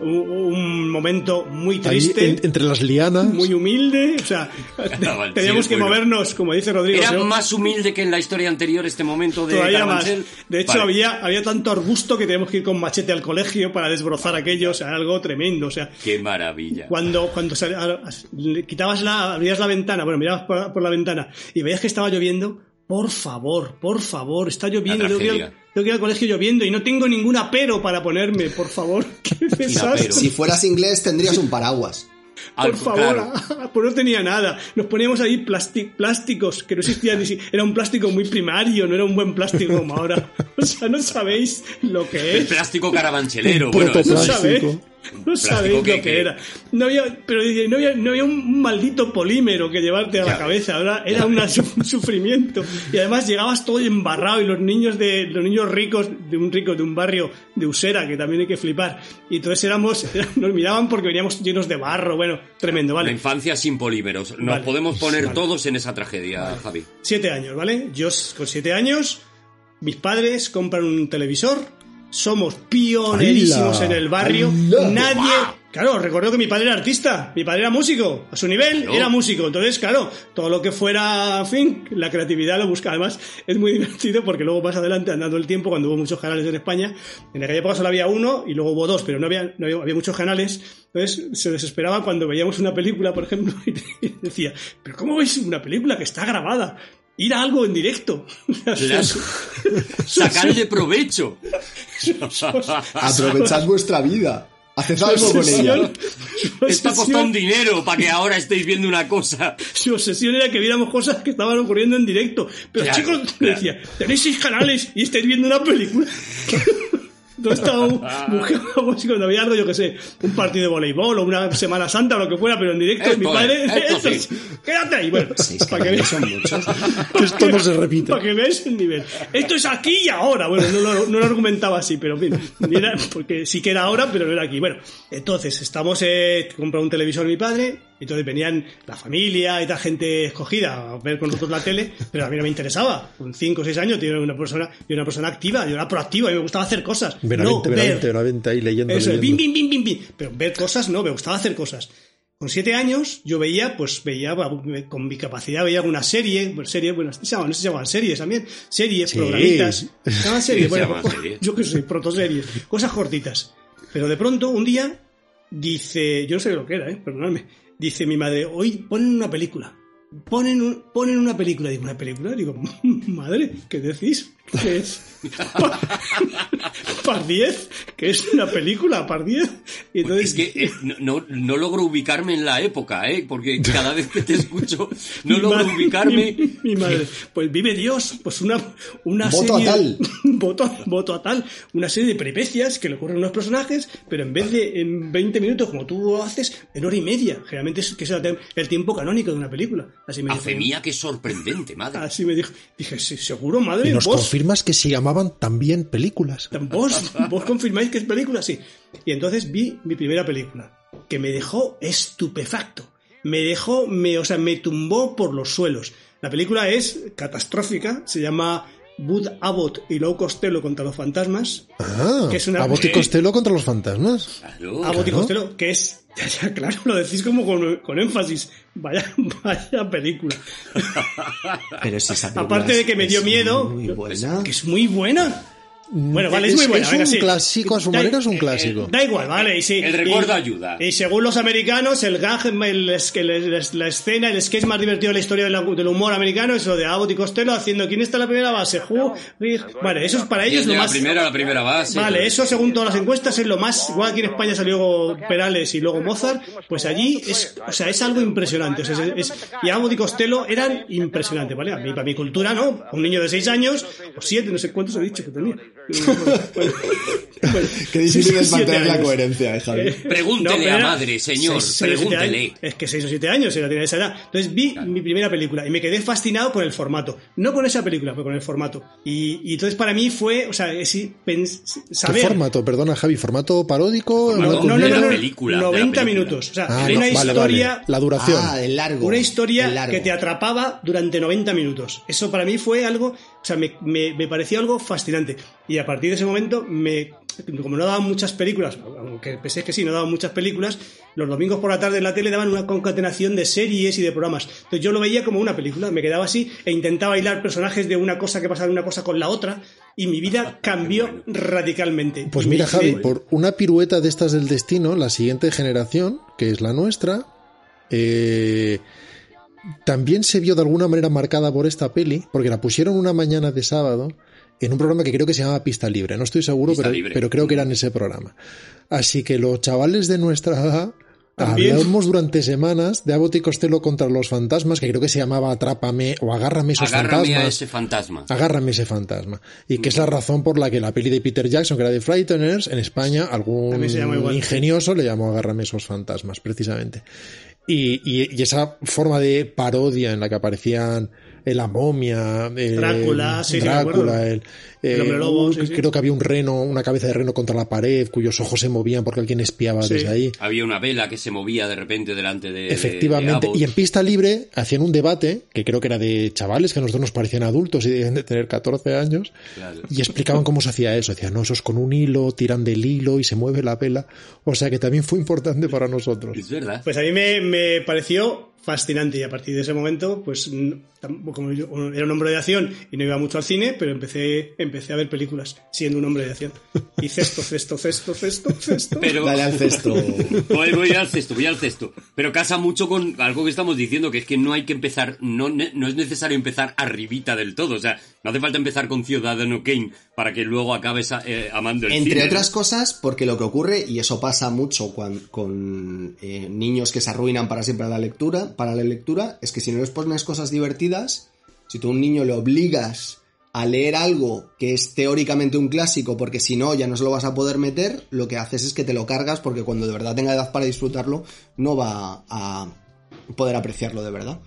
un, un momento muy Ahí, triste, en- entre las lianas. muy humilde, o sea, Carabanchel, teníamos que bueno. movernos, como dice Rodrigo. Era ¿no? más humilde que en la historia anterior este momento de Todavía más. De hecho, Vale. había, había tanto arbusto que teníamos que ir con machete al colegio para desbrozar aquello, o sea, algo tremendo, o sea, Qué maravilla. cuando, cuando sal- a- a- le quitabas la, abrías la ventana, bueno, mirabas por, por la ventana y veías que estaba lloviendo, por favor, por favor, está lloviendo, La tengo que, ir al, colegio lloviendo y no tengo ningún apero para ponerme, por favor, qué desastre. Si fueras inglés tendrías un paraguas. Al- Por favor, claro. pues no tenía nada. Nos poníamos ahí plásticos que no existían ni si era un plástico muy primario, no era un buen plástico como ahora. O sea, no sabéis lo que El es. plástico carabanchelero. Bueno, No sabéis, no sabéis que- lo que, era. No había, pero dice, no había, no había un maldito polímero que llevarte a Ya la cabeza. Ahora era su- un sufrimiento. Y además llegabas todo embarrado y los niños de los niños ricos de un rico de un barrio de Usera que también hay que flipar. Y entonces éramos, nos miraban porque veníamos llenos de barro. Bueno, tremendo, La vale. infancia sin polímeros. Nos Vale. podemos poner Vale. todos en esa tragedia, Javi. Siete años, ¿vale? Yo con siete años, mis padres compran un televisor, somos pionerísimos en el barrio, nadie... Claro, recuerdo que mi padre era artista, mi padre era músico, a su nivel Claro. era músico, entonces claro, todo lo que fuera, en fin, la creatividad lo busca, además es muy divertido porque luego más adelante, andando el tiempo, cuando hubo muchos canales en España, en aquella época solo había uno y luego hubo dos, pero no había, no había, había muchos canales, entonces se desesperaba cuando veíamos una película, por ejemplo, y decía, pero ¿cómo veis una película que está grabada? Ir a algo en directo. Sacarle provecho. Aprovechad vuestra vida. Haced algo con ella. Su Esto ha costado obsesión, un dinero para que ahora estéis viendo una cosa. su obsesión era que viéramos cosas que estaban ocurriendo en directo. Pero Claro, chicos, claro. decía, tenéis seis canales y estáis viendo una película. no estaba buscando cuando había algo, yo que sé, un partido de voleibol o una Semana Santa o lo que fuera, pero en directo, Esto mi padre, es, esto esto sí. es, quédate ahí, bueno, Seis para que veas. son muchos. Esto no se repite. Para que veas el nivel. Esto es aquí y ahora. Bueno, no lo, no lo argumentaba así, pero en fin. era- porque sí que era ahora, pero no era aquí. Bueno, entonces estamos, eh, un televisor mi padre, entonces venían la familia y tal gente escogida a ver con nosotros la tele, pero a mí no me interesaba. Con 5 o 6 años, yo era una persona, yo era una persona activa, yo era proactiva, a mí me gustaba hacer cosas. no Benavente, ver. Benavente ahí leyendo. Eso es, leyendo. bim, bim, bim, bim, bim. Pero ver cosas no, me gustaba hacer cosas. Con siete años yo veía, pues veía, con mi capacidad veía alguna serie, pues series, bueno, se llamaban, no se llamaban series también, series, Sí. programitas, se llaman series, se bueno, llaman series. yo qué sé, protoseries, cosas cortitas. Pero de pronto, un día, dice, yo no sé lo que era, eh, perdonadme, dice mi madre, hoy ponen una película. Ponen, un- ponen una película, digo, ¿una película? Digo, madre, ¿qué decís? ¿Qué es? Par 10, que es una película, par 10. Y entonces, Es que eh, no, no, no logro ubicarme en la época, ¿eh? Porque cada vez que te escucho no mi logro madre- ubicarme. Mi, mi madre, pues vive Dios, pues una, una Voto a serie. tal. voto, voto a tal. Una serie de peripecias que le ocurren a unos personajes, pero en vez de en 20 minutos, como tú lo haces, en hora y media. Generalmente es que es el tiempo canónico de una película. Así me A dijo. fe mía, qué sorprendente, madre. Así me dijo. Dije, sí, seguro, madre. Y nos vos, confirmas que se llamaban también películas. ¿Vos, vos confirmáis que es película, sí. Y entonces vi mi primera película, que me dejó estupefacto. Me dejó, me, o sea, me tumbó por los suelos. La película es catastrófica, se llama Bud Abbott y Lou Costello contra los fantasmas. Ah, Que es una- Abbott y Costello contra los fantasmas. Claro. Abbott y claro. Costello, que es, ya, ya, claro, lo decís como con, con énfasis. Vaya, vaya película. Pero si esa película Aparte de es- que me dio miedo, Muy buena. que es muy buena. Bueno, vale, es, muy buena. Es venga, un sí. clásico, a su Da- manera es un eh, clásico. Da igual, vale. Y sí, El recuerdo y- ayuda. Y según los americanos, el gag, el, es- que el- el- la escena, el sketch más divertido de la historia de la- del humor americano es lo de Abbott y Costello haciendo ¿quién está en la primera base? Who? Rick. Vale, eso es para ellos lo la más... primera a la primera base. Vale, eso según todas las encuestas es lo más. Igual aquí en España salió Perales y luego Mozart, pues allí es, o sea, es algo impresionante. O sea, es, es- y Abbott y Costello eran impresionantes, ¿vale? A mí, para mi cultura, ¿no? Un niño de 6 años, o 7, no sé cuántos he dicho que tenía. Bueno, bueno, Qué difícil es mantener la coherencia, eh, Javi. Pregúntele pero a madre, señor, seis- seis o siete pregúntele. años. Es que 6 o 7 años era tenía esa edad. Entonces vi mi primera película y me quedé fascinado con el formato. No con esa película, pero con el formato. Y, y entonces para mí fue, o sea, es, pens- ¿Qué saber. formato? Perdona, Javi, ¿formato paródico? Formato No, no, no, no, no, película, de la 90 película. minutos. O sea, Ah, no, una vale, historia. vale. La duración. Ah, el largo. Una historia largo. que te atrapaba durante 90 minutos. Eso para mí fue algo, sea, me, me, me pareció algo fascinante. Y a partir de ese momento, me, como no daban muchas películas, aunque pensé que sí, no daban muchas películas, los domingos por la tarde en la tele daban una concatenación de series y de programas. Entonces yo lo veía como una película, me quedaba así e intentaba hilar personajes de una cosa que pasaba de una cosa con la otra y mi vida cambió radicalmente. Pues Y mira, Javi, por una pirueta de estas del destino, la siguiente generación, que es la nuestra, eh, también se vio de alguna manera marcada por esta peli, porque la pusieron una mañana de sábado en un programa que creo que se llama Pista Libre. No estoy seguro, pero, pero creo que era en ese programa. Así que los chavales de nuestra edad También. hablamos durante semanas de Abbott y Costello contra los fantasmas, que creo que se llamaba Atrápame o Agárrame esos Agárrame a fantasmas. ese fantasma. Agárrame ese fantasma. Y que es la razón por la que la peli de Peter Jackson, que era de Frighteners, en España, algún ingenioso le llamó Agárrame esos fantasmas, precisamente. Y, y- esa forma de parodia en la que aparecían la momia, eh, Drácula, sí. Drácula, el, El hombre lobo, un- sí, sí. creo que había un reno, una cabeza de reno contra la pared, cuyos ojos se movían porque alguien espiaba Sí. desde ahí. Había una vela que se movía de repente delante de. Efectivamente. de y en pista libre hacían un debate, que creo que era de chavales, que a nosotros nos parecían adultos y debían de tener 14 años, Claro. y explicaban cómo se hacía eso. Decían, no, eso es con un hilo, tiran del hilo y se mueve la vela. O sea que también fue importante para nosotros. Es verdad. Pues a mí me, me pareció fascinante y a partir de ese momento, pues tam- como yo era un hombre de acción y no iba mucho al cine, pero empecé, empecé a ver películas siendo un hombre de acción. Y cesto, cesto, cesto, cesto, cesto. Pero. Dale al cesto. Voy, voy al cesto, voy al cesto. Pero casa mucho con algo que estamos diciendo, que es que no hay que empezar, no, ne- no es necesario empezar arribita del todo. O sea, no hace falta empezar con Ciudadano Kane para que luego acabes eh, amando el Entre cine, ¿no? otras cosas, porque lo que ocurre, y eso pasa mucho cuan- con eh, niños que se arruinan para siempre a la lectura, para la lectura, es que si no les pones cosas divertidas, si tú a un niño le obligas a leer algo que es teóricamente un clásico, porque si no ya no se lo vas a poder meter, lo que haces es que te lo cargas porque cuando de verdad tenga edad para disfrutarlo, no va a poder apreciarlo de verdad.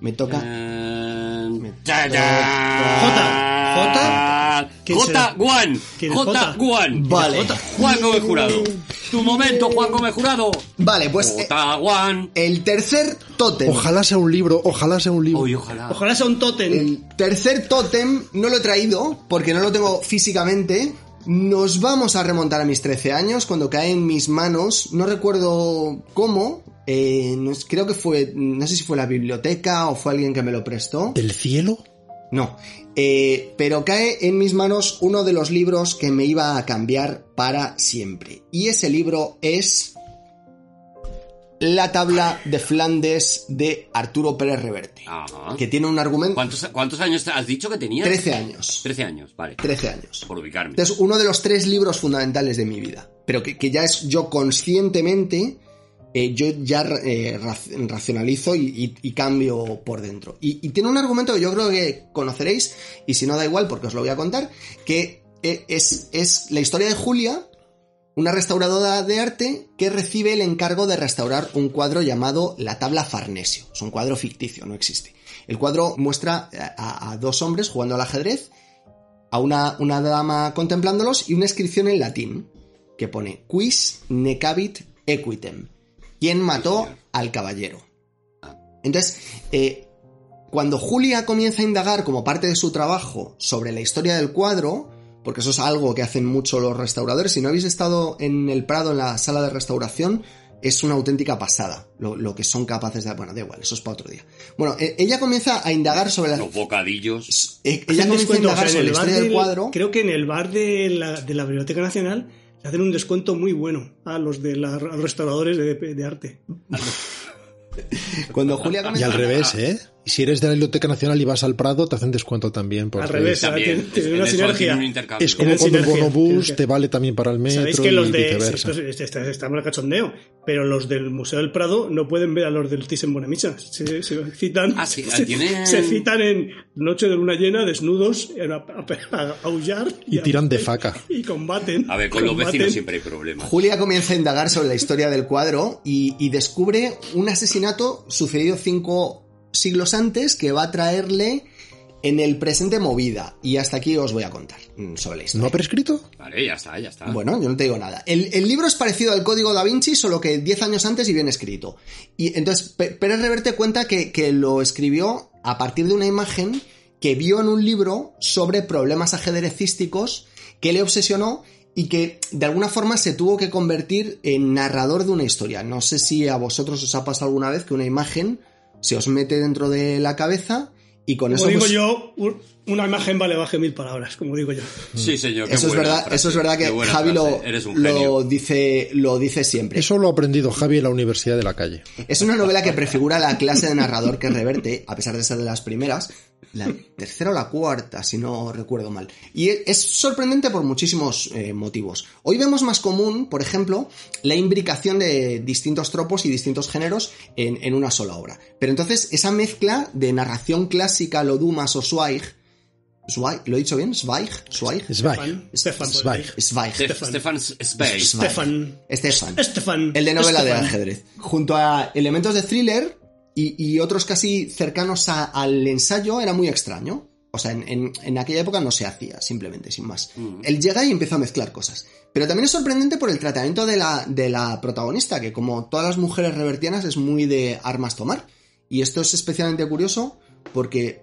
Me toca... Eh, toca- Jota. ¿Quién será? J1. ¿Quién es Jota? J1. Vale. Juan Gómez Jurado. Tu momento, Juan Gómez Jurado. Vale, pues eh, J1. el tercer tótem. Ojalá sea un libro, ojalá sea un libro. Uy, ojalá. Ojalá sea un tótem. El tercer tótem no lo he traído porque no lo tengo físicamente. Nos vamos a remontar a mis 13 años cuando cae en mis manos, no recuerdo cómo, eh, no es- creo que fue, no sé si fue la biblioteca o fue alguien que me lo prestó. ¿Del cielo? No, eh, pero cae en mis manos uno de los libros que me iba a cambiar para siempre. Y ese libro es La tabla de Flandes de Arturo Pérez Reverte, Ajá. que tiene un argumento... ¿Cuántos, ¿Cuántos años has dicho que tenías? 13 años. 13 años, vale. 13 años. Por ubicarme. Es uno de los tres libros fundamentales de mi vida, pero que, que ya es yo conscientemente, eh, yo ya eh, rac- racionalizo y, cambio por dentro. Y, tiene un argumento que yo creo que conoceréis, y si no da igual porque os lo voy a contar, que eh, es, la historia de Julia, una restauradora de arte que recibe el encargo de restaurar un cuadro llamado La Tabla Farnesio. Es un cuadro ficticio, no existe. El cuadro muestra a, dos hombres jugando al ajedrez a una, una dama contemplándolos y una inscripción en latín que pone Quis necabit equitem. ¿Quién mató al caballero? Entonces, eh, cuando Julia comienza a indagar como parte de su trabajo sobre la historia del cuadro, porque eso es algo que hacen mucho los restauradores, si no habéis estado en el Prado, en la sala de restauración, es una auténtica pasada lo, lo que son capaces de... Bueno, da igual, eso es para otro día. Bueno, eh, ella comienza a indagar sobre la... Los bocadillos. eh, ella comienza a o indagar sea, sobre la bar historia del del- cuadro. Creo que en el bar de la, de la Biblioteca Nacional se hacen un descuento muy bueno a los de la- a los restauradores de, de arte. Cuando Julia Y al revés, ¿eh? Y si eres de la Biblioteca Nacional y vas al Prado, te hacen descuento también. Porque Al revés, También. tiene- tiene una sinergia. un. Es como cuando el sinergia, bonobús sinergia. te vale también para el metro Sabéis que los de. viceversa. esto- esto- esto- estamos en el cachondeo, pero los del Museo del Prado no pueden ver a los del Thyssen Bonamissa. Se, se citan. Ah, sí, se, tienen- se citan en Noche de Luna Llena, desnudos, a, a- a aullar. Y a- tiran de faca. Y combaten. A ver, con los vecinos siempre hay problemas. Julia comienza a indagar sobre la historia del cuadro y, y descubre un asesinato sucedido cinco siglos antes que va a traerle en el presente movida. Y hasta aquí os voy a contar mm, sobre la historia. ¿No ha prescrito? Vale, ya está, ya está. Bueno, yo no te digo nada. El, el libro es parecido al Código da Vinci, solo que 10 años antes y bien escrito. Y entonces, P- Pérez Reverte cuenta que, que lo escribió a partir de una imagen que vio en un libro sobre problemas ajedrecísticos que le obsesionó y que de alguna forma se tuvo que convertir en narrador de una historia. No sé si a vosotros os ha pasado alguna vez que una imagen se os mete dentro de la cabeza y con Como eso... digo pues, yo, un- una imagen vale baje mil palabras, como digo yo. Sí, señor. qué eso es verdad, frase, eso es verdad que Javi lo, frase. Eres un lo dice, lo dice siempre. Eso lo ha aprendido Javi en la Universidad de la Calle. Es una novela que prefigura la clase de narrador que reverte, a pesar de ser de las primeras, la tercera o la cuarta, si no recuerdo mal. Y e- es sorprendente por muchísimos eh, motivos. Hoy vemos más común, por ejemplo, la imbricación de distintos tropos y distintos géneros en, en una sola obra. Pero entonces, esa mezcla de narración clásica, lo Dumas o Zweig, Zweig, ¿lo he dicho bien? Zweig, Zweig, Zweig. Stefan. Zweig. Zweig. Stef- Stefan Zweig. Stefan. Stefan. El de novela de ajedrez. Junto a elementos de thriller y, y otros casi cercanos a- al ensayo, era muy extraño. O sea, en, en- en aquella época no se hacía, simplemente, sin más. Él llega y empieza a mezclar cosas. Pero también es sorprendente por el tratamiento de la, de la protagonista, que como todas las mujeres revertianas es muy de armas tomar. Y esto es especialmente curioso porque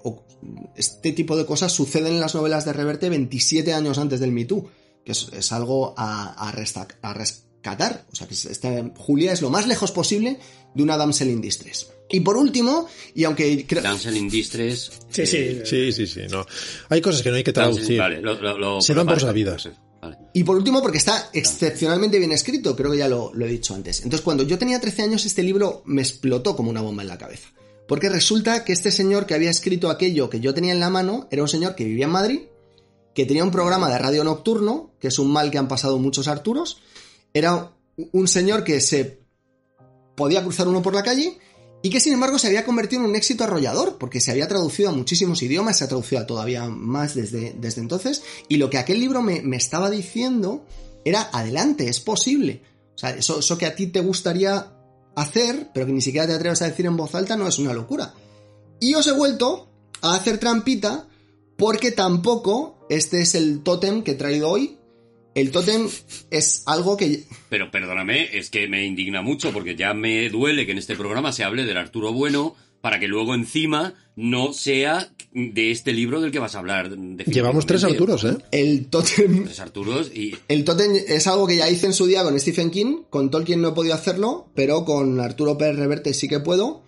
este tipo de cosas suceden en las novelas de Reverte 27 años antes del Me Too, que es, es algo a, a resta- a rescatar. O sea, que esta- Julia es lo más lejos posible de una damsel in distress. Y por último, y aunque creo- Damsel in Distress. Sí, sí. Sí, sí, sí. No. Hay cosas que no hay que traducir. Vale, lo, lo, lo- Se dan por vale, sabidas. Vale. Y por último, porque está excepcionalmente bien escrito, creo que ya lo, lo he dicho antes. Entonces, cuando yo tenía 13 años, este libro me explotó como una bomba en la cabeza. Porque resulta que este señor que había escrito aquello que yo tenía en la mano era un señor que vivía en Madrid, que tenía un programa de radio nocturno, que es un mal que han pasado muchos Arturos. Era un señor que se podía cruzar uno por la calle y que sin embargo se había convertido en un éxito arrollador, porque se había traducido a muchísimos idiomas, se ha traducido a todavía más desde, desde entonces, y lo que aquel libro me, me estaba diciendo era, adelante, es posible. O sea, eso, eso que a ti te gustaría hacer, pero que ni siquiera te atreves a decir en voz alta, no es una locura. Y os he vuelto a hacer trampita porque tampoco este es el tótem que he traído hoy. El tótem es algo que... Pero perdóname, es que me indigna mucho porque ya me duele que en este programa se hable del Arturo Bueno para que luego encima no sea de este libro del que vas a hablar. Llevamos tres Arturos, ¿eh? El tótem... Tres Arturos y... El tótem es algo que ya hice en su día con Stephen King. Con Tolkien no he podido hacerlo, pero con Arturo Pérez Reverte sí que puedo.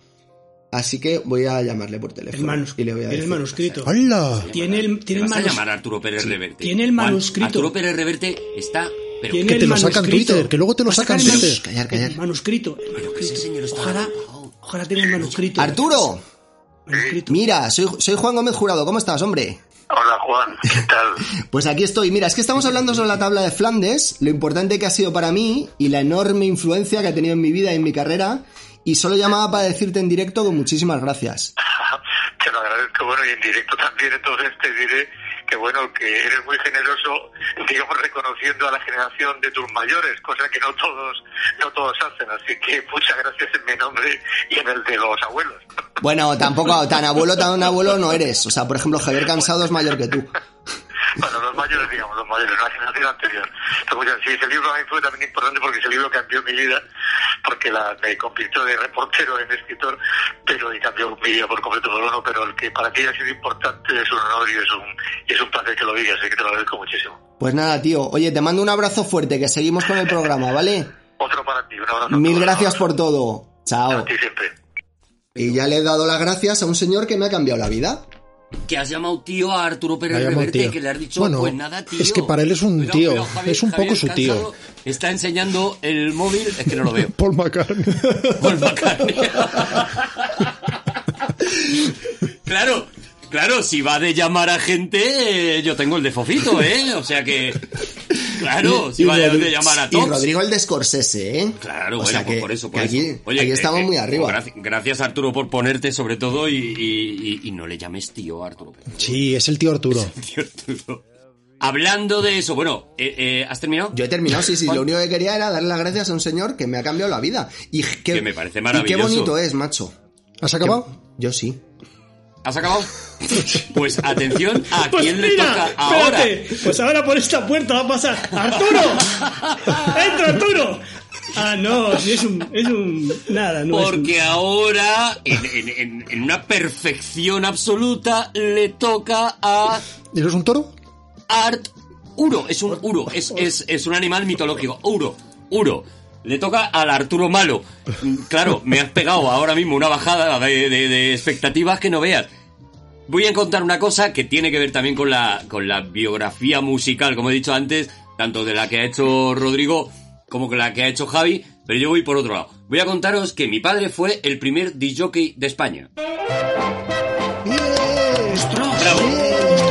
Así que voy a llamarle por teléfono. El manuscrito. y le voy a Tiene el decir. manuscrito. ¡Hala! Tiene el, ¿Te tiene el vas a manus- llamar Arturo Pérez Reverte? tiene el Juan, manuscrito. Arturo Pérez Reverte está... Pero, Tiene Que te el lo sacan manuscrito. Twitter, que luego te lo a sacan Twitter. Callar, callar. El manuscrito. el ese manuscrito. señor está Ojalá, ojalá tenga el manuscrito. Arturo, Manuscrito. mira, soy, soy Juan Gómez Jurado. ¿Cómo estás, hombre? Hola Juan, ¿qué tal? Pues aquí estoy. Mira, es que estamos hablando sobre la tabla de Flandes, lo importante que ha sido para mí y la enorme influencia que ha tenido en mi vida y en mi carrera. Y solo llamaba para decirte en directo que muchísimas gracias. Te lo agradezco, bueno, y en directo también, entonces te diré que bueno, que eres muy generoso, digamos, reconociendo a la generación de tus mayores, cosa que no todos, no todos hacen, así que muchas gracias en mi nombre y en el de los abuelos. Bueno, tampoco tan abuelo, tan abuelo no eres. O sea, por ejemplo, Javier Cansado es mayor que tú. Bueno, los mayores, digamos, los mayores, la generación anterior. Entonces, sí, ese libro a mí fue también importante porque ese libro cambió mi vida, porque la, me convirtió de reportero en escritor, pero y cambió mi vida por completo por uno, pero el que para ti ha sido importante es un honor y es un, y es un placer que lo digas, así que te lo agradezco muchísimo. Pues nada, tío. Oye, te mando un abrazo fuerte, que seguimos con el programa, ¿vale? Otro para ti, un abrazo. Mil gracias por todo. Chao. A ti siempre. Y ya le he dado las gracias a un señor que me ha cambiado la vida. Que has llamado tío a Arturo Pérez Reverte, que le has dicho, Bueno, pues nada, tío. es que para él es un tío, Javier- es un poco su tío. Está enseñando el móvil, es que no lo veo. Paul McCartney. Paul McCartney. claro, claro, si va de llamar a gente, eh, yo tengo el de Fofito, ¿eh? O sea que... Claro, si Y va de, llamar a Y todos. Rodrigo el de Scorsese, ¿eh? Claro, O bueno, sea pues que- por eso, por que eso. aquí, Oye, aquí eh, estamos eh, muy arriba. graci- Gracias, Arturo por ponerte sobre todo y, y- y- y no le llames tío Arturo. Sí, es el tío Arturo. Tío Arturo. Hablando de eso, bueno, eh, eh, ¿has terminado? Yo he terminado, sí, sí. Lo único que quería era darle las gracias a un señor que me ha cambiado la vida. Y que, Que me parece Y maravilloso. qué bonito es, macho. ¿Has acabado? Yo sí. ¿Has acabado? Pues atención a Pues quién le toca ahora. espérate. Pues ahora por esta puerta va a pasar ¡Arturo! ¡Entra, Arturo! Ah, no, si es un... Es un nada, no Porque ahora, en, en- en- en una perfección absoluta, le toca a ¿Eres un toro? Art Uro. Es un Uro, es, es, es un animal mitológico. Uro, Uro. Le toca al Arturo Malo. Claro, me has pegado ahora mismo una bajada de, de- de expectativas que no veas. Voy a contar una cosa que tiene que ver también con la, con la biografía musical, como he dicho antes, tanto de la que ha hecho Rodrigo como con la que ha hecho Javi, pero yo voy por otro lado. Voy a contaros que mi padre fue el primer disjockey de España. Bravo,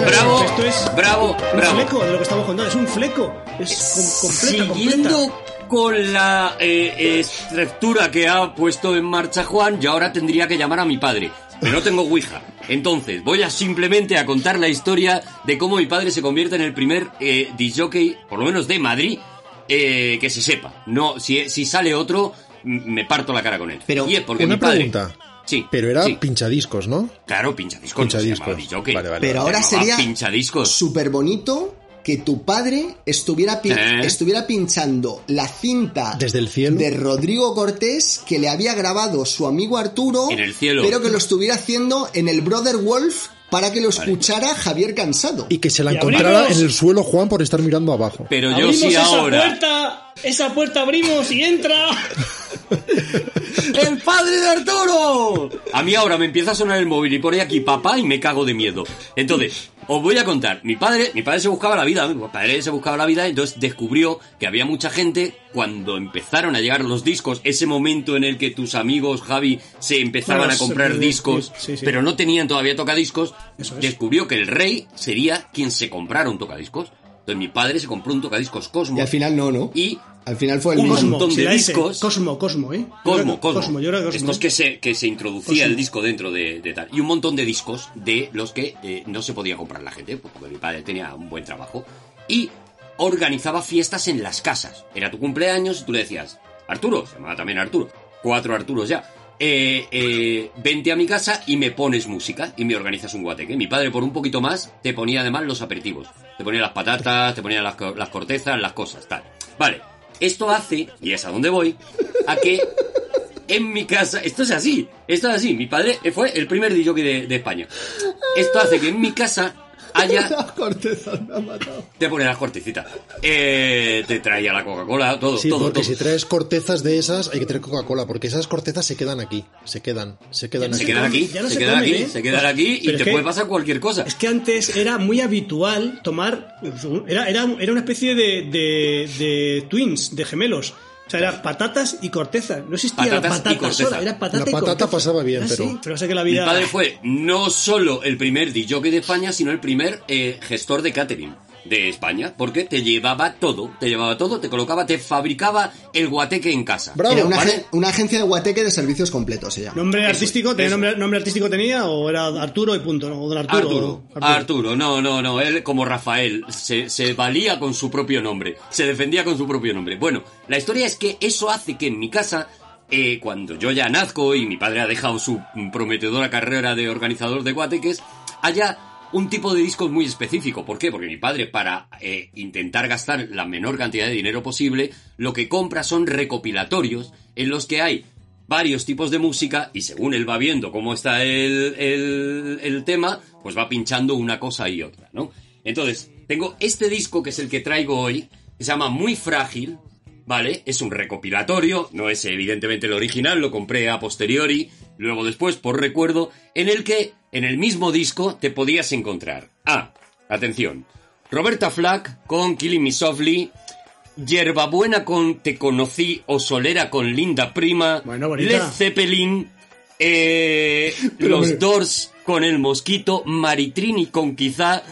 bravo, Esto es bravo, un bravo. fleco de lo que estamos contando. Es un fleco. Es com- completa, Siguiendo completa. Con la eh, estructura que ha puesto en marcha Juan, yo ahora tendría que llamar a mi padre. Pero no tengo Ouija. Entonces, voy a simplemente a contar la historia de cómo mi padre se convierte en el primer eh, disjockey, por lo menos de Madrid, eh, que se sepa. No, si, si sale otro, me parto la cara con él. Pero, y es porque Una mi padre... pregunta. Sí. Pero era sí. pinchadiscos, ¿no? Claro, pinchadiscos. no se Pinchadiscos. disjockey. Vale, vale. Pero ahora sería Pinchadiscos. súper bonito que tu padre estuviera, pi- ¿Eh? estuviera pinchando la cinta Desde el cielo. de Rodrigo Cortés que le había grabado su amigo Arturo, En el cielo. pero que lo estuviera haciendo en el Brother Wolf para que lo escuchara Javier Cansado. Y que se la encontrara abrimos. en el suelo Juan por estar mirando abajo. Pero yo sí ahora... puerta, esa puerta abrimos y entra. ¡El padre de Arturo! A mí ahora me empieza a sonar el móvil y pone aquí papá y me cago de miedo. Entonces, os voy a contar. Mi padre, mi padre se buscaba la vida, mi padre se buscaba la vida, entonces descubrió que había mucha gente cuando empezaron a llegar los discos, ese momento en el que tus amigos, Javi, se empezaban Claro, a comprar discos, sí, sí. pero no tenían todavía tocadiscos, Eso es. descubrió que el rey sería quien se comprara un tocadiscos. Entonces mi padre se compró un tocadiscos Cosmos. Y al final no, ¿no? Y Al final fue el Un mismo. montón de discos. Cosmo, Cosmo, ¿eh? Cosmo, que- Cosmo. yo creo que Cosmo. Estos que se, que se introducía Cosmo. el disco dentro de, de tal. Y un montón de discos de los que eh, no se podía comprar la gente, pues, porque mi padre tenía un buen trabajo. Y organizaba fiestas en las casas. Era tu cumpleaños y tú le decías, Arturo, se llamaba también Arturo, cuatro Arturos ya. eh, eh, vente a mi casa y me pones música y me organizas un guateque. Mi padre, por un poquito más, te ponía además los aperitivos. Te ponía las patatas, te ponía las, las cortezas, las cosas, tal. Vale, esto hace, y es a donde voy, a que en mi casa, esto es así, esto es así, mi padre fue el primer DJ de, de España. Esto hace que en mi casa haya me matado. te pone las cortecitas. Eh, te traía la Coca-Cola, todo, Sí, todo, porque todo. si traes cortezas de esas, hay que traer Coca-Cola, porque esas cortezas se quedan aquí, se quedan, se quedan Se aquí. quedan aquí, Ya no se, se quedan aquí, ¿eh? se quedan aquí y Pero te que- puede pasar cualquier cosa. Es que antes era muy habitual tomar. Era, era, era una especie de, de, de twins, de gemelos. O sea, eran patatas y corteza. No existía Patatas la y patata corteza. sola, era patata La y patata corteza. pasaba bien, Ah, pero- Sí, pero sé que la Mi padre fue no solo el primer DJ de España, sino el primer eh, gestor de catering de España, porque te llevaba todo, te llevaba todo, te colocaba, te fabricaba el guateque en casa. Bravo. Era una, una agencia de guateque de servicios completos, se llama. ¿Nombre Eso, artístico? ¿Tenía eso. nombre, nombre artístico tenía o era Arturo y punto? ¿no? O don Arturo. Arturo, no, no, no, él como Rafael, se, se valía con su propio nombre, se defendía con su propio nombre. Bueno, la historia es que eso hace que en mi casa, eh, cuando yo ya nazco y mi padre ha dejado su prometedora carrera de organizador de guateques, haya un tipo de discos muy específico. ¿Por qué? Porque mi padre, para eh, intentar gastar la menor cantidad de dinero posible, lo que compra son recopilatorios en los que hay varios tipos de música y según él va viendo cómo está el, el, el tema, pues va pinchando una cosa y otra, ¿no? Entonces, tengo este disco que es el que traigo hoy, que se llama Muy Frágil, ¿vale? Es un recopilatorio, no es evidentemente el original, lo compré a posteriori, luego después por recuerdo, en el que en el mismo disco te podías encontrar. Ah, atención. Roberta Flack con Killing Me Softly, Yerbabuena con Te Conocí o Solera con Linda Prima, Bueno. Led Zeppelin, eh, los Doors con El Mosquito, Maritrini con Quizá,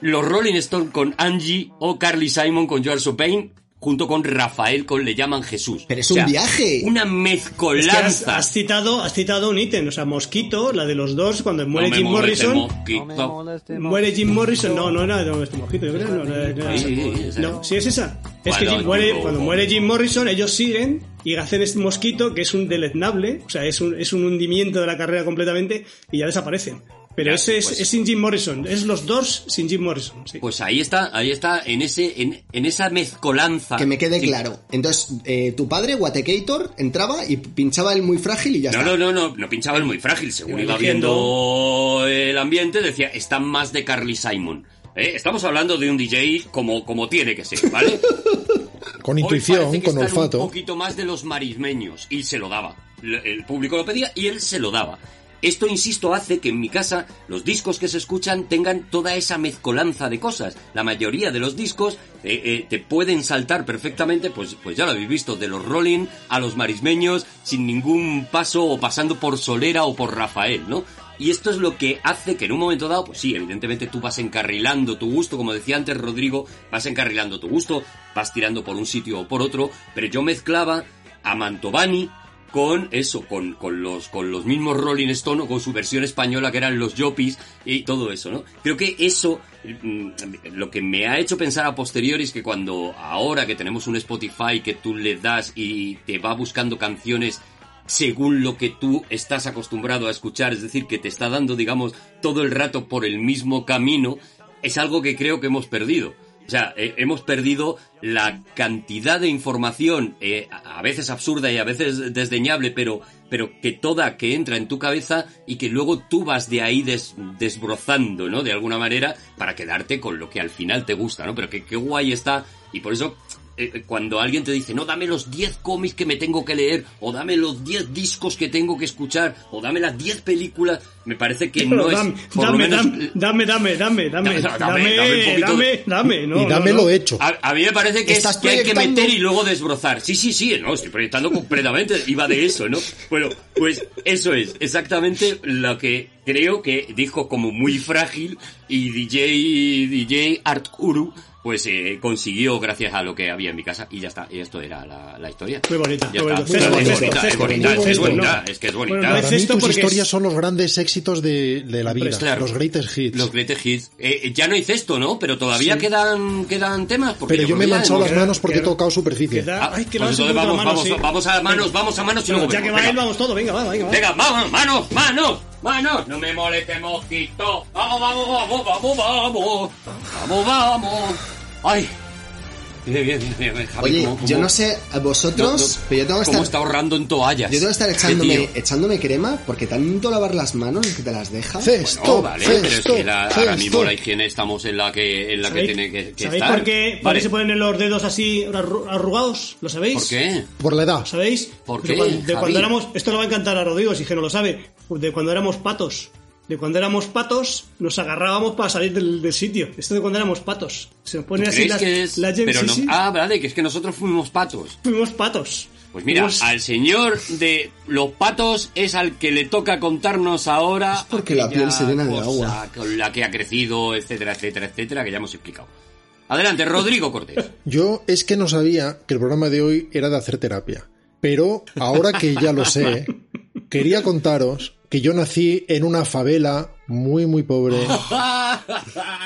los Rolling Stones con Angie o Carly Simon con George Pain, junto con Rafael con Le llaman Jesús. Pero es un viaje. Una Es que has, mezcolanza. has citado, has citado un ítem, o sea, Mosquito, la de los dos, cuando muere No Jim Morrison. Mosquito. Muere Jim Morrison, no, no era de este mosquito, yo creo, no, no, no, no, Sí, no, sí es esa. Es que Jim muere, no, cuando no. muere Jim Morrison, ellos siguen y hacen este mosquito que es un deleznable, o sea, es un, es un hundimiento de la carrera completamente y ya desaparecen. Pero Ya, ese es, pues- es sin Jim Morrison, es los dos sin Jim Morrison, sí. Pues ahí está, ahí está, en ese, en, en esa mezcolanza. Que me quede Sí. claro. Entonces, eh, tu padre, Watecator, entraba y pinchaba el muy frágil y ya No, está. no, no, no, no pinchaba el muy frágil. Según Iba viendo el ambiente, decía, está más de Carly Simon. ¿Eh? Estamos hablando de un DJ como, como tiene que ser, ¿vale? Con Hoy intuición, con están Un olfato. poquito más de los marismeños. Y se lo daba. El público lo pedía y él se lo daba. Esto, insisto, hace que en mi casa los discos que se escuchan tengan toda esa mezcolanza de cosas. La mayoría de los discos eh, eh, te pueden saltar perfectamente, pues, pues ya lo habéis visto, de los Rolling a los marismeños, sin ningún paso o pasando por Solera o por Rafael, ¿no? Y esto es lo que hace que en un momento dado, pues sí, evidentemente tú vas encarrilando tu gusto, como decía antes Rodrigo, vas encarrilando tu gusto, vas tirando por un sitio o por otro, pero yo mezclaba a Mantovani con eso, con, con los, con los mismos Rolling Stone o con su versión española que eran los Yopis y todo eso, ¿no? Creo que eso, mm, lo que me ha hecho pensar a posteriori es que cuando ahora que tenemos un Spotify que tú le das y te va buscando canciones según lo que tú estás acostumbrado a escuchar, es decir, que te está dando, digamos, todo el rato por el mismo camino, es algo que creo que hemos perdido. O sea, eh, hemos perdido la cantidad de información, eh, a veces absurda y a veces desdeñable, pero, pero que toda que entra en tu cabeza y que luego tú vas de ahí des- desbrozando, ¿no? De alguna manera, para quedarte con lo que al final te gusta, ¿no? Pero que qué guay está. Y por eso, eh, cuando alguien te dice, no, dame los 10 cómics que me tengo que leer, o dame los 10 discos que tengo que escuchar, o dame las 10 películas, me parece que no es... dame, por lo dame, menos, dame, dame, dame, dame, dame, Dame, dame, dame, dame un poquito dame, no, y no, no. hecho. A, a mí me parece que, es, que hay que meter y luego desbrozar. Sí, sí, sí, no, estoy proyectando completamente. Iba de eso, ¿no? Bueno, pues eso es exactamente lo que creo que dijo como muy frágil y DJ, DJ Arturo pues eh, consiguió gracias a lo que había en mi casa y ya está. Y esto era la, la historia. Muy bonita, muy bonita. Es Cesto, bonita, cesto, es cesto, bonita, es bonita, es que es bonita. Bueno, no Para mí tus porque historias es- son los grandes éxitos de, de la vida, claro. los greatest hits. Los greatest hits. Eh, eh, ya no hice esto, ¿no? Pero todavía quedan, quedan temas. Porque Pero yo me he manchado las manos porque he tocado superficie. queda- Ah, Ay, que pues vamos, mano, vamos, sí. vamos a manos, vamos a manos y luego ya que va él, Venga. vamos todo, venga, va, venga, va. Venga, vamos, manos, manos, manos. No me moleste, mosquito. Vamos, vamos, vamos, vamos, vamos. Vamos, vamos. Ay. Bien, bien, bien, bien, bien, Javi, Oye, ¿cómo- yo no sé a vosotros, no, no, pero yo tengo que ¿Cómo estar... está ahorrando en toallas? Yo tengo que estar echándome, echándome crema porque tanto lavar las manos que te las deja. Cesto, No, vale, pero es que la, ahora mismo la higiene estamos en la que, en la que ¿Sabéis- tiene que, que ¿Sabéis estar. por qué, por qué Vale. se ponen los dedos así arru- arrugados? ¿Lo sabéis? ¿Por qué? Por la edad. ¿Sabéis? ¿Por De qué, De, Javi? cuando éramos, esto le va a encantar a Rodrigo, si que no lo sabe, de cuando éramos patos. De cuando éramos patos, nos agarrábamos para salir del, del sitio. Esto de cuando éramos patos. Se nos ponen así ¿Creéis las, que es...? las llaves, Pero sí, no... sí. Ah, vale, que es que nosotros fuimos patos. Fuimos patos. Pues mira, Fuimos- al señor de los patos es al que le toca contarnos ahora. Es porque la piel se llena de agua. Con la que ha crecido, etcétera, etcétera, etcétera, que ya hemos explicado. Adelante, Rodrigo Cortés. Yo es que no sabía que el programa de hoy era de hacer terapia. Pero ahora que ya lo sé, quería contaros que yo nací en una favela muy, muy pobre.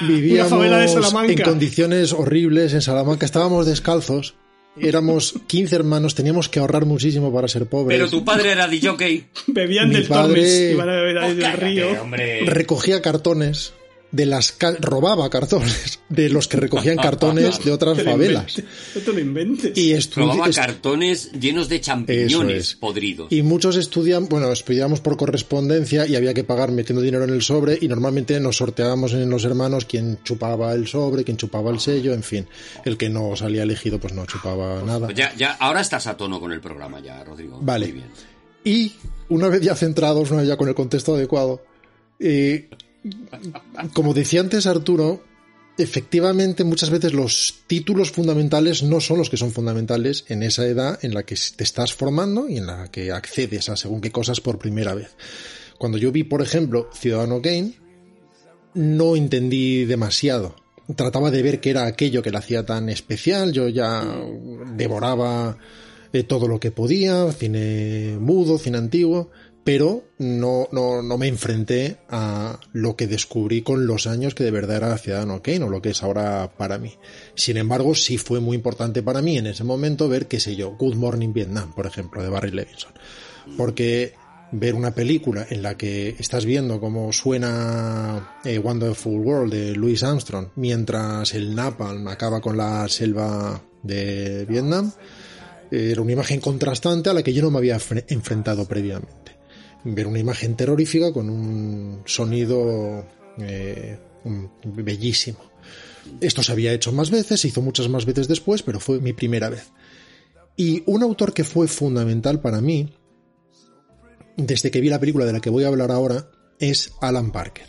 Vivíamos favela de Salamanca. en condiciones horribles en Salamanca. Estábamos descalzos. Éramos 15 hermanos, teníamos que ahorrar muchísimo para ser pobres. Pero tu padre era DJ. Bebían Mi del padre- Tormes, iban a beber ahí del río. hombre. recogía cartones de las ca- robaba cartones de los que recogían cartones de otras favelas No te lo inventes. y est- cartones llenos de champiñones es. podridos. Y muchos estudian, bueno, estudiábamos por correspondencia y había que pagar metiendo dinero en el sobre y normalmente nos sorteábamos en los hermanos quién chupaba el sobre, quién chupaba el sello, en fin. El que no salía elegido pues no chupaba nada. Pues ya, ya, ahora estás a tono con el programa ya, Rodrigo. Vale. Muy bien. Y una vez ya centrados, una vez ya con el contexto adecuado, eh, como decía antes Arturo, efectivamente muchas veces los títulos fundamentales no son los que son fundamentales en esa edad en la que te estás formando y en la que accedes a según qué cosas por primera vez. Cuando yo vi, por ejemplo, Ciudadano Kane, no entendí demasiado. Trataba de ver qué era aquello que la hacía tan especial. Yo ya devoraba eh, todo lo que podía, cine mudo, cine antiguo, pero no, no, no me enfrenté a lo que descubrí con los años que de verdad era Ciudadano Kane o lo que es ahora para mí. Sin embargo, sí fue muy importante para mí en ese momento ver, qué sé yo, Good Morning Vietnam, por ejemplo, de Barry Levinson. Porque ver una película en la que estás viendo cómo suena eh, Wonderful World de Louis Armstrong mientras el Napalm acaba con la selva de Vietnam era una imagen contrastante a la que yo no me había fre- enfrentado previamente. Ver una imagen terrorífica con un sonido eh, bellísimo. Esto se había hecho más veces, se hizo muchas más veces después, pero fue mi primera vez. Y un autor que fue fundamental para mí, desde que vi la película de la que voy a hablar ahora, es Alan Parker.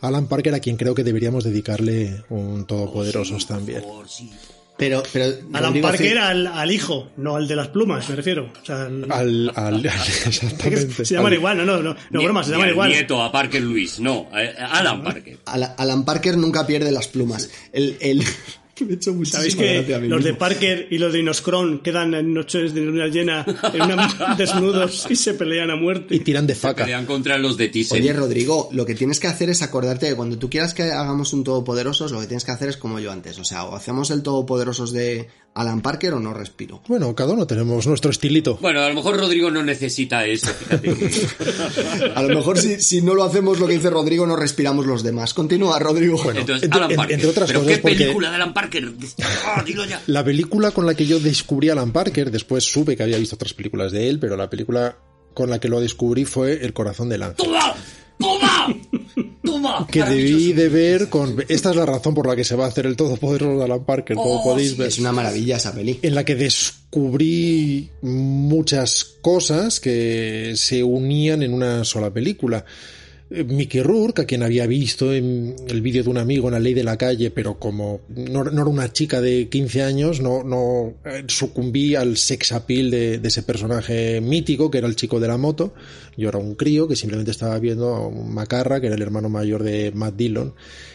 Alan Parker a quien creo que deberíamos dedicarle un Todopoderosos también. Pero, pero Alan Rodrigo, Parker al, al hijo, no al de las plumas, me refiero. O sea, al- Al, al- exactamente. se llaman Al- igual, no, no, no, no broma, se llaman al igual. nieto a Parker Luis, no, a- a Alan Parker. Ala- Alan Parker nunca pierde las plumas. El, el... Me he hecho ¿Sabéis que a mí los de. Parker y los de Inoscron quedan en noches de luna llena en una- desnudos y se pelean a Y muerte? tiran de faca. Pelean contra los de Thyssen. Oye, Rodrigo, lo que tienes que hacer es acordarte de cuando tú quieras que hagamos un Todopoderosos, lo que tienes que hacer es como yo antes. O sea, o hacemos el Todopoderosos de Alan Parker o no respiro. Bueno, cada uno tenemos nuestro estilito. Bueno, a lo mejor Rodrigo no necesita eso, fíjate. A lo mejor si, si no lo hacemos lo que dice Rodrigo, no respiramos los demás. Continúa, Rodrigo. Entonces, entre- Alan en- Parker. entre otras ¿Pero cosas, qué porque- película de Alan Parker? Ah, dilo ya. La película con la que yo descubrí a Alan Parker, después supe que había visto otras películas de él, pero la película con la que lo descubrí fue El corazón del ángel. ¡Toma! ¡Toma! ¡Toma! Que debí de ver con... Esta es la razón por la que se va a hacer el Todopoderoso de Alan Parker, como Oh, podéis sí, ver. Es una maravilla esa peli. en la que descubrí muchas cosas que se unían en una sola película. Eh, Mickey Rourke, a quien había visto en el vídeo de un amigo en la ley de la calle, pero como no, no era una chica de 15 años, no, no eh, sucumbí al sex appeal de, de ese personaje mítico, que era el chico de la moto. Yo era un crío que simplemente estaba viendo a un macarra, que era el hermano mayor de Matt Dillon,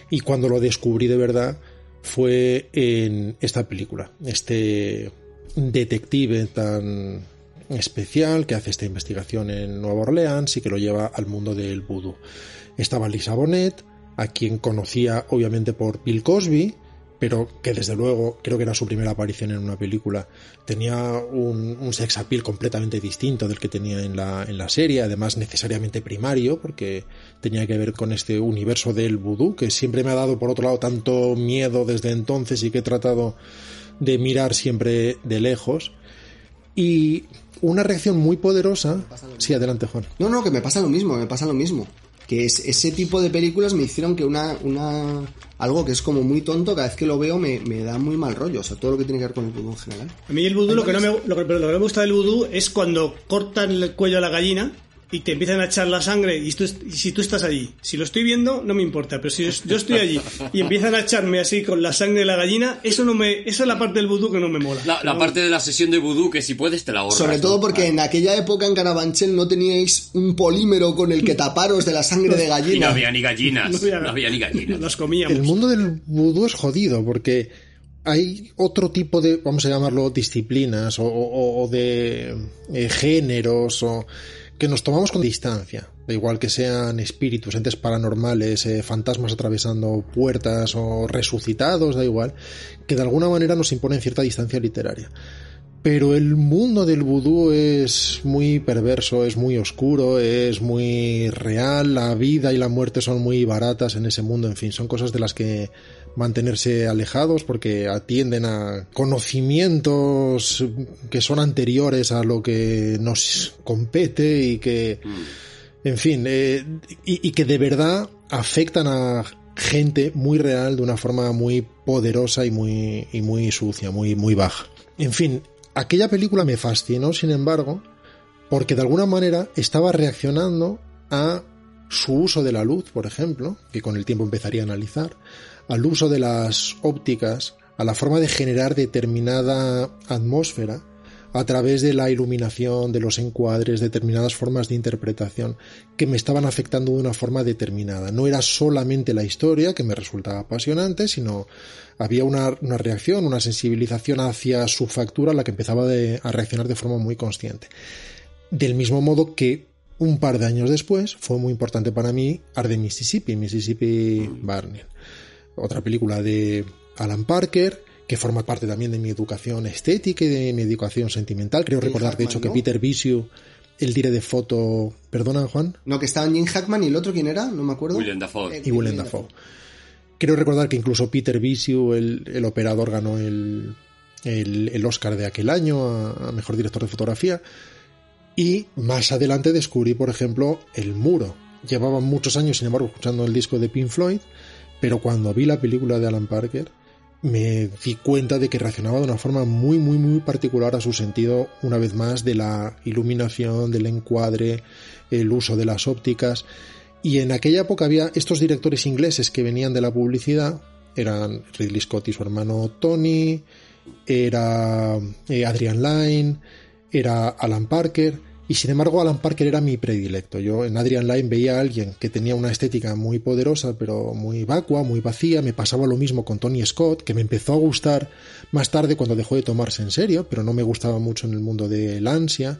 y cuando lo descubrí de verdad, fue en esta película. Este detective tan especial que hace esta investigación en Nueva Orleans y que lo lleva al mundo del vudú. Estaba Lisa Bonet, a quien conocía obviamente por Bill Cosby, pero que desde luego creo que era su primera aparición en una película. Tenía un, sex appeal completamente distinto del que tenía en la, en la serie, además necesariamente primario, porque tenía que ver con este universo del vudú, que siempre me ha dado por otro lado tanto miedo desde entonces y que he tratado de mirar siempre de lejos. Y una reacción muy poderosa. Sí, adelante, Juan. No, no, que me pasa lo mismo, me pasa lo mismo. Que es, ese tipo de películas me hicieron que una, una algo que es como muy tonto, cada vez que lo veo me, me da muy mal rollo. O sea, todo lo que tiene que ver con el vudú en general. A mí el vudú, lo que, no me, lo, que, lo que no me gusta del vudú es cuando cortan el cuello a la gallina y te empiezan a echar la sangre y, tú, y si tú estás allí, si lo estoy viendo no me importa, pero si yo estoy allí y empiezan a echarme así con la sangre de la gallina, eso no me, esa es la parte del vudú que no me mola. La, la No- parte de la sesión de vudú que si puedes te la ahorras. Sobre todo porque en aquella época en Carabanchel no teníais un polímero con el que taparos de la sangre de Y no gallina. había ni gallinas. No había- No había ni gallinas. Los comíamos. El mundo del vudú es jodido porque hay otro tipo de, vamos a llamarlo, disciplinas o, o- o de eh, géneros o que nos tomamos con distancia. Da igual que sean espíritus, entes paranormales, eh, fantasmas atravesando puertas o resucitados, da igual, que de alguna manera nos imponen cierta distancia literaria. Pero el mundo del vudú es muy perverso, es muy oscuro, es muy real, la vida y la muerte son muy baratas en ese mundo, en fin, son cosas de las que mantenerse alejados porque atienden a conocimientos que son anteriores a lo que nos compete y que, en fin, eh, y, y que de verdad afectan a gente muy real de una forma muy poderosa y muy, y muy sucia, muy, muy baja. En fin, aquella película me fascinó, sin embargo, porque de alguna manera estaba reaccionando a su uso de la luz, por ejemplo, que con el tiempo empezaría a analizar, al uso de las ópticas, a la forma de generar determinada atmósfera a través de la iluminación, de los encuadres, determinadas formas de interpretación que me estaban afectando de una forma determinada. No era solamente la historia que me resultaba apasionante, sino había una, una reacción, una sensibilización hacia su factura a la que empezaba a reaccionar de forma muy consciente. Del mismo modo que un par de años después fue muy importante para mí Arde Mississippi, Mississippi Burning. Otra película de Alan Parker, que forma parte también de mi educación estética y de mi educación sentimental. Creo Jim recordar, de hecho, que. Peter Bisiu, el dire de foto... ¿Perdona, Juan? No, que estaban Jim Hackman y el otro quién era, no me acuerdo. William Dafoe. Eh, y Willem Dafoe. Creo recordar que incluso Peter Bisiu, el, el operador, ganó el, el, el Oscar de aquel año a, a Mejor Director de Fotografía. Y más adelante descubrí, por ejemplo, El Muro. Llevaba muchos años, sin embargo, escuchando el disco de Pink Floyd, pero cuando vi la película de Alan Parker, me di cuenta de que reaccionaba de una forma muy, muy, muy particular a su sentido, una vez más, de la iluminación, del encuadre, el uso de las ópticas. Y en aquella época había estos directores ingleses que venían de la publicidad, eran Ridley Scott y su hermano Tony, era eh, Adrian Lyne, era Alan Parker, y sin embargo Alan Parker era mi predilecto. Yo en Adrian Lyne veía a alguien que tenía una estética muy poderosa, pero muy vacua, muy vacía. Me pasaba lo mismo con Tony Scott, que me empezó a gustar más tarde cuando dejó de tomarse en serio, pero no me gustaba mucho en el mundo del ansia.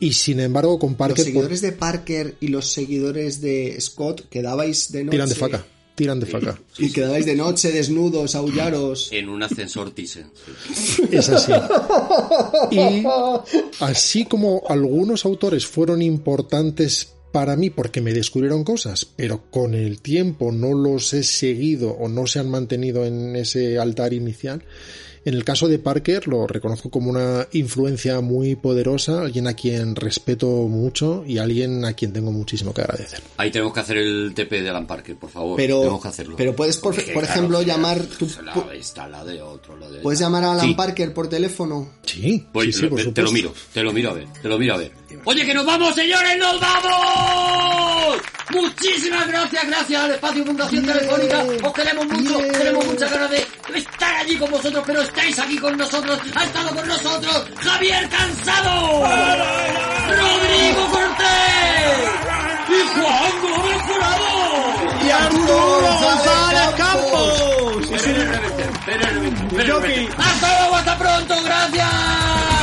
Y sin embargo con Los Parker... por- seguidores de Parker y los seguidores de Scott quedabais de noche. Tiran de faca, tiran de faca. Y quedabais de noche desnudos, aullaros. En un ascensor Thyssen. Es así. Y así como algunos autores fueron importantes para mí porque me descubrieron cosas, pero con el tiempo no los he seguido o no se han mantenido en ese altar inicial, en el caso de Parker lo reconozco como una influencia muy poderosa, alguien a quien respeto mucho y alguien a quien tengo muchísimo que agradecer. Ahí tenemos que hacer el TP de Alan Parker, por favor. Pero, tenemos que hacerlo. pero puedes, por, Porque, por claro, ejemplo, si llamar... la- tú- la la de otro, la de ¿Puedes llamar a Alan Sí. Parker por teléfono? Sí, Pues, sí, sí, por te, lo miro, te lo miro a ver, te lo miro a ver. Oye, que nos vamos, señores, nos vamos. Muchísimas gracias, gracias al espacio Fundación Telefónica. Os queremos mucho, tenemos muchas ganas de estar allí con vosotros, pero estáis aquí con nosotros. Ha estado con nosotros Javier Cansado, Rodrigo Cortés y Juan Gómez Jurado. ¡Y Arturo González Campos! ¡Hasta luego, hasta pronto! ¡Gracias!